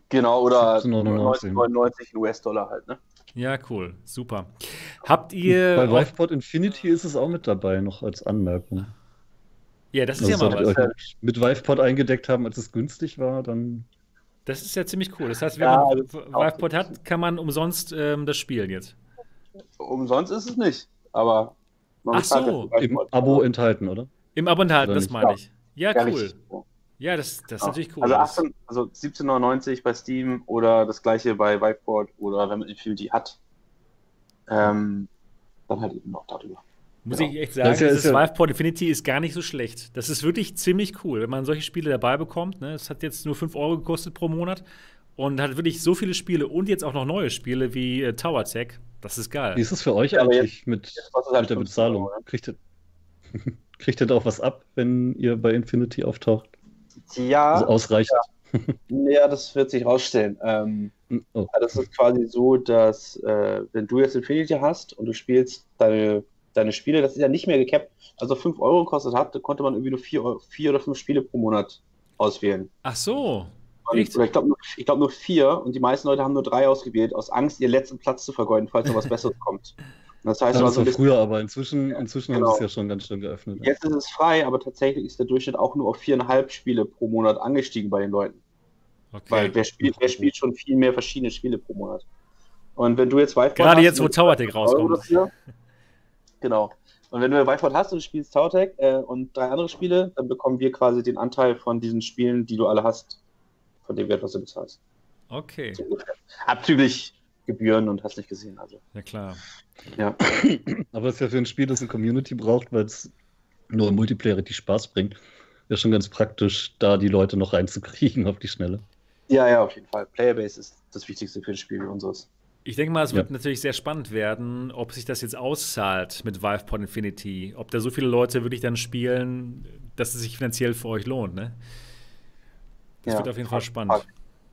B: Genau, oder 99 US-Dollar halt, ne?
A: Ja, cool. Super. Habt ihr.
D: Bei Viveport Infinity ist es auch mit dabei, noch als Anmerkung.
A: Ja, das ist also ja mal was.
D: Mit Viveport eingedeckt haben, als es günstig war, dann
A: das ist ja ziemlich cool. Das heißt, wenn ja, man Viveport hat, kann man umsonst ähm, das spielen jetzt.
B: Umsonst ist es nicht, aber
A: man Ach so.
D: Im Abo enthalten, oder?
A: Im Abo enthalten, das meine ich. Ja, ja cool. Ja, das, das ist natürlich cool.
B: Also, 18, also 17,99 bei Steam oder das gleiche bei Viveport oder wenn man Infinity hat, ähm, dann halt eben noch darüber.
A: Muss ich echt sagen, das, ja, das ja Viveport Infinity ist gar nicht so schlecht. Das ist wirklich ziemlich cool, wenn man solche Spiele dabei bekommt. Ne? Es hat jetzt nur 5 Euro gekostet pro Monat und hat wirklich so viele Spiele und jetzt auch noch neue Spiele wie äh, Tower Tech. Das ist geil.
D: Wie ist es für euch ja, eigentlich jetzt, mit, jetzt halt mit der Bezahlung? Euro, ne? kriegt, ihr, kriegt ihr da auch was ab, wenn ihr bei Infinity auftaucht?
B: Ja.
D: Also ausreichend.
B: Ja. ja, das wird sich rausstellen. Ähm, hm, oh. Das ist quasi so, dass äh, wenn du jetzt Infinity hast und du spielst deine deine Spiele, das ist ja nicht mehr gecapped. Also 5 Euro gekostet hat, konnte man irgendwie nur 4, vier oder 5 Spiele pro Monat auswählen.
A: Ach so.
B: Ich glaube nur, glaub nur vier und die meisten Leute haben nur drei ausgewählt, aus Angst, ihren letzten Platz zu vergeuden, falls noch was Besseres kommt.
D: das heißt, ja, das war so früher, aber inzwischen, inzwischen genau. haben sie es ja schon ganz schön geöffnet.
B: Jetzt ist es frei, aber tatsächlich ist der Durchschnitt auch nur auf viereinhalb Spiele pro Monat angestiegen bei den Leuten. Okay. Weil wer spielt, wer spielt schon viel mehr verschiedene Spiele pro Monat? Und wenn du jetzt
A: Wi-Fi Gerade jetzt, wo Tower Deck rauskommt.
B: Genau. Und wenn du Whiteboard hast und du spielst Tautec äh, und drei andere Spiele, dann bekommen wir quasi den Anteil von diesen Spielen, die du alle hast, von dem Wert, was du bezahlst.
A: Okay.
B: So Abzüglich Gebühren und hast nicht gesehen. Also.
A: Ja, klar.
B: Ja.
D: Aber es ist ja für ein Spiel, das eine Community braucht, weil es nur im Multiplayer richtig Spaß bringt, wäre schon ganz praktisch, da die Leute noch reinzukriegen auf die Schnelle.
B: Ja, ja, auf jeden Fall. Playerbase ist das Wichtigste für ein Spiel wie unseres.
A: Ich denke mal, es wird ja. natürlich sehr spannend werden, ob sich das jetzt auszahlt mit Vivepod Infinity. Ob da so viele Leute wirklich dann spielen, dass es sich finanziell für euch lohnt, ne? Das ja, wird auf jeden Fall spannend.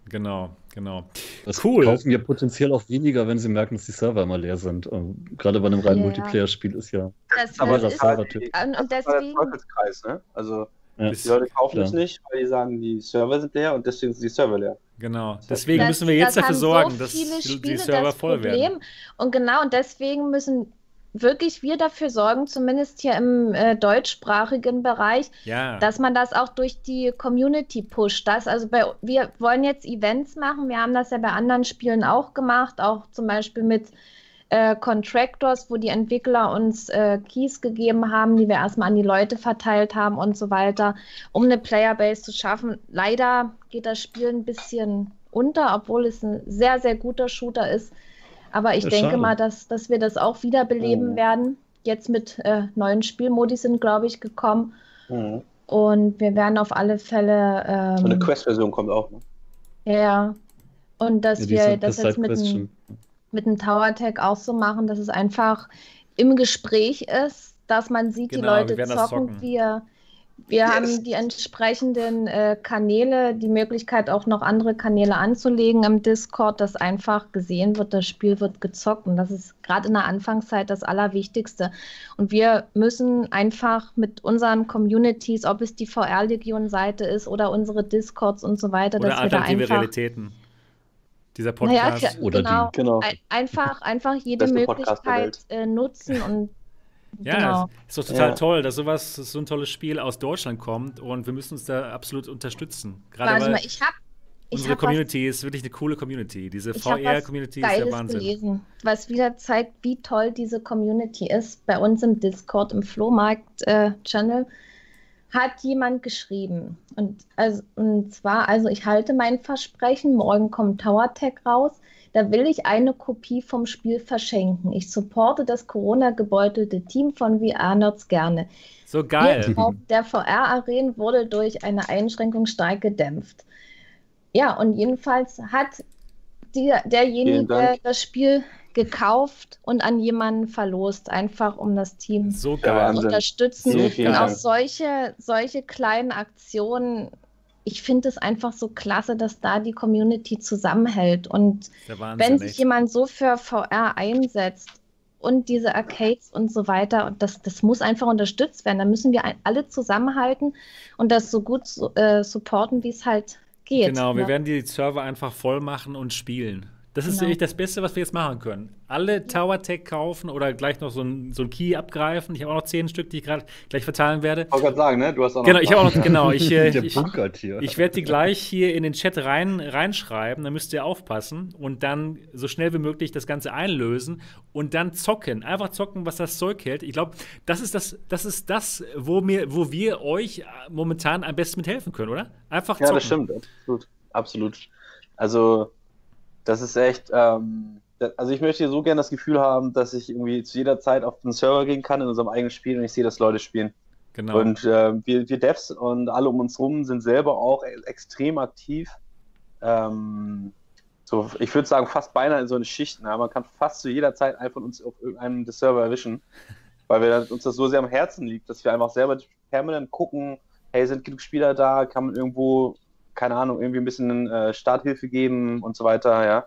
A: Genau, genau.
D: Das cool. kaufen ja potenziell auch weniger, wenn sie merken, dass die Server immer leer sind. Und gerade bei einem reinen ja. Multiplayer-Spiel ist ja
C: das, aber das, das Server-Typ.
B: Und, und deswegen. Das Teufelskreis, ne? Also
D: Ja.
B: Die Leute kaufen es nicht, weil die sagen, die Server sind leer und deswegen sind die Server leer.
A: Genau. Deswegen
C: Das-
A: müssen wir jetzt dafür sorgen,
C: so
A: dass die, die Server
C: das
A: voll
C: Problem.
A: werden.
C: Und genau, und deswegen müssen wirklich wir dafür sorgen, zumindest hier im äh, deutschsprachigen Bereich,
A: Ja.
C: dass man das auch durch die Community pusht. Das, also bei, wir wollen jetzt Events machen. Wir haben das ja bei anderen Spielen auch gemacht, auch zum Beispiel mit äh, Contractors, wo die Entwickler uns äh, Keys gegeben haben, die wir erstmal an die Leute verteilt haben und so weiter, um eine Playerbase zu schaffen. Leider geht das Spiel ein bisschen unter, obwohl es ein sehr, sehr guter Shooter ist. Aber ich
D: Ja,
C: denke
D: schade.
C: mal, dass, dass wir das auch wiederbeleben
B: Mhm.
C: werden. Jetzt mit äh, neuen Spielmodi sind, glaube ich, gekommen.
B: Mhm.
C: Und wir werden auf alle Fälle. Ähm,
B: Und eine Quest-Version kommt auch. Ne?
C: Ja. Und dass
D: Ja,
C: wir das jetzt mit, dem-
D: Side-Question.
C: Mit dem Tower Tag auch so machen, dass es einfach im Gespräch ist, dass man sieht,
A: Genau,
C: die
A: wir
C: Leute
A: das
C: zocken.
A: zocken.
C: Wir, wir
B: Yes.
C: haben die entsprechenden äh, Kanäle, die Möglichkeit auch noch andere Kanäle anzulegen im Discord, dass einfach gesehen wird, das Spiel wird gezockt. Und das ist gerade in der Anfangszeit das Allerwichtigste. Und wir müssen einfach mit unseren Communities, ob es die VR-Legion-Seite ist oder unsere Discords und so weiter,
A: Oder
C: dass wir da einfach.
A: Realitäten. Dieser
C: Naja,
A: Podcast.
C: klar,
D: Oder
C: genau.
B: Genau.
C: Ein, einfach, einfach jede Möglichkeit äh, nutzen und
A: Ja,
C: genau.
A: ist doch total
B: Ja.
A: toll, dass sowas, so ein tolles Spiel aus Deutschland kommt und wir müssen uns da absolut unterstützen. Gerade
C: Warte
A: weil
C: mal, ich habe
A: unsere
C: hab was
A: Community ist wirklich eine coole Community. Diese VR-Community ist der Wahnsinn.
C: gelesen, was wieder zeigt, wie toll diese Community ist. Bei uns im Discord, im Flohmarkt-Channel, hat jemand geschrieben. Und, also, und zwar, also ich halte mein Versprechen, morgen kommt Tower Tech raus. Da will ich eine Kopie vom Spiel verschenken. Ich supporte das Corona-gebeutelte Team von VR-Nerds gerne.
A: So geil.
C: Der VR-Arenen wurde durch eine Einschränkung stark gedämpft. Ja, und jedenfalls hat die, derjenige das Spiel gekauft und an jemanden verlost, einfach um das Team
A: So geil.
C: zu unterstützen.
A: So
C: und auch solche, solche kleinen Aktionen, ich finde es einfach so klasse, dass da die Community zusammenhält. Und
A: Wahnsinn,
C: wenn sich
A: echt.
C: jemand so für VR einsetzt und diese Arcades und so weiter, und das, das muss einfach unterstützt werden. Da müssen wir alle zusammenhalten und das so gut äh, supporten, wie es halt geht.
A: Genau, wir
C: ne?
A: werden die Server einfach voll machen und spielen. Das ist
C: Genau.
A: das Beste, was wir jetzt machen können. Alle Tower Tech kaufen oder gleich noch so ein, so ein Key abgreifen. Ich habe auch noch zehn Stück, die ich gerade gleich verteilen werde.
B: Ich wollte gerade sagen, ne? Du hast auch noch.
A: Genau, ich habe auch noch, genau, ich, äh,
D: Der
A: ich,
D: bunkert hier.
A: ich werde die gleich hier in den Chat rein, reinschreiben, da müsst ihr aufpassen und dann so schnell wie möglich das Ganze einlösen und dann zocken. Einfach zocken, was das Zeug hält. Ich glaube, das ist das, das ist das, wo, mir, wo wir euch äh, momentan am besten mithelfen können, oder? Einfach
B: Ja,
A: zocken.
B: das stimmt, absolut. Absolut. Also, das ist echt, ähm, da- also ich möchte so gerne das Gefühl haben, dass ich irgendwie zu jeder Zeit auf den Server gehen kann in unserem eigenen Spiel und ich sehe, dass Leute spielen.
A: Genau.
B: Und äh, wir, wir Devs und alle um uns rum sind selber auch e- extrem aktiv. Ähm, so, ich würde sagen, fast beinahe in so eine Schicht. Ne? Man kann fast zu jeder Zeit einfach uns auf irgendeinem des Server erwischen, weil wir uns das so sehr am Herzen liegt, dass wir einfach selber permanent gucken, hey, sind genug Spieler da, kann man irgendwo, keine Ahnung, irgendwie ein bisschen äh, Starthilfe geben und so weiter, ja.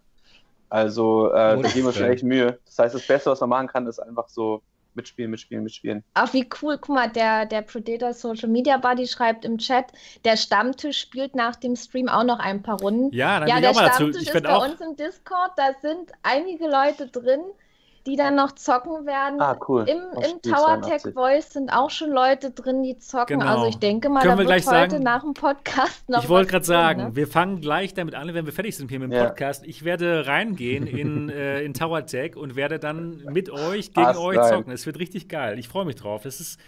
B: Also, äh, da geben wir schon echt Mühe. Das heißt, das Beste, was man machen kann, ist einfach so mitspielen, mitspielen, mitspielen.
C: Ach, wie cool. Guck mal, der, der Predator Social Media Buddy schreibt im Chat, der Stammtisch spielt nach dem Stream auch noch ein paar Runden.
A: ja, dann
C: Ja, der
A: auch mal dazu.
C: Stammtisch
A: Ich
C: ist
A: werde
C: bei
A: auch.
C: uns im Discord. Da sind einige Leute drin, die dann noch zocken werden.
B: Ah, cool.
C: Im, im Tower
B: 82.
C: Tech Voice sind auch schon Leute drin, die zocken.
A: Genau.
C: Also ich denke mal,
A: Können
C: da
A: wir
C: wird
A: gleich
C: heute
A: sagen-
C: nach dem Podcast noch
A: Ich wollte gerade sagen,
C: ne?
A: wir fangen gleich damit an, wenn wir fertig sind hier mit dem
B: Ja.
A: Podcast. Ich werde reingehen in, äh, in Tower Tech und werde dann mit euch gegen
B: Ast
A: euch zocken. Es wird richtig geil. Ich freue mich drauf. Es ist,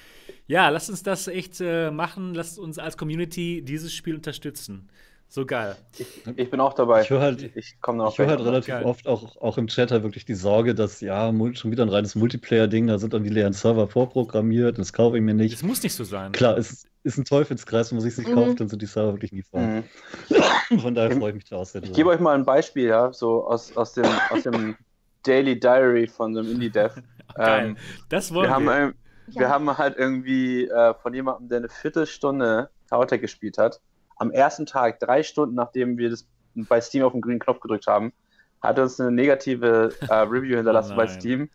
A: ja, lasst uns das echt äh, machen. Lasst uns als Community dieses Spiel unterstützen. So geil.
B: Ich bin auch dabei.
D: Ich höre halt,
B: Ich
D: ich höre halt relativ
A: Geil.
D: oft auch, auch im Chat halt wirklich die Sorge, dass ja, schon wieder ein reines Multiplayer-Ding, da sind dann die leeren Server vorprogrammiert, das kaufe ich mir
A: Es
D: nicht.
A: muss nicht so sein.
D: Klar, es ist ein Teufelskreis, wenn man sich nicht
C: Mhm.
D: kauft, dann sind die Server wirklich nie voll.
B: Mhm.
D: Von daher
B: Ich-
D: freue ich mich da auch sehr
B: Ich gebe euch mal ein Beispiel, ja, so aus, aus, dem, aus dem Daily Diary von dem Indie-Dev.
A: Geil.
B: Ähm,
A: Das wollen
B: wir, haben,
A: wir.
B: ähm, wir
C: Ja.
B: haben halt irgendwie äh, von jemandem, der eine Viertelstunde Tower Tech gespielt hat, am ersten Tag, drei Stunden nachdem wir das bei Steam auf den grünen Knopf gedrückt haben, hat uns eine negative äh, Review hinterlassen
A: Oh
B: bei. Steam,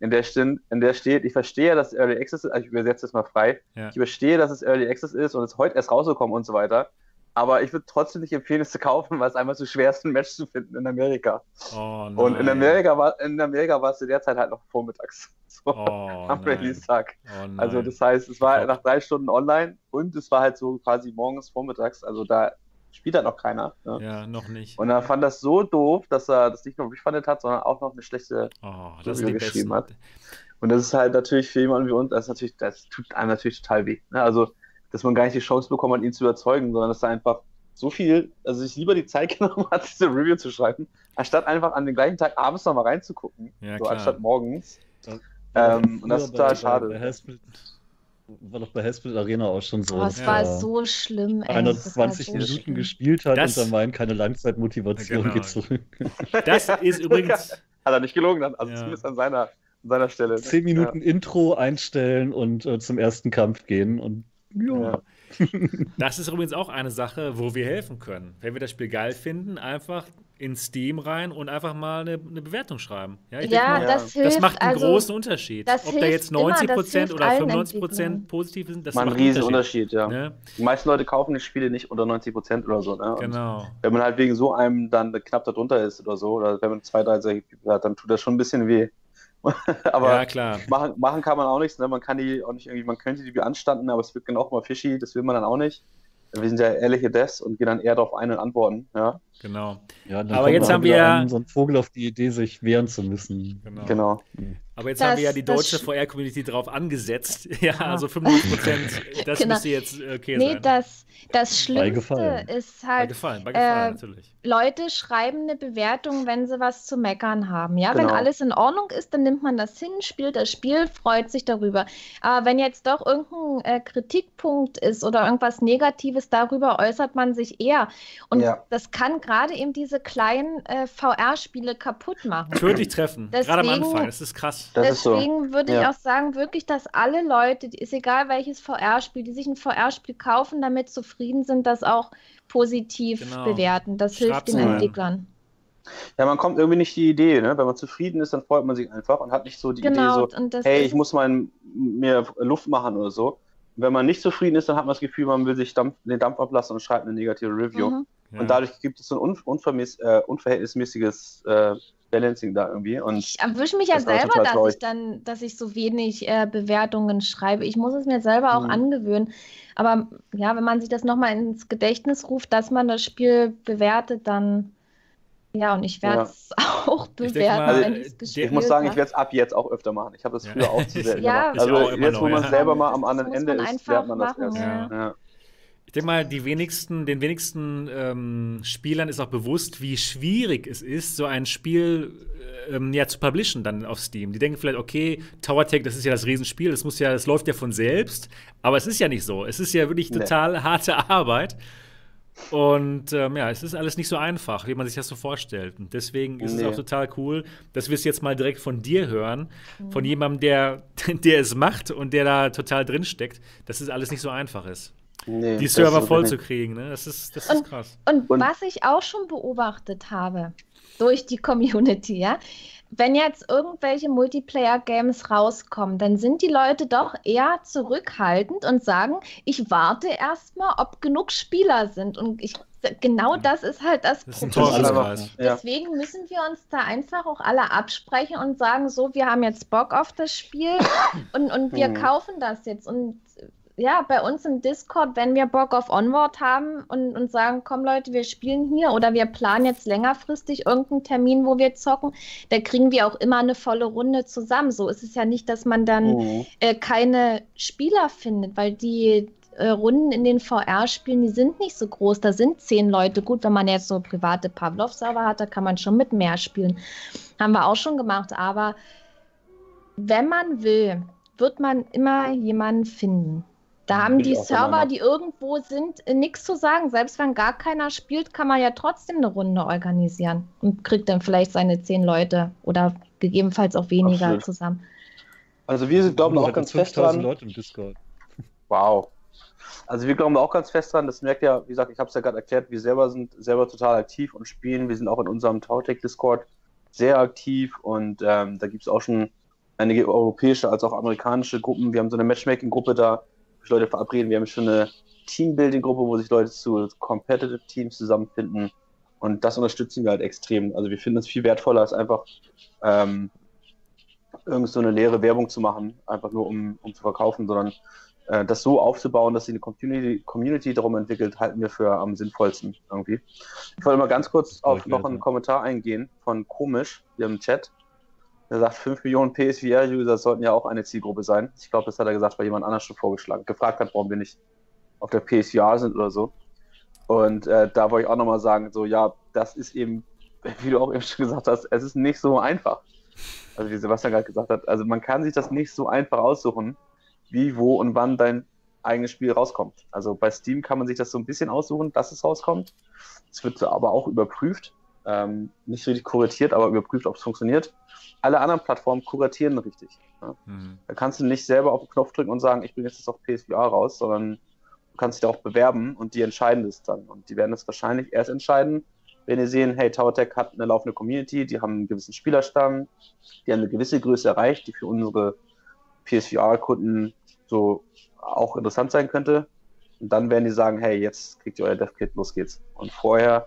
B: in der, steht, in der steht, ich verstehe, dass es Early Access ist, also ich übersetze das mal frei,
A: Ja.
B: ich verstehe, dass es Early Access ist und es heute erst rausgekommen und so weiter, aber ich würde trotzdem nicht empfehlen, es zu kaufen, weil es einfach zu schwer ist, ein Match zu finden in Amerika.
A: Oh, nein.
B: Und in Amerika war in Amerika war es zu der Zeit halt noch vormittags, so
A: Oh,
B: am. Release-Tag.
A: Oh.
B: Also das heißt, es war nach drei Stunden online und es war halt so quasi morgens, vormittags, also da spielt halt noch keiner. Ne?
A: Ja, noch nicht.
B: Und er fand das so doof, dass er das nicht nur refundet hat, sondern auch noch eine schlechte.
A: Oh,
B: so
A: die
B: geschrieben
A: besten.
B: Und das ist halt natürlich für jemanden wie uns, das ist natürlich, das tut einem natürlich total weh. Ne? Also, dass man gar nicht die Chance bekommen hat, ihn zu überzeugen, sondern dass er einfach so viel, also sich lieber die Zeit genommen hat, diese Review zu schreiben, anstatt einfach an den gleichen Tag abends nochmal reinzugucken.
A: Ja,
B: so
A: klar.
B: anstatt morgens.
D: Ja,
B: Ähm, und das ist total
D: bei-
B: schade.
D: Bei, Hellsplit, war doch bei Hellsplit Arena auch schon so.
C: Oh, es war so schlimm, ey.
D: einer
C: Das war
D: 20
C: so
D: Minuten
C: schlimm.
D: gespielt hat
A: Das-
D: und dann meint, keine Langzeitmotivation
A: Genau.
D: geht zurück.
A: Das ist übrigens.
B: Hat er nicht gelogen, dann, also
A: Ja.
B: zumindest an seiner, an seiner Stelle.
D: 10 Minuten Intro einstellen und äh, zum ersten Kampf gehen und ja.
A: Das ist übrigens auch eine Sache, wo wir helfen können. Wenn wir das Spiel geil finden, einfach in Steam rein und einfach mal eine, eine Bewertung schreiben. Ja,
C: Ja,
A: mal,
B: Ja.
C: das hilft.
A: das macht einen
C: also,
A: großen Unterschied.
C: das
A: Ob da jetzt
C: immer,
A: 90%
C: das hilft
A: oder
C: allen
A: 95%
C: Entwicklern.
A: positiv sind, das macht einen
B: riesen Unterschied, ja.
A: Ne?
B: Die meisten Leute kaufen die Spiele nicht unter 90% oder so. Ne?
A: Genau.
B: wenn man halt wegen so einem dann knapp darunter ist oder so, oder wenn man zwei, drei hat, dann tut das schon ein bisschen weh. aber
A: ja, klar.
B: machen, machen kann man auch nichts, ne? Man kann die auch nicht irgendwie, man könnte die beanstanden, aber es wird dann auch mal fishy, das will man dann auch nicht. Wir sind ja ehrliche Devs und gehen dann eher darauf ein und antworten, ja.
A: Genau.
D: Ja, dann
A: Aber
D: kommt
A: jetzt haben wir-
D: ein- so ein Vogel auf die Idee, sich wehren zu müssen.
A: genau.
B: Genau.
A: Aber jetzt
C: Das-
A: haben wir ja die deutsche
C: sch-
A: VR-Community drauf angesetzt. Ja, also 95%, das
C: Genau.
A: müsste jetzt okay
C: Nee,
A: sein.
C: das, das Schlimmste ist
A: bei
C: halt,
A: Gefallen, bei Gefallen
C: äh,
A: natürlich.
C: Leute schreiben eine Bewertung, wenn sie was zu meckern haben. Ja, wenn
B: Genau.
C: alles in Ordnung ist, dann nimmt man das hin, spielt das Spiel, freut sich darüber. Aber wenn jetzt doch irgendein äh, Kritikpunkt ist oder irgendwas Negatives, darüber äußert man sich eher. Und
B: Ja.
C: das kann gerade eben diese kleinen äh, VR-Spiele kaputt machen.
A: Tödlich treffen, gerade am
C: Deswegen-
A: Anfang, das ist krass.
B: Das ist so.
C: Deswegen würde ich
B: Ja.
C: auch sagen, wirklich, dass alle Leute, die- ist egal welches VR-Spiel, die sich ein VR-Spiel kaufen, damit zufrieden sind, das auch positiv
A: Genau.
C: bewerten. Das hilft
A: Schreibt's
C: den
A: rein.
C: Entwicklern.
B: Ja, man kommt irgendwie nicht die Idee, ne? Wenn man zufrieden ist, dann freut man sich einfach und hat nicht so die
C: Genau,
B: Idee so,
C: das
B: hey, ich muss mal mir Luft machen oder so. Und wenn man nicht zufrieden ist, dann hat man das Gefühl, man will sich Dampf, den Dampf ablassen und schreibt eine negative Review.
C: Mhm.
A: Ja.
B: Und dadurch gibt es so ein un äh, unverhältnismäßiges äh, Balancing da irgendwie. Und
C: Ich erwische mich ja selber, dass
B: traurig.
C: ich dann, dass ich so wenig äh, Bewertungen schreibe. Ich muss es mir selber auch
B: Mhm.
C: angewöhnen. Aber ja, wenn man sich das nochmal ins Gedächtnis ruft, dass man das Spiel bewertet, dann ja, und ich werde
B: Ja.
C: es auch
A: denk
C: bewerten,
A: mal,
C: wenn
A: äh,
C: ich
B: ich muss sagen, ich
C: habe.
B: werde es ab jetzt auch öfter machen. Ich habe das
A: Ja.
B: früher auch zu selten
C: Ja.
B: gemacht.
A: Ist ja
B: Also
A: auch immer
B: jetzt, wo man
A: ja.
B: selber mal am anderen Ende ist,
C: einfach
B: lernt man das
C: machen,
B: erst.
A: Ich denke mal, die wenigsten, den wenigsten ähm, Spielern ist auch bewusst, wie schwierig es ist, so ein Spiel äh, ähm, ja, zu publishen dann auf Steam. Die denken vielleicht, okay, Tower Tech, das ist ja das Riesenspiel, das muss ja, das läuft ja von selbst. Aber es ist ja nicht so. Es ist ja wirklich
B: Nee.
A: total harte Arbeit. Und ähm, ja, es ist alles nicht so einfach, wie man sich das so vorstellt. Und deswegen ist
B: Nee.
A: es auch total cool, dass wir es jetzt mal direkt von dir hören,
C: Mhm.
A: von jemandem, der, der es macht und der da total drin steckt, dass es alles nicht so einfach ist
B: Nee,
A: die Server voll zu kriegen. Ne? Das ist, das ist krass.
C: Und,
B: Und-
C: was ich auch schon beobachtet habe durch die Community, ja, wenn jetzt irgendwelche Multiplayer-Games rauskommen, dann sind die Leute doch eher zurückhaltend und sagen, ich warte erstmal, ob genug Spieler sind. Und ich, genau das ist halt das,
A: Das ist ein
C: Problem. Deswegen müssen wir uns da einfach auch alle absprechen und sagen, so, wir haben jetzt Bock auf das Spiel und, und wir
B: Mhm.
C: kaufen das jetzt. Und ja, bei uns im Discord, wenn wir Bock auf Onward haben und, und sagen, komm Leute, wir spielen hier oder wir planen jetzt längerfristig irgendeinen Termin, wo wir zocken, da kriegen wir auch immer eine volle Runde zusammen. So ist es ja nicht, dass man dann
B: Mhm.
C: äh, keine Spieler findet, weil die äh, Runden in den VR-Spielen, die sind nicht so groß. Da sind zehn Leute. Gut, wenn man jetzt so private Pavlov-Server hat, da kann man schon mit mehr spielen. Haben wir auch schon gemacht. Aber wenn man will, wird man immer jemanden finden. Da haben
B: Bin ich
C: die Server, die irgendwo sind, äh, nichts zu sagen. Selbst wenn gar keiner spielt, kann man ja trotzdem eine Runde organisieren und kriegt dann vielleicht seine zehn Leute oder gegebenenfalls auch weniger
B: Absolut.
C: zusammen.
B: Also wir sind, glauben auch ganz fest
D: 5000
B: dran.
D: Leute im Discord.
B: Wow. Also wir glauben auch ganz fest dran, das merkt ja, wie gesagt, ich habe es ja gerade erklärt, wir selber sind selber total aktiv und spielen. Wir sind auch in unserem Tautech Discord sehr aktiv und ähm, da gibt es auch schon einige europäische als auch amerikanische Gruppen. Wir haben so eine Matchmaking-Gruppe da, Leute verabreden. Wir haben schon eine Teambuilding-Gruppe, wo sich Leute zu Competitive Teams zusammenfinden. Und das unterstützen wir halt extrem. Also wir finden es viel wertvoller, als einfach ähm, irgend so eine leere Werbung zu machen, einfach nur um, um zu verkaufen, sondern äh, das so aufzubauen, dass sich eine Community, Community darum entwickelt, halten wir für am sinnvollsten irgendwie. Ich wollte mal ganz kurz auf noch einen Kommentar eingehen von Komisch hier im Chat. Er sagt, 5 Millionen PSVR-User sollten ja auch eine Zielgruppe sein. Ich glaube, das hat er gesagt, weil jemand anders schon vorgeschlagen, gefragt hat, warum wir nicht auf der PSVR sind oder so. Und äh, da wollte ich auch nochmal sagen, so, ja, das ist eben, wie du auch eben schon gesagt hast, es ist nicht so einfach. Also wie Sebastian gerade gesagt hat, also man kann sich das nicht so einfach aussuchen, wie, wo und wann dein eigenes Spiel rauskommt. Also bei Steam kann man sich das so ein bisschen aussuchen, dass es rauskommt. Es wird aber auch überprüft, ähm, nicht richtig kuratiert, aber überprüft, ob es funktioniert. Alle anderen Plattformen kuratieren richtig. Ja. Mhm. Da kannst du nicht selber auf den Knopf drücken und sagen, ich bringe jetzt das auf PSVR raus, sondern du kannst dich da auch bewerben und die entscheiden das dann. Und die werden das wahrscheinlich erst entscheiden, wenn ihr sehen, hey, TowerTech hat eine laufende Community, die haben einen gewissen Spielerstamm, die haben eine gewisse Größe erreicht, die für unsere PSVR-Kunden so auch interessant sein könnte. Und dann werden die sagen, hey, jetzt kriegt ihr euer DevKit, los geht's. Und vorher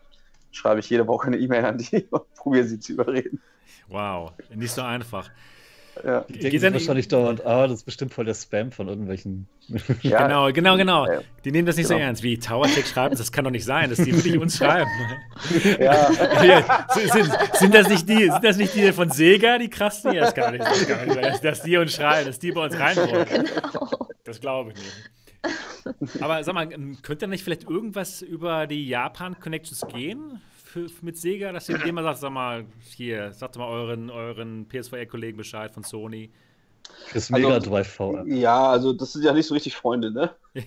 B: schreibe ich jede Woche eine E-Mail an die und probiere sie zu überreden.
A: Wow, nicht so einfach.
D: Ja. Die denken sich wahrscheinlich dauernd, ah, das ist bestimmt voll der Spam von irgendwelchen.
A: Ja. Genau, genau, genau. Die nehmen das nicht genau. so ernst. Wie TowerTech schreiben, das kann doch nicht sein, dass die wirklich uns schreiben. Ja. ja sind, sind, das nicht die, sind das nicht die von Sega, die krassen? Ja, das kann doch nicht, das kann nicht sein, dass, dass die uns schreiben, dass die bei uns rein wollen. Genau. Das glaube ich nicht. Aber sag mal, könnt ihr nicht vielleicht irgendwas über die Japan-Connections gehen? Für, mit Sega, dass ihr dem mal sagt, sag mal, hier, sagt mal euren, euren PSVR-Kollegen Bescheid von Sony.
D: Fürs Mega Drive VR.
B: Ja, also das sind ja nicht so richtig Freunde, ne?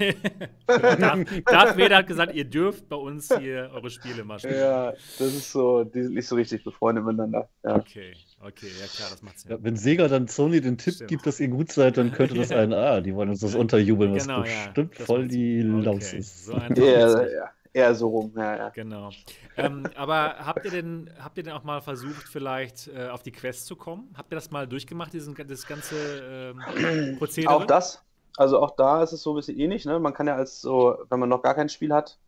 A: Darth, Darth Vader hat gesagt, ihr dürft bei uns hier eure Spiele mal spielen.
B: Ja, das ist so, die sind nicht so richtig befreundet miteinander. Ja.
A: Okay, okay, ja klar, das macht Sinn. Ja,
D: wenn Sega dann Sony den Tipp Stimmt. gibt, dass ihr gut seid, dann könnte das ein, ah, die wollen uns das unterjubeln, was genau, bestimmt voll die Laus okay. ist.
B: So ja, ja eher so rum, ja, ja.
A: Genau. ähm, aber habt ihr denn, habt ihr denn auch mal versucht, vielleicht äh, auf die Quest zu kommen? Habt ihr das mal durchgemacht, diesen, das ganze ähm, Prozedere?
B: Auch das. Also auch da ist es so ein bisschen ähnlich, ne? Man kann ja als so, wenn man noch gar kein Spiel hat,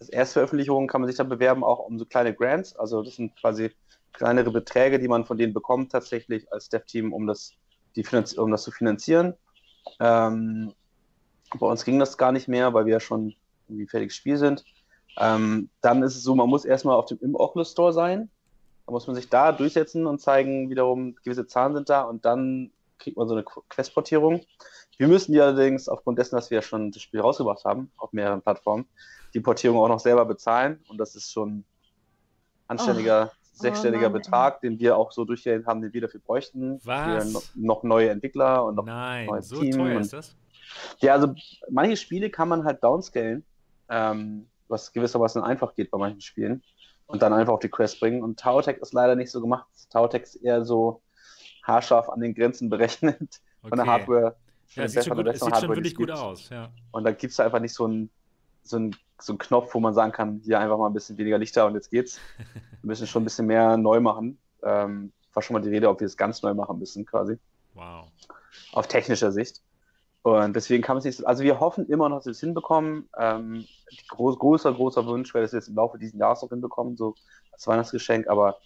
B: als Erstveröffentlichung kann man sich dann bewerben, auch um so kleine Grants. Also das sind quasi kleinere Beträge, die man von denen bekommt, tatsächlich als Dev-Team, um das, die um das zu finanzieren. Ähm, bei uns ging das gar nicht mehr, weil wir ja schon irgendwie fertiges Spiel sind. Ähm, dann ist es so, man muss erstmal auf dem im Oculus Store sein. Da muss man sich da durchsetzen und zeigen, wiederum, gewisse Zahlen sind da und dann kriegt man so eine Quest-Portierung. Wir müssen die allerdings, aufgrund dessen, dass wir ja schon das Spiel rausgebracht haben, auf mehreren Plattformen, die Portierung auch noch selber bezahlen und das ist schon ein anständiger, oh. sechsstelliger oh Betrag, den wir auch so durchgehend haben, den wir dafür bräuchten.
A: Was?
B: Für noch neue Entwickler und noch
A: Nein, neues so Team. teuer ist das?
B: Ja, also manche Spiele kann man halt downscalen. Ähm, was gewissermaßen einfach geht bei manchen Spielen. Und dann einfach auf die Quest bringen. Und Tautech ist leider nicht so gemacht. Tautech ist eher so haarscharf an den Grenzen berechnet okay. von der Hardware.
A: Ja, es sieht schon, gut, es sieht schon wirklich gut aus. Ja.
B: Und da gibt es einfach nicht so einen so so ein Knopf, wo man sagen kann, hier einfach mal ein bisschen weniger Lichter und jetzt geht's. Wir müssen schon ein bisschen mehr neu machen. Ähm, war schon mal die Rede, ob wir es ganz neu machen müssen, quasi.
A: Wow.
B: Auf technischer Sicht. Und deswegen kann man es nicht so, also wir hoffen immer noch, dass wir es hinbekommen. Ähm, groß, großer, großer Wunsch wäre, dass wir es im Laufe dieses Jahres noch hinbekommen, so als Weihnachtsgeschenk, aber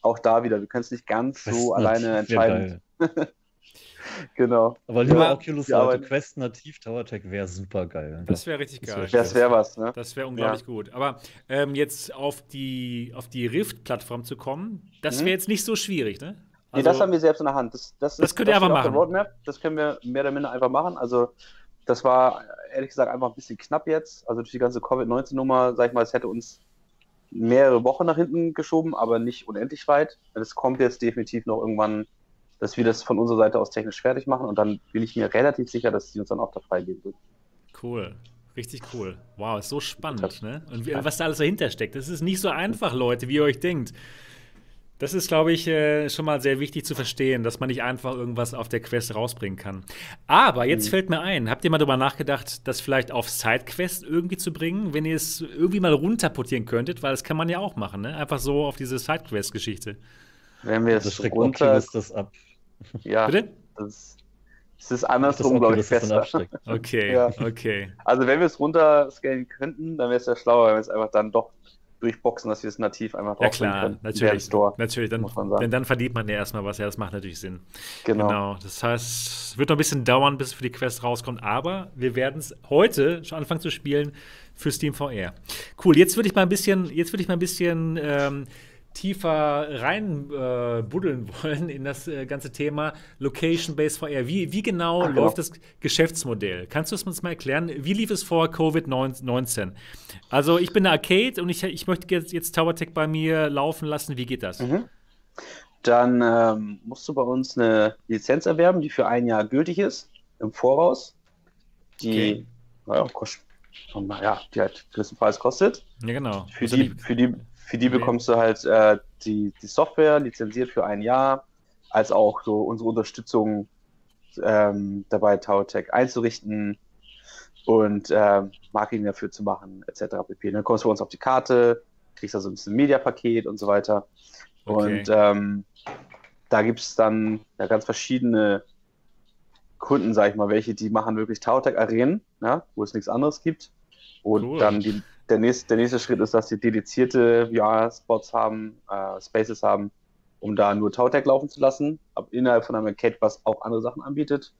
B: auch da wieder, wir können es nicht ganz so alleine entscheiden. genau.
D: Aber lieber ja, Oculus Auto Quest nativ Tower Tech wäre super geil.
A: Das wäre richtig geil.
B: Das wäre was, ne?
A: Das wäre unglaublich ja. gut. Aber ähm, jetzt auf die, auf die Rift-Plattform zu kommen, das wäre mhm. jetzt nicht so schwierig, ne?
B: Also, nee, das haben wir selbst in der Hand. Das, das,
A: das könnt ihr einfach machen.
B: Roadmap. Das können wir mehr oder minder einfach machen. Also, das war ehrlich gesagt einfach ein bisschen knapp jetzt. Also, durch die ganze Covid-19-Nummer, sag ich mal, es hätte uns mehrere Wochen nach hinten geschoben, aber nicht unendlich weit. Es kommt jetzt definitiv noch irgendwann, dass wir das von unserer Seite aus technisch fertig machen und dann bin ich mir relativ sicher, dass sie uns dann auch da freigeben wird.
A: Cool. Richtig cool. Wow, ist so spannend, ne? Und wie, was da alles dahinter steckt. Das ist nicht so einfach, Leute, wie ihr euch denkt. Das ist, glaube ich, äh, schon mal sehr wichtig zu verstehen, dass man nicht einfach irgendwas auf der Quest rausbringen kann. Aber jetzt mhm. fällt mir ein, habt ihr mal darüber nachgedacht, das vielleicht auf Sidequest irgendwie zu bringen, wenn ihr es irgendwie mal runterportieren könntet, weil das kann man ja auch machen, ne? Einfach so auf diese Sidequest-Geschichte.
B: Wenn wir es runter...
D: das ab.
B: Ja. Bitte? Das, das ist andersrum, glaube ich, besser.
A: Okay, ja. okay.
B: Also wenn wir es runterscalen könnten, dann wäre es ja schlauer, wenn wir es einfach dann doch durchboxen, dass wir es nativ einfach
A: drauf Ja klar, natürlich. Store, natürlich, dann, denn dann verdient man ja erstmal was, ja, das macht natürlich Sinn. Genau. genau. Das heißt, es wird noch ein bisschen dauern, bis es für die Quest rauskommt, aber wir werden es heute schon anfangen zu spielen für Steam VR. Cool, jetzt würde ich mal ein bisschen, jetzt würde ich mal ein bisschen ähm, tiefer rein äh, buddeln wollen in das äh, ganze Thema Location-Based VR. Wie, wie genau Ach, läuft das Geschäftsmodell? Kannst du es uns mal erklären? Wie lief es vor Covid-19? Also ich bin eine Arcade und ich, ich möchte jetzt, jetzt TowerTech bei mir laufen lassen. Wie geht das? Mhm.
B: Dann ähm, musst du bei uns eine Lizenz erwerben, die für ein Jahr gültig ist, im Voraus. Die, okay. naja, kostet, ja, die halt gewissen Preis kostet.
A: Ja, genau.
B: Für, also die, für die für die bekommst du halt äh, die, die Software lizenziert für ein Jahr, als auch so unsere Unterstützung ähm, dabei, TowerTech einzurichten und äh, Marketing dafür zu machen, etc. pp. Dann kommst du bei uns auf die Karte, kriegst da so ein bisschen Mediapaket und so weiter. Okay. Und ähm, da gibt es dann ja, ganz verschiedene Kunden, sag ich mal, welche, die machen wirklich TowerTech-Arenen, ja, wo es nichts anderes gibt. Und cool. dann die, der nächste, der nächste Schritt ist, dass sie dedizierte VR-Spots haben, äh, Spaces haben, um da nur Tautech laufen zu lassen, aber innerhalb von einem Arcade, was auch andere Sachen anbietet.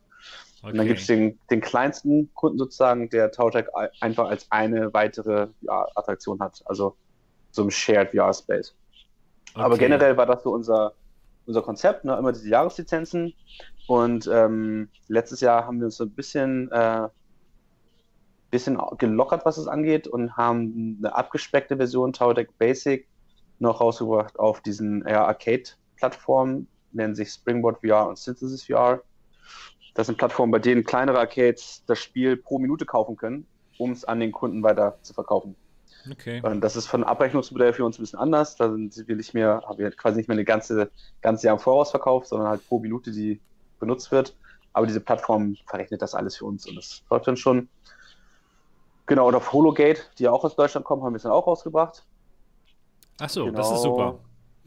B: Okay. Und dann gibt es den, den, kleinsten Kunden sozusagen, der Tautech einfach als eine weitere VR-Attraktion hat, also so ein Shared VR-Space. Okay. Aber generell war das so unser, unser Konzept, ne? immer diese Jahreslizenzen. Und ähm, letztes Jahr haben wir uns so ein bisschen äh, bisschen gelockert, was es angeht und haben eine abgespeckte Version Towerdeck Basic noch rausgebracht auf diesen ja, Arcade-Plattformen, nennen sich Springboard VR und Synthesis VR. Das sind Plattformen, bei denen kleinere Arcades das Spiel pro Minute kaufen können, um es an den Kunden weiter zu verkaufen. Okay. Und das ist von Abrechnungsmodell für uns ein bisschen anders. Da sind wir nicht mehr, haben wir quasi nicht mehr eine ganze, ganze Jahr im Voraus verkauft, sondern halt pro Minute, die benutzt wird. Aber diese Plattform verrechnet das alles für uns und das läuft dann schon. Genau, auf Hologate, die auch aus Deutschland kommen, haben wir es dann auch rausgebracht.
A: Ach so, genau, das ist genau. super.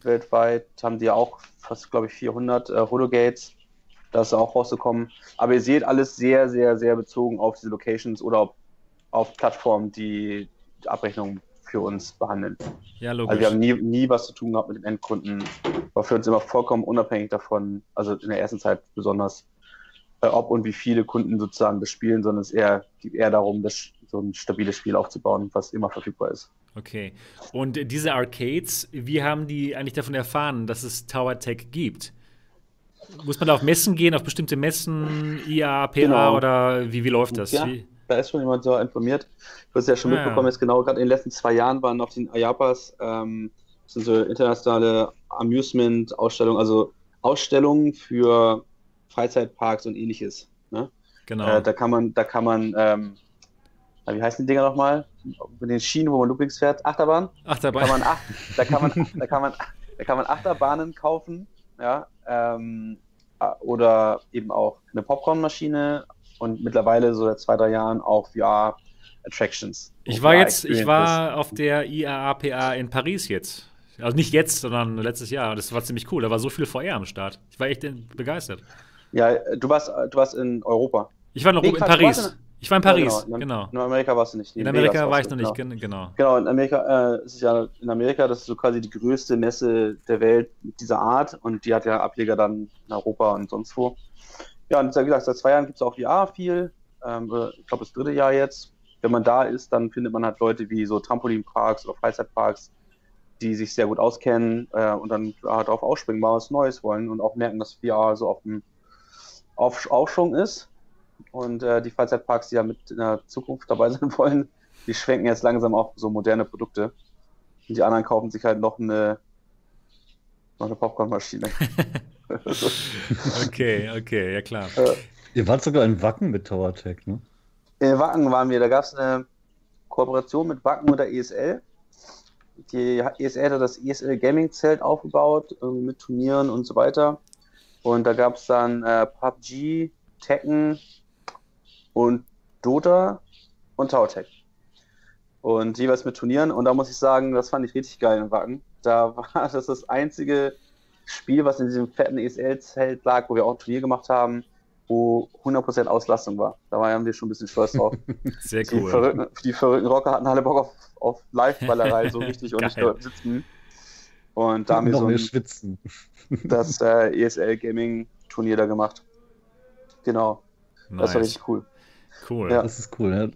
B: Weltweit haben die auch fast, glaube ich, 400 äh, Hologates. Das ist auch rausgekommen. Aber ihr seht alles sehr, sehr, sehr bezogen auf diese Locations oder auf, Plattformen, die, die Abrechnung für uns behandeln. Ja, logisch. Also wir haben nie, nie was zu tun gehabt mit dem Endkunden. War für uns immer vollkommen unabhängig davon, also in der ersten Zeit besonders, äh, ob und wie viele Kunden sozusagen das spielen, sondern es eher, geht eher darum, das so ein stabiles Spiel aufzubauen, was immer verfügbar ist.
A: Okay. Und diese Arcades, wie haben die eigentlich davon erfahren, dass es Tower Tech gibt? Muss man da auf Messen gehen, auf bestimmte Messen, IA, PA genau. oder wie, wie läuft das?
B: Ja,
A: wie?
B: da ist schon jemand so informiert. Du hast ja schon ah, mitbekommen, jetzt genau gerade in den letzten zwei Jahren waren auf den IAPAs, ähm, das sind so internationale Amusement-Ausstellungen, also Ausstellungen für Freizeitparks und ähnliches. Ne? Genau. Äh, da kann man, da kann man ähm, wie heißen die Dinger nochmal? Mit den Schienen, wo man Loopings fährt? Achterbahn?
A: Achterbahn.
B: Da kann man, da kann man, da kann man, da kann man Achterbahnen kaufen, ja, ähm, oder eben auch eine Popcornmaschine und mittlerweile so seit zwei, drei Jahren auch VR Attractions.
A: Ich war jetzt, ich war auf der IAAPA in Paris jetzt. Also nicht jetzt, sondern letztes Jahr. Das war ziemlich cool. Da war so viel VR am Start. Ich war echt begeistert.
B: Ja, du warst, du warst in Europa.
A: Ich war noch nee, in Paris. Ich war in Paris, ja, genau.
B: genau. In Amerika warst du nicht.
A: In, in Amerika war ich noch nicht, genau. genau.
B: Genau, in Amerika äh, ist es ja in Amerika, das ist so quasi die größte Messe der Welt dieser Art und die hat ja Ableger dann in Europa und sonst wo. Ja, und wie gesagt, seit zwei Jahren gibt es auch VR viel. Ähm, ich glaube, das dritte Jahr jetzt. Wenn man da ist, dann findet man halt Leute wie so Trampolinparks oder Freizeitparks, die sich sehr gut auskennen äh, und dann ja, darauf ausspringen, mal was Neues wollen und auch merken, dass VR so auf dem auf Aufschwung ist. Und äh, die Freizeitparks, die ja mit in der Zukunft dabei sein wollen, die schwenken jetzt langsam auf so moderne Produkte. Und die anderen kaufen sich halt noch eine, noch eine Popcornmaschine.
A: okay, okay, ja klar.
D: Äh, Ihr wart sogar in Wacken mit TowerTech, ne?
B: In Wacken waren wir. Da gab es eine Kooperation mit Wacken und der ESL. Die ESL hat das ESL Gaming Zelt aufgebaut, mit Turnieren und so weiter. Und da gab es dann äh, PUBG, Tekken, und Dota und Tautech. Und jeweils mit Turnieren. Und da muss ich sagen, das fand ich richtig geil in Wacken. Da war das das einzige Spiel, was in diesem fetten ESL-Zelt lag, wo wir auch ein Turnier gemacht haben, wo 100% Auslastung war. Da waren wir schon ein bisschen stolz drauf.
A: Sehr
B: Die
A: cool.
B: verrückten, die verrückten Rocker hatten alle Bock auf, auf Live-Ballerei, so richtig und nicht dort sitzen. Und da haben wir so ein,
D: schwitzen.
B: das äh, ESL Gaming Turnier da gemacht. Genau, das war
A: Nice.
B: richtig cool.
A: Cool.
B: Ja.
D: Das ist cool, ja.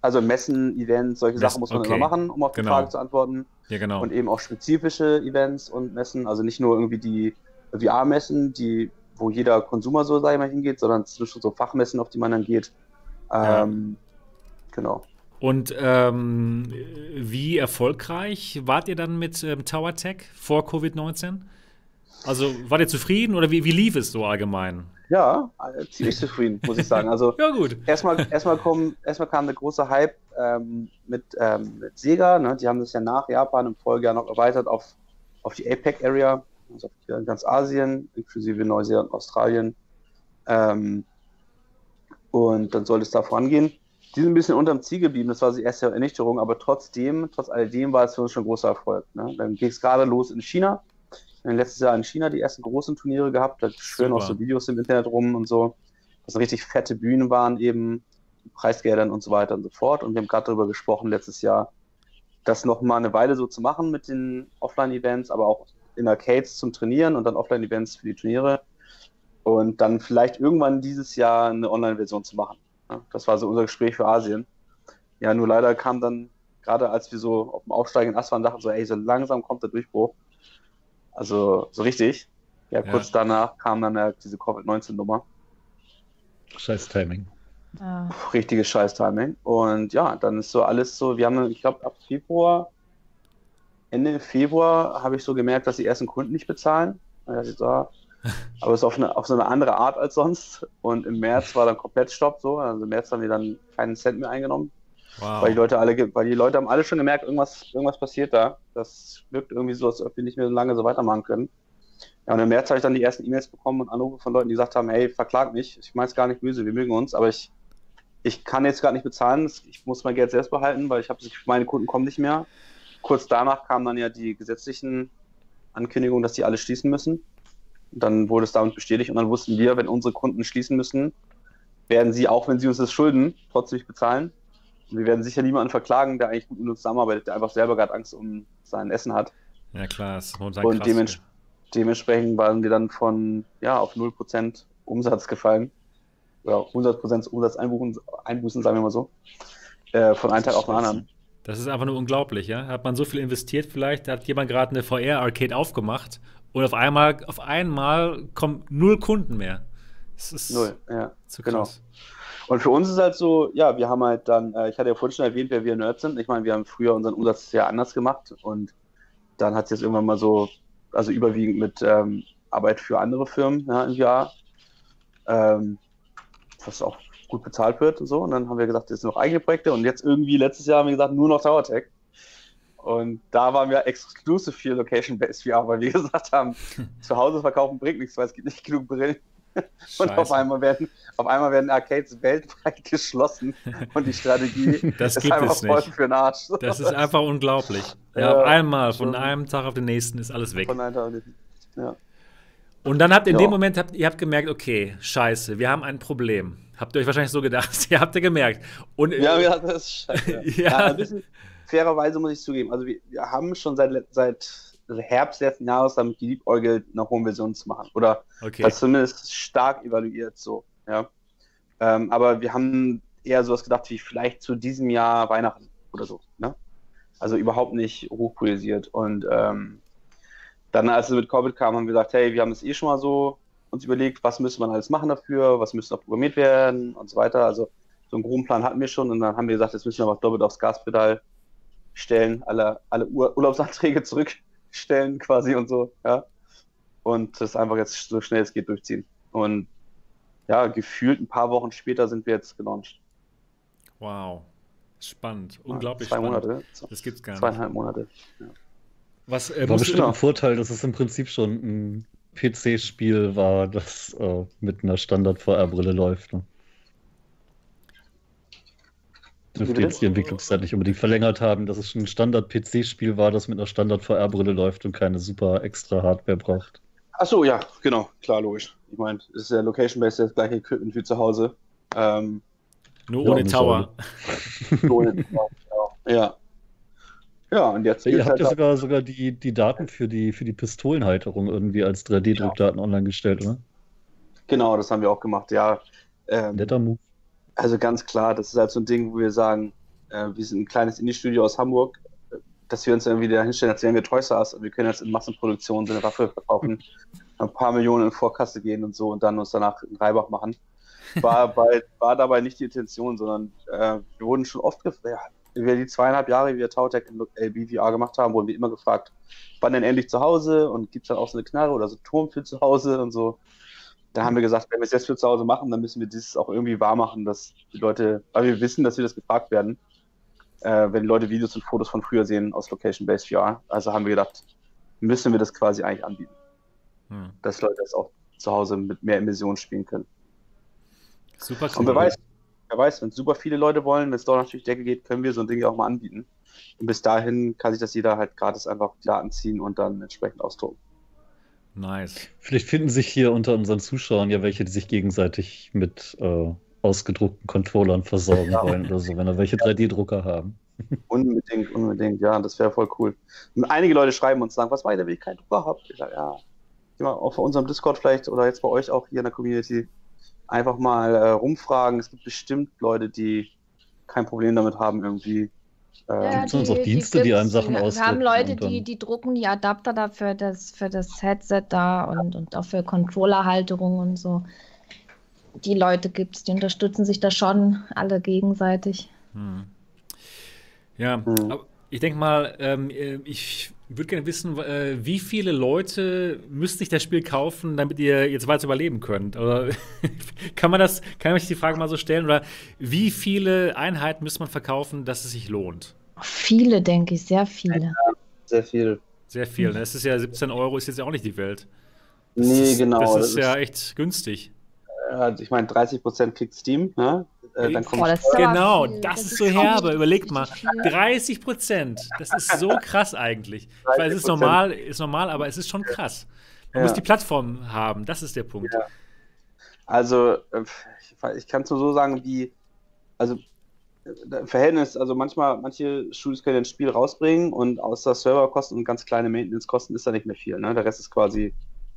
B: Also Messen, Events, solche
A: Messen,
B: Sachen muss man
A: okay.
B: immer machen, um auf die
A: Genau.
B: Frage zu antworten.
A: Ja, genau.
B: Und eben auch spezifische Events und Messen, also nicht nur irgendwie die VR-Messen, die, wo jeder Konsumer so, sag ich mal, hingeht, sondern zwischen so Fachmessen, auf die man dann geht.
A: Ja.
B: Ähm, Genau.
A: Und ähm, wie erfolgreich wart ihr dann mit ähm, Tower Tech vor Covid-19? Also wart ihr zufrieden oder wie, wie lief es so allgemein?
B: Ja, äh, ziemlich zufrieden, muss ich sagen. Also
A: Ja, gut.
B: erstmal, erstmal, kommen, erstmal kam der große Hype ähm, mit, ähm, mit Sega. Ne? Die haben das ja nach Japan im Folgejahr noch erweitert auf, auf die APEC-Area, also auf ganz Asien, inklusive Neuseeland und Australien. Ähm, und dann soll es da vorangehen. Die sind ein bisschen unterm Ziel geblieben, das war die erste Ernüchterung, aber trotzdem, trotz alledem war es für uns schon ein großer Erfolg. Ne? Dann ging es gerade los in China. Wir haben letztes Jahr in China die ersten großen Turniere gehabt, da schwören auch so Videos im Internet rum und so. Das richtig fette Bühnen waren eben, Preisgeldern und so weiter und so fort. Und wir haben gerade darüber gesprochen letztes Jahr, das noch mal eine Weile so zu machen mit den Offline-Events, aber auch in Arcades zum Trainieren und dann Offline-Events für die Turniere. Und dann vielleicht irgendwann dieses Jahr eine Online-Version zu machen. Das war so unser Gespräch für Asien. Ja, nur leider kam dann, gerade als wir so auf dem aufsteigenden Ast waren, dachten so, ey, so langsam kommt der Durchbruch. Also so richtig. Ja,
A: Ja.
B: kurz danach kam dann ja diese Covid-19-Nummer.
D: Scheiß Timing.
C: Ja.
B: richtiges Scheiß-Timing. Und ja, dann ist so alles so, wir haben, ich glaube, ab Februar, Ende Februar habe ich so gemerkt, dass die ersten Kunden nicht bezahlen. Ja, ah. aber es ist auf, eine, auf so eine andere Art als sonst. Und im März war dann komplett Stopp so. Also im März haben wir dann keinen Cent mehr eingenommen.
A: Wow.
B: Weil die Leute alle, weil die Leute haben alle schon gemerkt, irgendwas, irgendwas passiert da. Das wirkt irgendwie so, als ob wir nicht mehr so lange so weitermachen können. Ja, und im März habe ich dann die ersten E-Mails bekommen und Anrufe von Leuten, die gesagt haben, hey, verklag mich, ich meine es gar nicht böse, wir mögen uns, aber ich, ich kann jetzt gerade nicht bezahlen, ich muss mein Geld selbst behalten, weil ich habe meine Kunden kommen nicht mehr. Kurz danach kamen dann ja die gesetzlichen Ankündigungen, dass die alle schließen müssen. Und dann wurde es damit bestätigt und dann wussten wir, wenn unsere Kunden schließen müssen, werden sie, auch wenn sie uns das schulden, trotzdem nicht bezahlen. Wir werden sicher niemanden verklagen, der eigentlich gut mit uns zusammenarbeitet, der einfach selber gerade Angst um sein Essen hat.
A: ja, klar, ist
B: Und
A: krass.
B: dements- Dementsprechend waren wir dann von ja, auf 0% Umsatz gefallen. Oder 100% Umsatz einbuchen, einbußen, sagen wir mal so. Äh, von einem Tag auf den anderen.
A: Das ist einfach nur unglaublich, ja. Hat man so viel investiert vielleicht, da hat jemand gerade eine VR-Arcade aufgemacht und auf einmal, auf einmal kommen null Kunden mehr. Das ist
B: Null, ja.
A: zu
B: genau. Und für uns ist halt so, ja, wir haben halt dann, äh, ich hatte ja vorhin schon erwähnt, wer wir Nerds sind. Ich meine, wir haben früher unseren Umsatz sehr anders gemacht und dann hat es jetzt irgendwann mal so, also überwiegend mit ähm, Arbeit für andere Firmen ja, im Jahr, ähm, was auch gut bezahlt wird und so. Und dann haben wir gesagt, jetzt sind noch eigene Projekte und jetzt irgendwie letztes Jahr haben wir gesagt, nur noch TowerTech. Und da waren wir exclusive für Location-Based VR, weil wir gesagt haben, zu Hause verkaufen bringt nichts, weil es gibt nicht genug Brillen. Und auf einmal werden, auf einmal werden Arcades weltweit geschlossen und die Strategie
A: Das
B: ist einfach
A: es
B: voll
A: nicht.
B: für den Arsch.
A: Das ist einfach unglaublich. Ja,
B: Ja,
A: auf einmal, von
B: schon.
A: einem Tag auf den nächsten ist alles weg.
B: Von einem Tag auf den- Ja.
A: Und dann habt ihr in
B: Ja.
A: dem Moment, habt, ihr habt gemerkt, okay, scheiße, wir haben ein Problem. Habt ihr euch wahrscheinlich so gedacht, ihr habt ihr gemerkt. Und
B: Ja, ja, das ist scheiße.
A: Ja.
B: Ja. ein bisschen fairerweise muss ich zugeben. Also wir, wir haben schon seit, seit Herbst letzten Jahres damit geliebäugelt, eine Home-Version zu machen. Oder
A: okay.
B: das zumindest stark evaluiert so, ja. Ähm, aber wir haben eher sowas gedacht wie vielleicht zu diesem Jahr Weihnachten oder so, ne? Also überhaupt nicht hochpoesiert. Und ähm, dann, als es mit Covid kam, haben wir gesagt, hey, wir haben es eh schon mal so uns überlegt, was müsste man alles machen dafür, was müsste noch programmiert werden und so weiter. Also so einen groben Plan hatten wir schon und dann haben wir gesagt, jetzt müssen wir was doppelt aufs Gaspedal stellen, alle, alle Ur Urlaubsanträge zurückstellen quasi und so, ja. Und das einfach jetzt so schnell es geht durchziehen. Und ja, gefühlt ein paar Wochen später sind wir jetzt gelauncht.
A: Wow. Spannend. Unglaublich
B: Zwei
A: spannend.
B: Monate.
A: Das gibt's gar nicht.
B: Zweieinhalb Monate.
A: Was äh,
D: War bestimmt ein Vorteil, dass es im Prinzip schon ein PC-Spiel war, das äh, mit einer Standard-VR-Brille läuft. Ne?
B: Bitte?
D: jetzt die Entwicklungszeit nicht unbedingt verlängert haben, dass es schon ein Standard-PC-Spiel war, das mit einer Standard-VR-Brille läuft und keine super extra Hardware braucht.
B: Achso, ja, genau, klar, logisch. Ich meine, es ist ja Location-Based das gleiche Equipment wie zu Hause. Ähm,
A: Nur ohne
D: Ja,
A: Tower.
B: so in- genau, ja. Ja, und jetzt
D: Ihr habt
B: halt
D: ja sogar, sogar die, die Daten für die, für die Pistolenhalterung irgendwie als 3D-Druckdaten online gestellt, oder?
B: Genau, das haben wir auch gemacht, ja. Ähm,
D: Netter Move.
B: Also ganz klar, das ist halt so ein Ding, wo wir sagen, äh, wir sind ein kleines Indie-Studio aus Hamburg, äh, dass wir uns irgendwie da hinstellen, als wären wir Toys R Us und wir können jetzt in Massenproduktion so eine Waffe verkaufen, ein paar Millionen in Vorkasse gehen und so und dann uns danach in Reibach machen. War, bei, war dabei nicht die Intention, sondern äh, wir wurden schon oft gefragt, ja, wir die zweieinhalb Jahre, wie wir Tautech in LBVR gemacht haben, wurden wir immer gefragt, wann denn endlich zu Hause und gibt es dann auch so eine Knarre oder so einen Turm für zu Hause und so. Da haben wir gesagt, wenn wir es jetzt für zu Hause machen, dann müssen wir dieses auch irgendwie wahr machen, dass die Leute, weil wir wissen, dass wir das gefragt werden, äh, wenn die Leute Videos und Fotos von früher sehen aus Location-Based VR. Also haben wir gedacht, müssen wir das quasi eigentlich anbieten,
A: Hm.
B: dass Leute das auch zu Hause mit mehr Emissionen spielen können.
A: Super cool.
B: Und wer weiß, wer weiß, wenn super viele Leute wollen, wenn es doch natürlich Decke geht, können wir so ein Ding ja auch mal anbieten. Und bis dahin kann sich das jeder halt gratis einfach die Daten ziehen und dann entsprechend ausdrucken.
A: Nice.
D: Vielleicht finden sich hier unter unseren Zuschauern ja welche, die sich gegenseitig mit äh, ausgedruckten Controllern versorgen
B: Ja.
D: wollen oder so, wenn da welche 3D-Drucker haben.
B: Unbedingt, unbedingt, ja, das wäre voll cool. Und einige Leute schreiben uns sagen, was weiter, wenn ich keinen Drucker habe. Ich sage, ja, geh mal auf unserem Discord vielleicht oder jetzt bei euch auch hier in der Community einfach mal äh, rumfragen. Es gibt bestimmt Leute, die kein Problem damit haben, irgendwie. Äh,
C: Ja,
D: Gibt's sonst auch Dienste, die
C: gibt's.
D: einem Sachen
C: Wir
D: ausdrucken
C: haben Leute, die, die drucken die Adapter dafür das, für das Headset da und, und auch für Controllerhalterung und so. Die Leute gibt es, die unterstützen sich da schon alle gegenseitig.
A: Hm. Ja,
B: Mhm.
A: aber ich denke mal, ähm, äh, ich würde gerne wissen, äh, wie viele Leute müsste ich das Spiel kaufen, damit ihr jetzt weiter überleben könnt? Oder kann man das, kann man sich die Frage mal so stellen? Oder wie viele Einheiten müsste man verkaufen, dass es sich lohnt?
C: Viele, denke ich, sehr viele.
B: sehr viel.
A: Sehr viel. ne? Es ist ja 17 Euro, ist jetzt ja auch nicht die Welt. Das
B: Nee,
A: ist,
B: genau.
A: Das ist ja echt günstig.
B: äh, ich meine, 30% kriegt Steam, ne? Äh, dann kommt
C: Boah,
A: Genau,
C: viel.
A: das,
C: Das
A: ist so herbe. Überlegt mal.
C: viel.
A: 30 Prozent. Das ist so krass eigentlich. Ich weiß, es ist
B: 30%.
A: normal, ist normal, aber es ist schon krass. Man
B: Ja.
A: muss die Plattform haben. Das ist der Punkt.
B: Ja. Also, äh, ich, ich kann es nur so sagen, wie, also äh, Verhältnis, also manchmal, manche Studios können ein Spiel rausbringen und außer Serverkosten und ganz kleine Maintenance-Kosten ist da nicht mehr viel. Ne? Der Rest ist quasi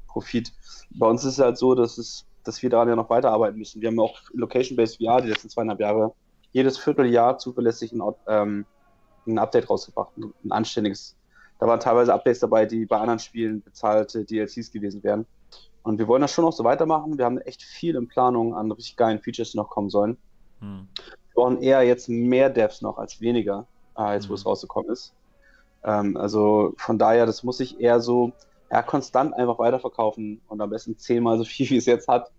B: Profit. Bei uns ist es halt so, dass, es, dass wir daran ja noch weiterarbeiten müssen. Wir haben auch Location-Based VR die letzten zweieinhalb Jahre jedes Vierteljahr zuverlässig ein, ähm, ein Update rausgebracht, ein, anständiges. Da waren teilweise Updates dabei, die bei anderen Spielen bezahlte DLCs gewesen wären. Und wir wollen das schon noch so weitermachen. Wir haben echt viel in Planung an richtig geilen Features, die noch kommen sollen.
A: Hm.
B: Wir brauchen eher jetzt mehr Devs noch als weniger, äh, jetzt wo
A: Mhm.
B: es rausgekommen ist. Ähm, also von daher, das muss ich eher so ja, konstant einfach weiterverkaufen und am besten zehnmal so viel, wie es jetzt hat,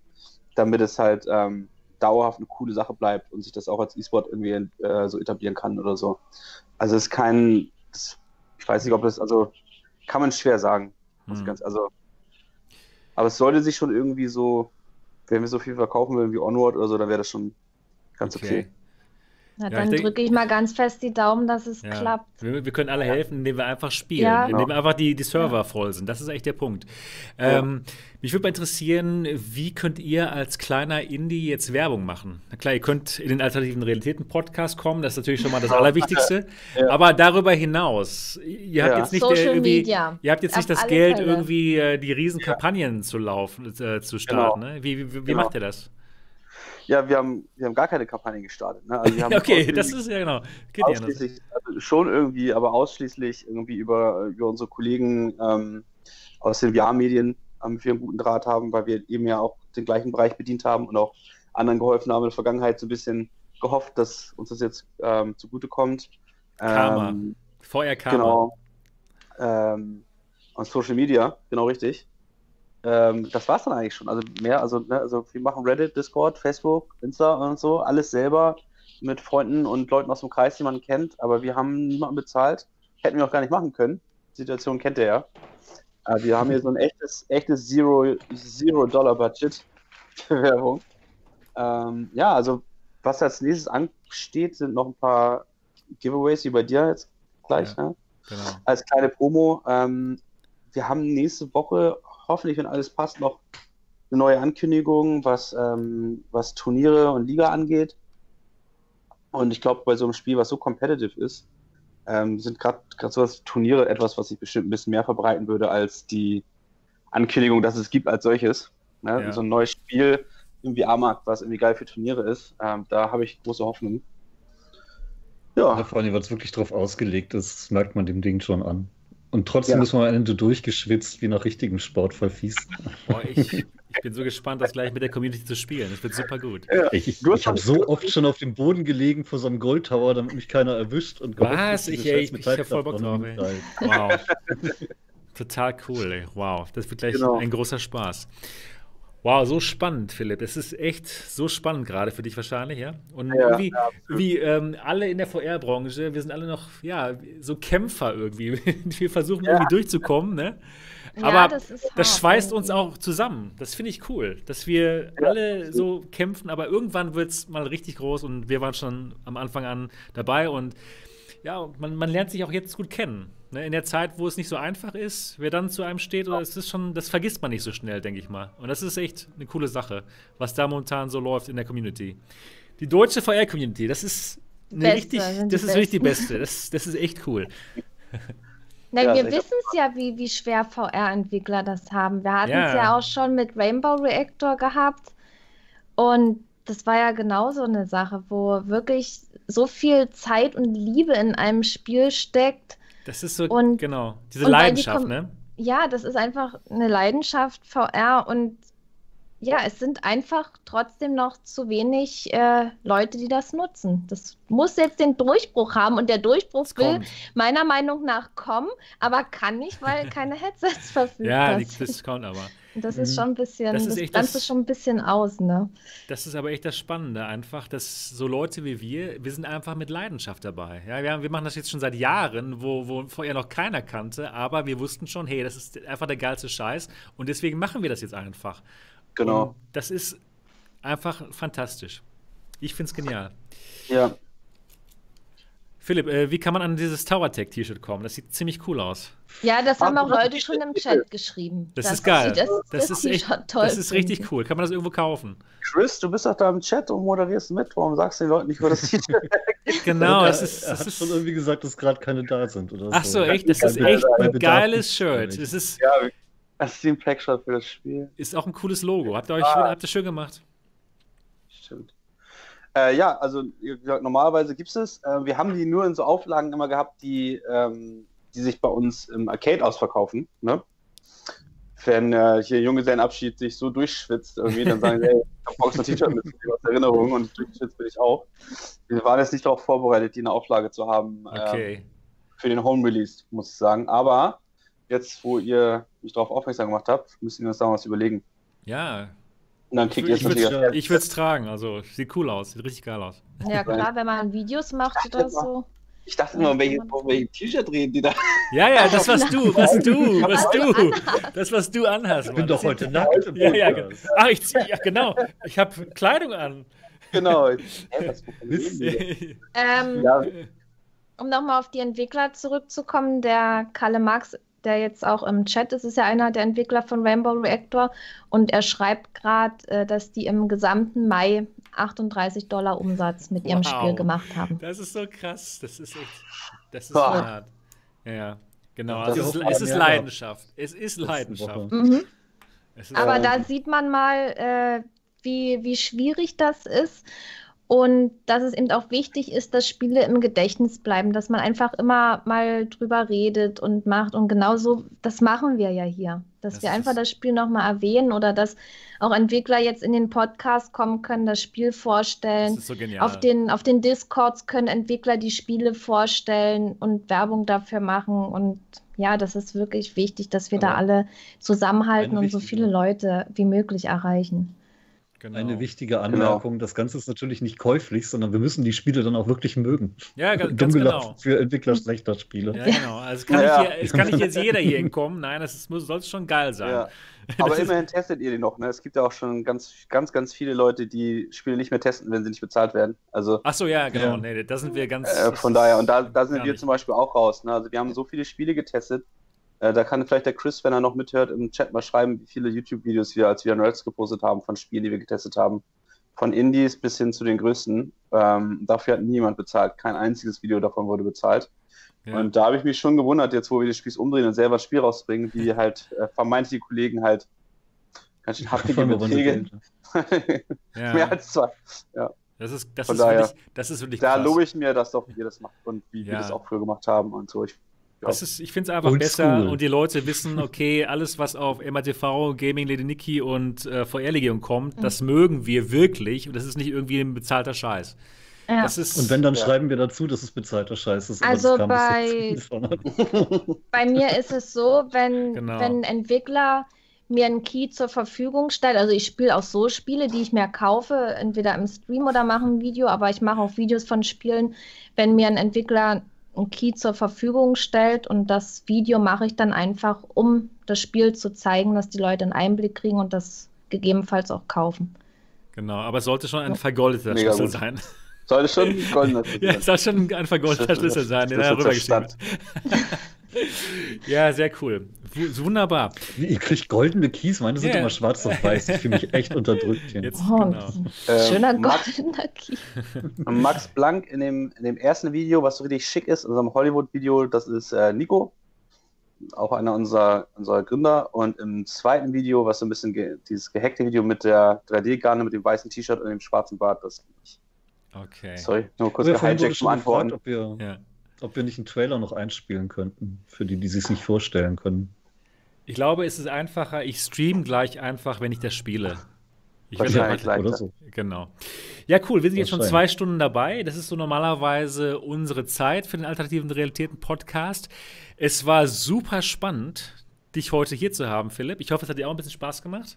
B: damit es halt ähm, dauerhaft eine coole Sache bleibt und sich das auch als E-Sport irgendwie äh, so etablieren kann oder so. Also es ist kein, ich weiß nicht, ob das, also kann man schwer sagen.
A: Hm.
B: ganz, also, aber es sollte sich schon irgendwie so, wenn wir so viel verkaufen würden wie Onward oder so, dann wäre das schon ganz okay.
C: Na,
A: Ja,
C: dann drücke ich mal ganz fest die Daumen, dass es
A: Ja.
C: klappt.
A: Wir, wir können alle helfen, indem wir einfach spielen,
C: Ja.
A: indem einfach die, die Server voll sind. Das ist echt der Punkt. Ähm, mich würde mal interessieren, wie könnt ihr als kleiner Indie jetzt Werbung machen? Na klar, ihr könnt in den alternativen Realitäten-Podcast kommen, das ist natürlich schon mal das Allerwichtigste.
B: Ja.
A: Aber darüber hinaus, ihr habt
B: Ja.
A: jetzt nicht
C: Social
A: irgendwie,
C: Media.
A: ihr habt jetzt nicht das Geld,
C: Fälle.
A: irgendwie äh, die riesen Kampagnen zu laufen, äh, zu starten. Ne? Wie, wie, wie
B: Genau.
A: macht ihr das?
B: Ja, wir haben, wir haben gar keine Kampagne gestartet. Ne? Also haben
A: okay, das ist ja genau. Geht
B: ausschließlich, also schon irgendwie, aber ausschließlich irgendwie über, über unsere Kollegen ähm, aus den VR-Medien, ähm, wir einen guten Draht haben, weil wir eben ja auch den gleichen Bereich bedient haben und auch anderen geholfen haben in der Vergangenheit so ein bisschen gehofft, dass uns das jetzt ähm, zugutekommt.
A: Karma.
B: Ähm,
A: Feuer Karma.
B: Genau. Ähm, und Social Media, genau richtig. Ähm, das war's dann eigentlich schon. Also mehr, also, ne, also wir machen Reddit, Discord, Facebook, Insta und so, alles selber mit Freunden und Leuten aus dem Kreis, die man kennt, aber wir haben niemanden bezahlt. Hätten wir auch gar nicht machen können. Die Situation kennt ihr ja. Aber wir haben hier so ein echtes, echtes Zero, Zero Dollar Budget für Werbung. Ähm, ja, also was als nächstes ansteht, sind noch ein paar Giveaways wie bei dir jetzt gleich.
A: Ja.
B: Ne?
A: Genau.
B: als kleine Promo. Ähm, wir haben nächste Woche, hoffentlich, wenn alles passt, noch eine neue Ankündigung, was, ähm, was Turniere und Liga angeht. Und ich glaube, bei so einem Spiel, was so competitive ist, ähm, sind gerade sowas Turniere etwas, was ich bestimmt ein bisschen mehr verbreiten würde als die Ankündigung, dass es gibt als solches. Ne?
A: Ja.
B: So ein neues Spiel im VR-Markt, was irgendwie geil für Turniere ist. Ähm, da habe ich große Hoffnung.
D: Ja,
B: Ja,
D: vor allem, weil es wirklich drauf ausgelegt ist, das merkt man dem Ding schon an. Und trotzdem
B: Ja.
D: ist man am Ende durchgeschwitzt wie nach richtigem Sport voll fies.
A: Boah, ich, ich bin so gespannt, das gleich mit der Community zu spielen. Das wird super gut.
D: Ich, ich,
B: hast
D: ich habe so oft schon auf dem Boden gelegen vor so einem Goldtower, damit mich keiner erwischt. Und
A: Was? Ich- ey, ich- ich hab voll Bock drauf, ey. Wow. Total cool, ey. Wow. Das wird gleich
B: Genau.
A: ein großer Spaß. Wow, so spannend, Philipp. Es ist echt so spannend gerade für dich wahrscheinlich, ja? Und
B: Ja,
A: irgendwie, wie ähm, alle in der VR-Branche, wir sind alle noch, ja, so Kämpfer irgendwie. Wir versuchen
B: Ja.
A: irgendwie durchzukommen, ne?
C: Ja,
A: Aber
C: das
A: Das schweißt uns
C: irgendwie.
A: auch zusammen. Das finde ich cool, dass wir
B: Ja,
A: alle so kämpfen, aber irgendwann wird es mal richtig groß und wir waren schon am Anfang an dabei und ja, man, man lernt sich auch jetzt gut kennen. Ne? In der Zeit, wo es nicht so einfach ist, wer dann zu einem steht, oder es ist schon, das vergisst man nicht so schnell, denke ich mal. Und das ist echt eine coole Sache, was da momentan so läuft in der Community. Die deutsche VR-Community, das ist eine
C: Beste,
A: richtig, das ist wirklich die beste. Das, das ist echt cool.
C: Na,
B: Ja,
C: wir wissen es ja, wie, wie schwer VR-Entwickler das haben. Wir hatten es
A: Ja.
C: ja auch schon mit Rainbow Reactor gehabt. Und das war ja genau so eine Sache, wo wirklich so viel Zeit und Liebe in einem Spiel steckt.
A: Das ist so,
C: Und-
A: genau, diese
C: die
A: Leidenschaft,
C: kom-
A: ne?
C: Ja, das ist einfach eine Leidenschaft, VR. Und ja, es sind einfach trotzdem noch zu wenig äh, Leute, die das nutzen. Das muss jetzt den Durchbruch haben. Und der Durchbruch will
A: kommt.
C: meiner Meinung nach kommen, aber kann nicht, weil keine Headsets verfügbar
A: Ja, die,
C: sind.
A: das kommt aber.
C: Und das ist
D: Mhm.
C: schon ein bisschen,
A: Das
C: das,
A: ist echt
C: Ganze
A: das-
C: schon ein bisschen aus, ne?
A: Das ist aber echt das Spannende, einfach, dass so Leute wie wir, wir sind einfach mit Leidenschaft dabei. Ja, wir, haben, wir machen das jetzt schon seit Jahren, wo, wo vorher noch keiner kannte, aber wir wussten schon, hey, das ist einfach der geilste Scheiß und deswegen machen wir das jetzt einfach.
B: genau.
A: Und das ist einfach fantastisch. Ich finde es genial.
B: Ja,
A: Philipp, äh, wie kann man an dieses Tower Tech T-Shirt kommen? Das sieht ziemlich cool aus.
C: Ja, das haben auch Leute schon im Chat geschrieben.
A: Das ist geil.
C: Das,
A: Das,
C: das
A: ist echt,
C: toll
A: das ist richtig
C: finden.
A: cool. Kann man das irgendwo kaufen?
B: Chris, du bist doch da im Chat und moderierst mit. Warum sagst du den Leuten nicht, wo das T-Shirt
A: Genau, es ist,
D: er hat
A: ist
D: schon irgendwie gesagt, dass gerade keine da sind. Oder
A: Ach so,
D: so.
A: echt? Das ist echt ein geiles Shirt. Es ist,
B: Ja, das ist ein Packshot für das Spiel.
A: ist auch ein cooles Logo. Habt ihr euch
B: Ah.
A: habt ihr schön gemacht?
B: Stimmt. Äh, ja, also wie gesagt, normalerweise gibt es es. Äh, wir haben die nur in so Auflagen immer gehabt, die, ähm, die sich bei uns im Arcade ausverkaufen. Ne? Wenn äh, hier Junggesellenabschied sich so durchschwitzt, irgendwie, dann sagen sie, hey, ich hab so ein T-Shirt mitzunehmen aus Erinnerung und durchgeschwitzt bin ich auch. Wir waren jetzt nicht darauf vorbereitet, die in der Auflage zu haben ähm,
A: Okay.
B: für den Home Release, muss ich sagen. Aber jetzt, wo ihr mich darauf aufmerksam gemacht habt, müssen wir uns da was überlegen.
A: Ja,
B: Und dann
A: ich
B: kriegt ihr
A: würde
B: jetzt
A: es
B: natürlich
A: ich tragen. Also, sieht cool aus. Sieht richtig geil aus.
C: Ja, klar, wenn man Videos macht oder so.
B: Ich dachte immer, welche, auf welchem T-Shirt reden die da?
A: Ja, ja, das was du, was du, was du, das was du anhast.
D: Ich bin
A: Mann.
D: doch heute nackt im
A: Ja, ja,
D: Podcast.
A: ge- ach, ich zieh, ja, genau. Ich habe Kleidung an.
B: Genau.
C: Ähm,
B: Ja,
C: um nochmal auf die Entwickler zurückzukommen, der Kalle Marx, der jetzt auch im Chat ist, ist ja einer der Entwickler von Rainbow Reactor und er schreibt gerade, äh, dass die im gesamten Mai 38 Dollar Umsatz mit ihrem
A: Wow.
C: Spiel gemacht haben.
A: Das ist so krass. Das ist echt, das ist
B: Boah.
A: hart. Ja, ja, genau.
B: Das
A: Also es, ist, es ist Leidenschaft. Es ist Leidenschaft.
C: Mhm.
A: Es ist
C: Aber
B: Ähm.
C: da sieht man mal, äh, wie, wie schwierig das ist und dass es eben auch wichtig ist, dass Spiele im Gedächtnis bleiben, dass man einfach immer mal drüber redet und macht. Und genauso, das machen wir ja hier, dass
A: Das
C: wir einfach das Spiel nochmal erwähnen oder dass auch Entwickler jetzt in den Podcast kommen können, das Spiel
A: das
C: vorstellen.
A: ist so genial.
C: Auf den, auf den Discords können Entwickler die Spiele vorstellen und Werbung dafür machen. Und ja, das ist wirklich wichtig, dass wir da
D: Aber
C: alle zusammenhalten und so viele Leute wie möglich erreichen.
A: Genau.
D: Eine wichtige Anmerkung, das Ganze ist natürlich nicht käuflich, sondern wir müssen die Spiele dann auch wirklich mögen.
A: Ja, ganz
D: gelacht
A: genau.
D: für Entwickler schlechter Spiele.
A: Ja, genau. Also es kann,
B: Ja.
A: nicht, hier, es kann nicht jetzt jeder hier hinkommen. Nein, das ist- muss, soll schon geil sein.
B: Ja. Aber immerhin testet ihr die noch. Ne? Es gibt ja auch schon ganz, ganz, ganz viele Leute, die Spiele nicht mehr testen, wenn sie nicht bezahlt werden. Also
A: Ach so, ja, genau.
D: Ja.
A: Nee, da sind wir ganz.
B: äh, von daher, und da, da sind wir
A: nicht.
B: zum Beispiel auch raus. Ne? Also wir haben so viele Spiele getestet, Äh, da kann vielleicht der Chris, wenn er noch mithört, im Chat mal schreiben, wie viele YouTube-Videos wir als wir Nerds gepostet haben von Spielen, die wir getestet haben. Von Indies bis hin zu den größten. Ähm, dafür hat niemand bezahlt. Kein einziges Video davon wurde bezahlt. Ja. Und da habe ich mich schon gewundert, jetzt wo wir die Spiels umdrehen und selber das Spiel rausbringen, wie halt äh, vermeintliche Kollegen halt ganz schön haftige Beträge. ja. Mehr als zwei. Ja.
A: Das ist, das ist, daher, wirklich, das ist wirklich
B: Da lobe ich mir, dass doch ihr das macht und wie ja. wir das auch früher gemacht haben und so. Ich,
A: ja. ist, ich finde es einfach Old besser school. und die Leute wissen, okay, alles, was auf MATV, Gaming, Lady Nikki und äh, VR-Legion kommt, mhm. das mögen wir wirklich und das ist nicht irgendwie ein bezahlter Scheiß.
D: Ja. Ist, und wenn, dann ja. schreiben wir dazu, dass es bezahlter Scheiß ist.
C: Also bei, bei mir ist es so, wenn, genau. wenn ein Entwickler mir einen Key zur Verfügung stellt. Also ich spiele auch so Spiele, die ich mir kaufe, entweder im Stream oder mache ein Video, aber ich mache auch Videos von Spielen, wenn mir ein Entwickler einen Key zur Verfügung stellt und das Video mache ich dann einfach, um das Spiel zu zeigen, dass die Leute einen Einblick kriegen und das gegebenenfalls auch kaufen.
A: Genau, aber es sollte schon ein vergoldeter Mega Schlüssel gut. sein.
B: Sollte schon ein goldener Schlüssel
A: sein. ja, es soll schon ein vergoldeter Schlüssel sein, den er rübergeschrieben hat. ja, sehr cool. Wunderbar.
D: Ihr kriegt goldene Keys, meine sind yeah. immer schwarz auf weiß. Ich fühle mich echt unterdrückt hier. Jetzt, oh,
C: genau. äh, Schöner goldener Key.
B: Max Blank in dem, in dem ersten Video, was so richtig schick ist, in unserem Hollywood-Video, das ist äh, Nico, auch einer unserer, unserer Gründer. Und im zweiten Video, was so ein bisschen ge dieses gehackte Video mit der 3D-Garne, mit dem weißen T-Shirt und dem schwarzen Bart, das bin ich.
A: Okay.
B: Sorry, nur kurz gehijackt zum Antworten.
D: Gefragt, ob wir ja ob wir nicht einen Trailer noch einspielen könnten, für die, die sich nicht vorstellen können.
A: Ich glaube, es ist einfacher, ich stream gleich einfach, wenn ich das spiele. Ich
B: Wahrscheinlich gleich oder so.
A: Genau. Ja, cool. Wir sind jetzt schon zwei Stunden dabei. Das ist so normalerweise unsere Zeit für den Alternativen Realitäten Podcast. Es war super spannend, dich heute hier zu haben, Philipp. Ich hoffe, es hat dir auch ein bisschen Spaß gemacht.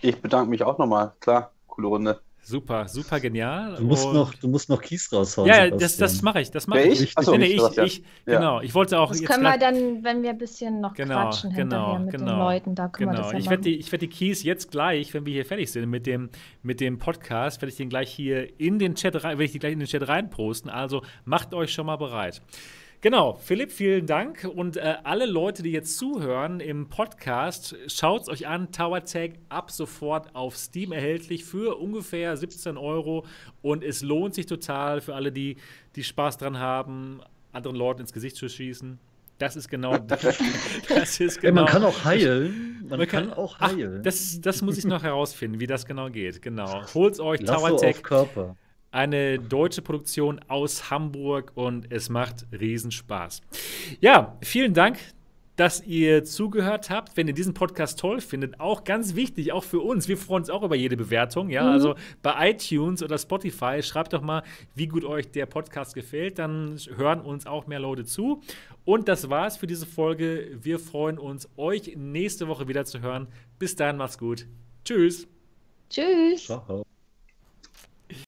B: Ich bedanke mich auch nochmal. Klar, coole Runde.
A: Super, super genial.
D: Du musst, noch, du musst noch Kies raushauen.
A: Ja, das, das mache ich. Das mache ich.
B: ich? Achso,
A: nee, ich, ich, ja. Genau. Ich wollte auch.
C: Das können wir dann, wenn wir ein bisschen noch genau, quatschen genau, mit genau. den Leuten, da können genau. wir das ja
A: ich werde die, werd die Keys jetzt gleich, wenn wir hier fertig sind mit dem, mit dem Podcast, werde ich den gleich hier in den Chat rein, werde ich die gleich in den Chat reinposten. Also macht euch schon mal bereit. Genau, Philipp, vielen Dank. Und äh, alle Leute, die jetzt zuhören im Podcast, schaut es euch an. Tower Tag ab sofort auf Steam erhältlich für ungefähr 17 Euro. Und es lohnt sich total für alle, die, die Spaß dran haben, anderen Leuten ins Gesicht zu schießen. Das ist genau das. ist
D: genau, man kann auch heilen. Man, man kann, kann, auch heilen.
A: Ach, das, das muss ich noch herausfinden, wie das genau geht. Genau. Holt euch Lass Tower Tag.
D: Körper
A: eine deutsche Produktion aus Hamburg und es macht Riesenspaß. Ja, vielen Dank, dass ihr zugehört habt. Wenn ihr diesen Podcast toll findet, auch ganz wichtig, auch für uns. Wir freuen uns auch über jede Bewertung. Ja, mhm. also bei iTunes oder Spotify schreibt doch mal, wie gut euch der Podcast gefällt. Dann hören uns auch mehr Leute zu. Und das war's für diese Folge. Wir freuen uns, euch nächste Woche wieder zu hören. Bis dann, macht's gut. Tschüss.
C: Tschüss. Ciao.